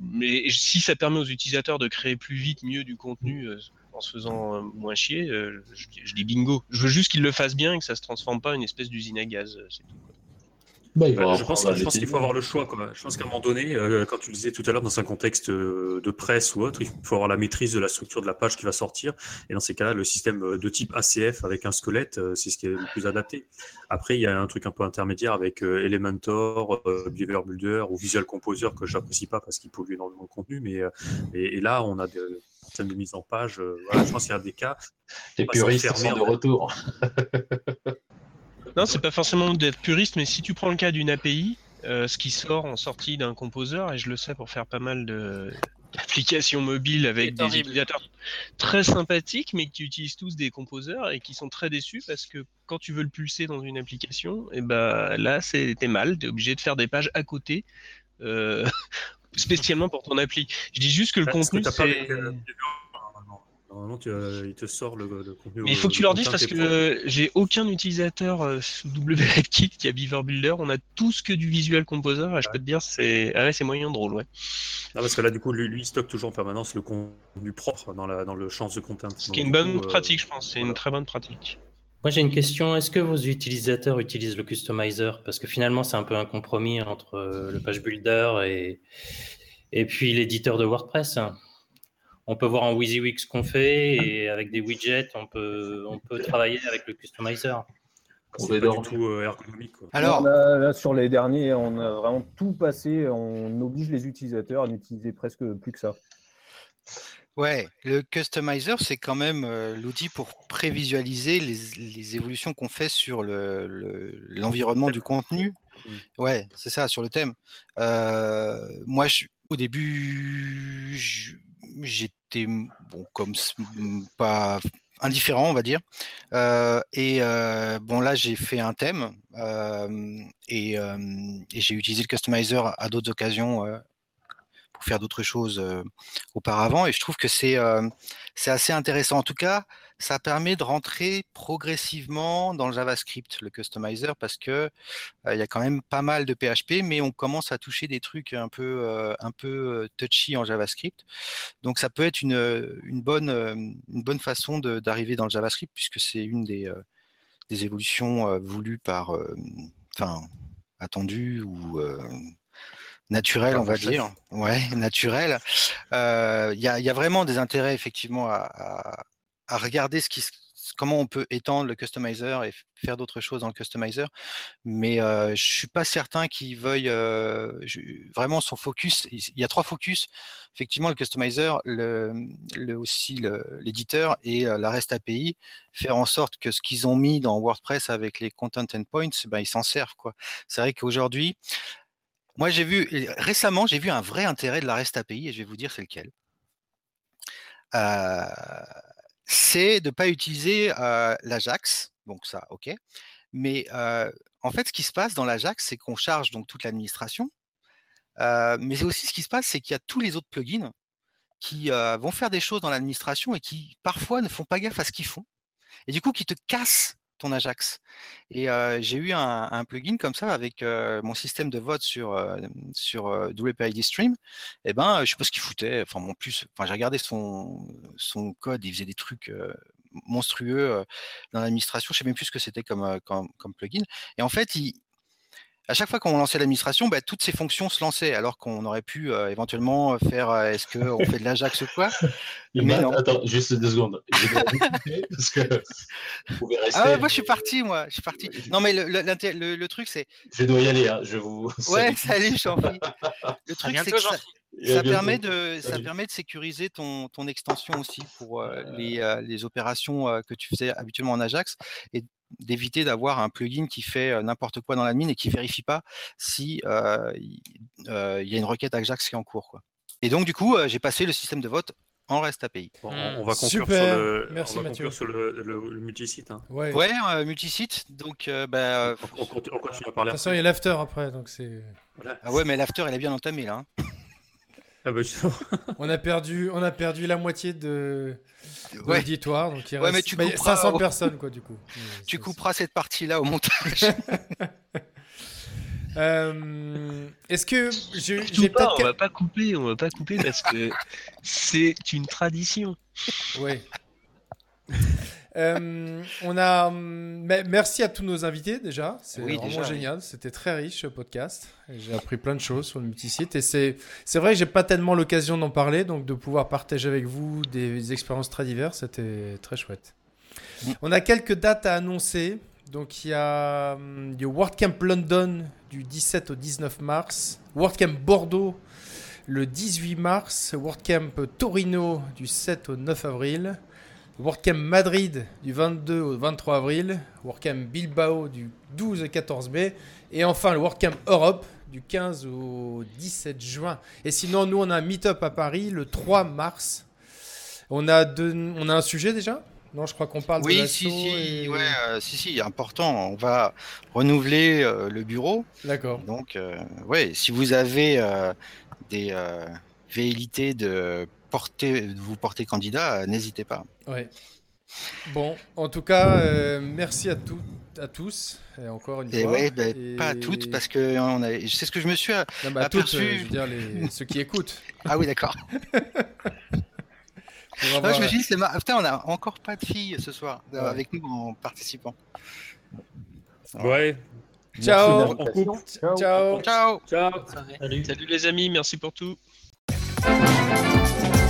Speaker 7: Mais si ça permet aux utilisateurs de créer plus vite, mieux du contenu euh, en se faisant euh, moins chier, euh, je, dis- je dis bingo. Je veux juste qu'ils le fassent bien et que ça se transforme pas en une espèce d'usine à gaz. C'est tout.
Speaker 8: Bah, il va
Speaker 2: je pense, qu'il faut avoir le choix. Quoi. Je pense qu'à un moment donné, euh, quand tu le disais tout à l'heure, dans un contexte euh, de presse ou autre, il faut avoir la maîtrise de la structure de la page qui va sortir. Et dans ces cas-là, le système euh, de type ACF avec un squelette, euh, c'est ce qui est le plus adapté. Après, il y a un truc un peu intermédiaire avec euh, Elementor, euh, Beaver Builder ou Visual Composer que j'apprécie pas parce qu'il pollue énormément de contenu. Mais euh, et, et là, on a des systèmes de mise en page. euh, voilà, je pense qu'il y a des cas.
Speaker 8: Les
Speaker 2: Bah,
Speaker 8: puristes sont de retour.
Speaker 7: Non, c'est pas forcément d'être puriste, mais si tu prends le cas d'une API, euh, ce qui sort en sortie d'un composeur, et je le sais pour faire pas mal de d'applications mobiles avec
Speaker 6: C'est
Speaker 7: des utilisateurs très sympathiques, mais qui utilisent tous des composeurs et qui sont très déçus parce que quand tu veux le pulser dans une application, et ben là c'était mal, tu es obligé de faire des pages à côté. euh, spécialement pour ton appli. Je dis juste que le
Speaker 2: Parce
Speaker 7: contenu c'est
Speaker 2: euh, normalement. Tu, euh, il te sort le, le contenu.
Speaker 7: Mais il faut que tu leur dises parce que j'ai aucun utilisateur euh, sous WebKit qui a Beaver Builder. On a tous que du Visual Composer et je peux te dire c'est ah ouais, c'est moyen drôle ouais.
Speaker 2: Non, parce que là, du coup, lui, lui, il stocke toujours en permanence le contenu propre dans, la, dans le champ de content.
Speaker 7: Ce qui est une bonne
Speaker 2: coup, euh,
Speaker 7: pratique je pense. C'est une très bonne pratique.
Speaker 4: Moi, j'ai une question. Est-ce que vos utilisateurs utilisent le customizer? Parce que finalement, c'est un peu un compromis entre le page builder et, et puis l'éditeur de WordPress. On peut voir en WYSIWYG ce qu'on fait et avec des widgets, on peut, on peut travailler avec le customizer.
Speaker 8: On
Speaker 2: C'est pas du tout euh, ergonomique. Quoi.
Speaker 3: Alors,
Speaker 5: là, sur les derniers, on a vraiment tout passé. On oblige les utilisateurs à n'utiliser presque plus que ça.
Speaker 3: Ouais, le customizer, c'est quand même euh, l'outil pour prévisualiser les, les évolutions qu'on fait sur le- le- l'environnement du contenu. Ouais, c'est ça, sur le thème. Euh, moi, je- au début, je- j'étais bon, comme pas indifférent, on va dire. Euh, et euh, bon, là, j'ai fait un thème euh, et, et j'ai utilisé le customizer à, d'autres occasions pour faire d'autres choses auparavant. Et je trouve que c'est c'est assez intéressant. En tout cas, ça permet de rentrer progressivement dans le JavaScript, le customizer, parce que euh, il y a quand même pas mal de PHP, mais on commence à toucher des trucs un peu, euh, un peu touchy en JavaScript. Donc ça peut être une, une, bonne, une bonne façon d'arriver dans le JavaScript, puisque c'est une des, euh, des évolutions voulues par, enfin, attendues ou naturelles,
Speaker 2: Par
Speaker 3: on va dire. Ouais, naturelles. Euh, Il y, a, y a vraiment des intérêts effectivement à, à- à regarder comment on peut étendre le customizer et faire d'autres choses dans le customizer. Mais je je suis pas certain qu'il veuille vraiment son focus. Il y a trois focus. Effectivement, le customizer, le, aussi l'éditeur et la REST API, faire en sorte que ce qu'ils ont mis dans WordPress avec les content endpoints, ben, ils s'en servent. C'est vrai qu'aujourd'hui, moi j'ai vu récemment, j'ai vu un vrai intérêt de la REST API et je vais vous dire c'est lequel. Euh, c'est de ne pas utiliser l'Ajax. Donc ça, ok. Mais en fait, ce qui se passe dans l'Ajax, c'est qu'on charge donc toute l'administration. mais aussi, ce qui se passe, c'est qu'il y a tous les autres plugins qui vont faire des choses dans l'administration et qui parfois ne font pas gaffe à ce qu'ils font. Et du coup, qui te cassent Ajax. Et j'ai eu un, plugin comme ça avec mon système de vote sur, sur WPID Stream. Et ben, je sais pas ce qu'il foutait. Enfin, mon plus, enfin, j'ai regardé son, son code, il faisait des trucs monstrueux dans l'administration. Je sais même plus ce que c'était comme, comme, comme, plugin. Et en fait, il, à chaque fois qu'on lançait l'administration, bah, toutes ces fonctions se lançaient, alors qu'on aurait pu euh, éventuellement faire euh, est-ce qu'on fait de l'Ajax ou quoi?
Speaker 8: Mais non. Attends, juste deux secondes. parce que
Speaker 3: vous pouvez rester. Ah moi je suis parti, moi. Je suis parti. Non, mais le, le, le, truc, c'est.
Speaker 8: Je dois y aller, hein. je vous.
Speaker 3: Ouais, salut, jean Le truc, c'est que ça, ça permet, de, ça permet de sécuriser ton, ton extension aussi pour euh, les, les, opérations que tu faisais habituellement en Ajax. Et d'éviter d'avoir un plugin qui fait n'importe quoi dans l'admin et qui vérifie pas si il y a une requête Ajax qui est en cours. Quoi. Et donc du coup, j'ai passé le système de vote en REST API.
Speaker 2: on va conclure sur le, Merci, on va Mathieu. sur le, le, multisite. Hein.
Speaker 3: Ouais, ouais multisite. Donc, bah,
Speaker 2: on, continue, à parler.
Speaker 1: De toute façon, il y a l'after après, donc c'est.
Speaker 3: Ah ouais, mais l'after, elle est bien entamée là. Hein.
Speaker 2: Ah bah,
Speaker 1: on a perdu, on a perdu la moitié de,
Speaker 3: ouais.
Speaker 1: l'auditoire, donc
Speaker 3: il ouais, mais tu couperas...
Speaker 1: 500 personnes quoi du coup.
Speaker 3: tu couperas cette partie-là au montage.
Speaker 1: euh, Est-ce que j'ai
Speaker 7: peut-être on va pas couper, on va pas couper parce que c'est une tradition.
Speaker 1: Oui. Euh, on a, merci à tous nos invités déjà. C'est vraiment génial. C'était très riche ce podcast. J'ai appris plein de choses sur le multisite et c'est, c'est vrai que j'ai pas tellement l'occasion d'en parler, donc de pouvoir partager avec vous des expériences très diverses, c'était très chouette. On a quelques dates à annoncer. Donc il y a le WordCamp London du 17 au 19 mars, WordCamp Bordeaux le 18 mars, WordCamp Torino du 7 au 9 avril. WordCamp Madrid du 22 au 23 avril, WordCamp Bilbao du 12 au 14 mai, et enfin le WordCamp Europe du 15 au 17 juin. Et sinon, nous, on a un meet-up à Paris le 3 mars. On a, on a un sujet déjà? Non, je crois qu'on parle
Speaker 3: oui,
Speaker 1: de
Speaker 3: si, si, ouais, euh, si, si, important. On va renouveler euh, le bureau.
Speaker 1: D'accord.
Speaker 3: Donc, euh, ouais, si vous avez des velléités de porter, vous porter candidat, n'hésitez pas.
Speaker 1: Ouais. Bon, en tout cas, euh, merci à, tout, à tous, et encore une
Speaker 3: et
Speaker 1: fois.
Speaker 3: Ouais, ben, Pas à toutes, parce que on a... c'est ce que je me suis non, bah, aperçu. Toutes,
Speaker 1: euh, je veux dire, les... ceux qui écoutent.
Speaker 3: Ah oui, d'accord. je me suis dit, c'est Putain, on a encore pas de filles ce soir euh, avec nous en participant.
Speaker 2: Ouais.
Speaker 1: Ciao.
Speaker 3: Ciao. Ciao.
Speaker 7: Ciao. Salut. Salut les amis, merci pour tout. Thank you.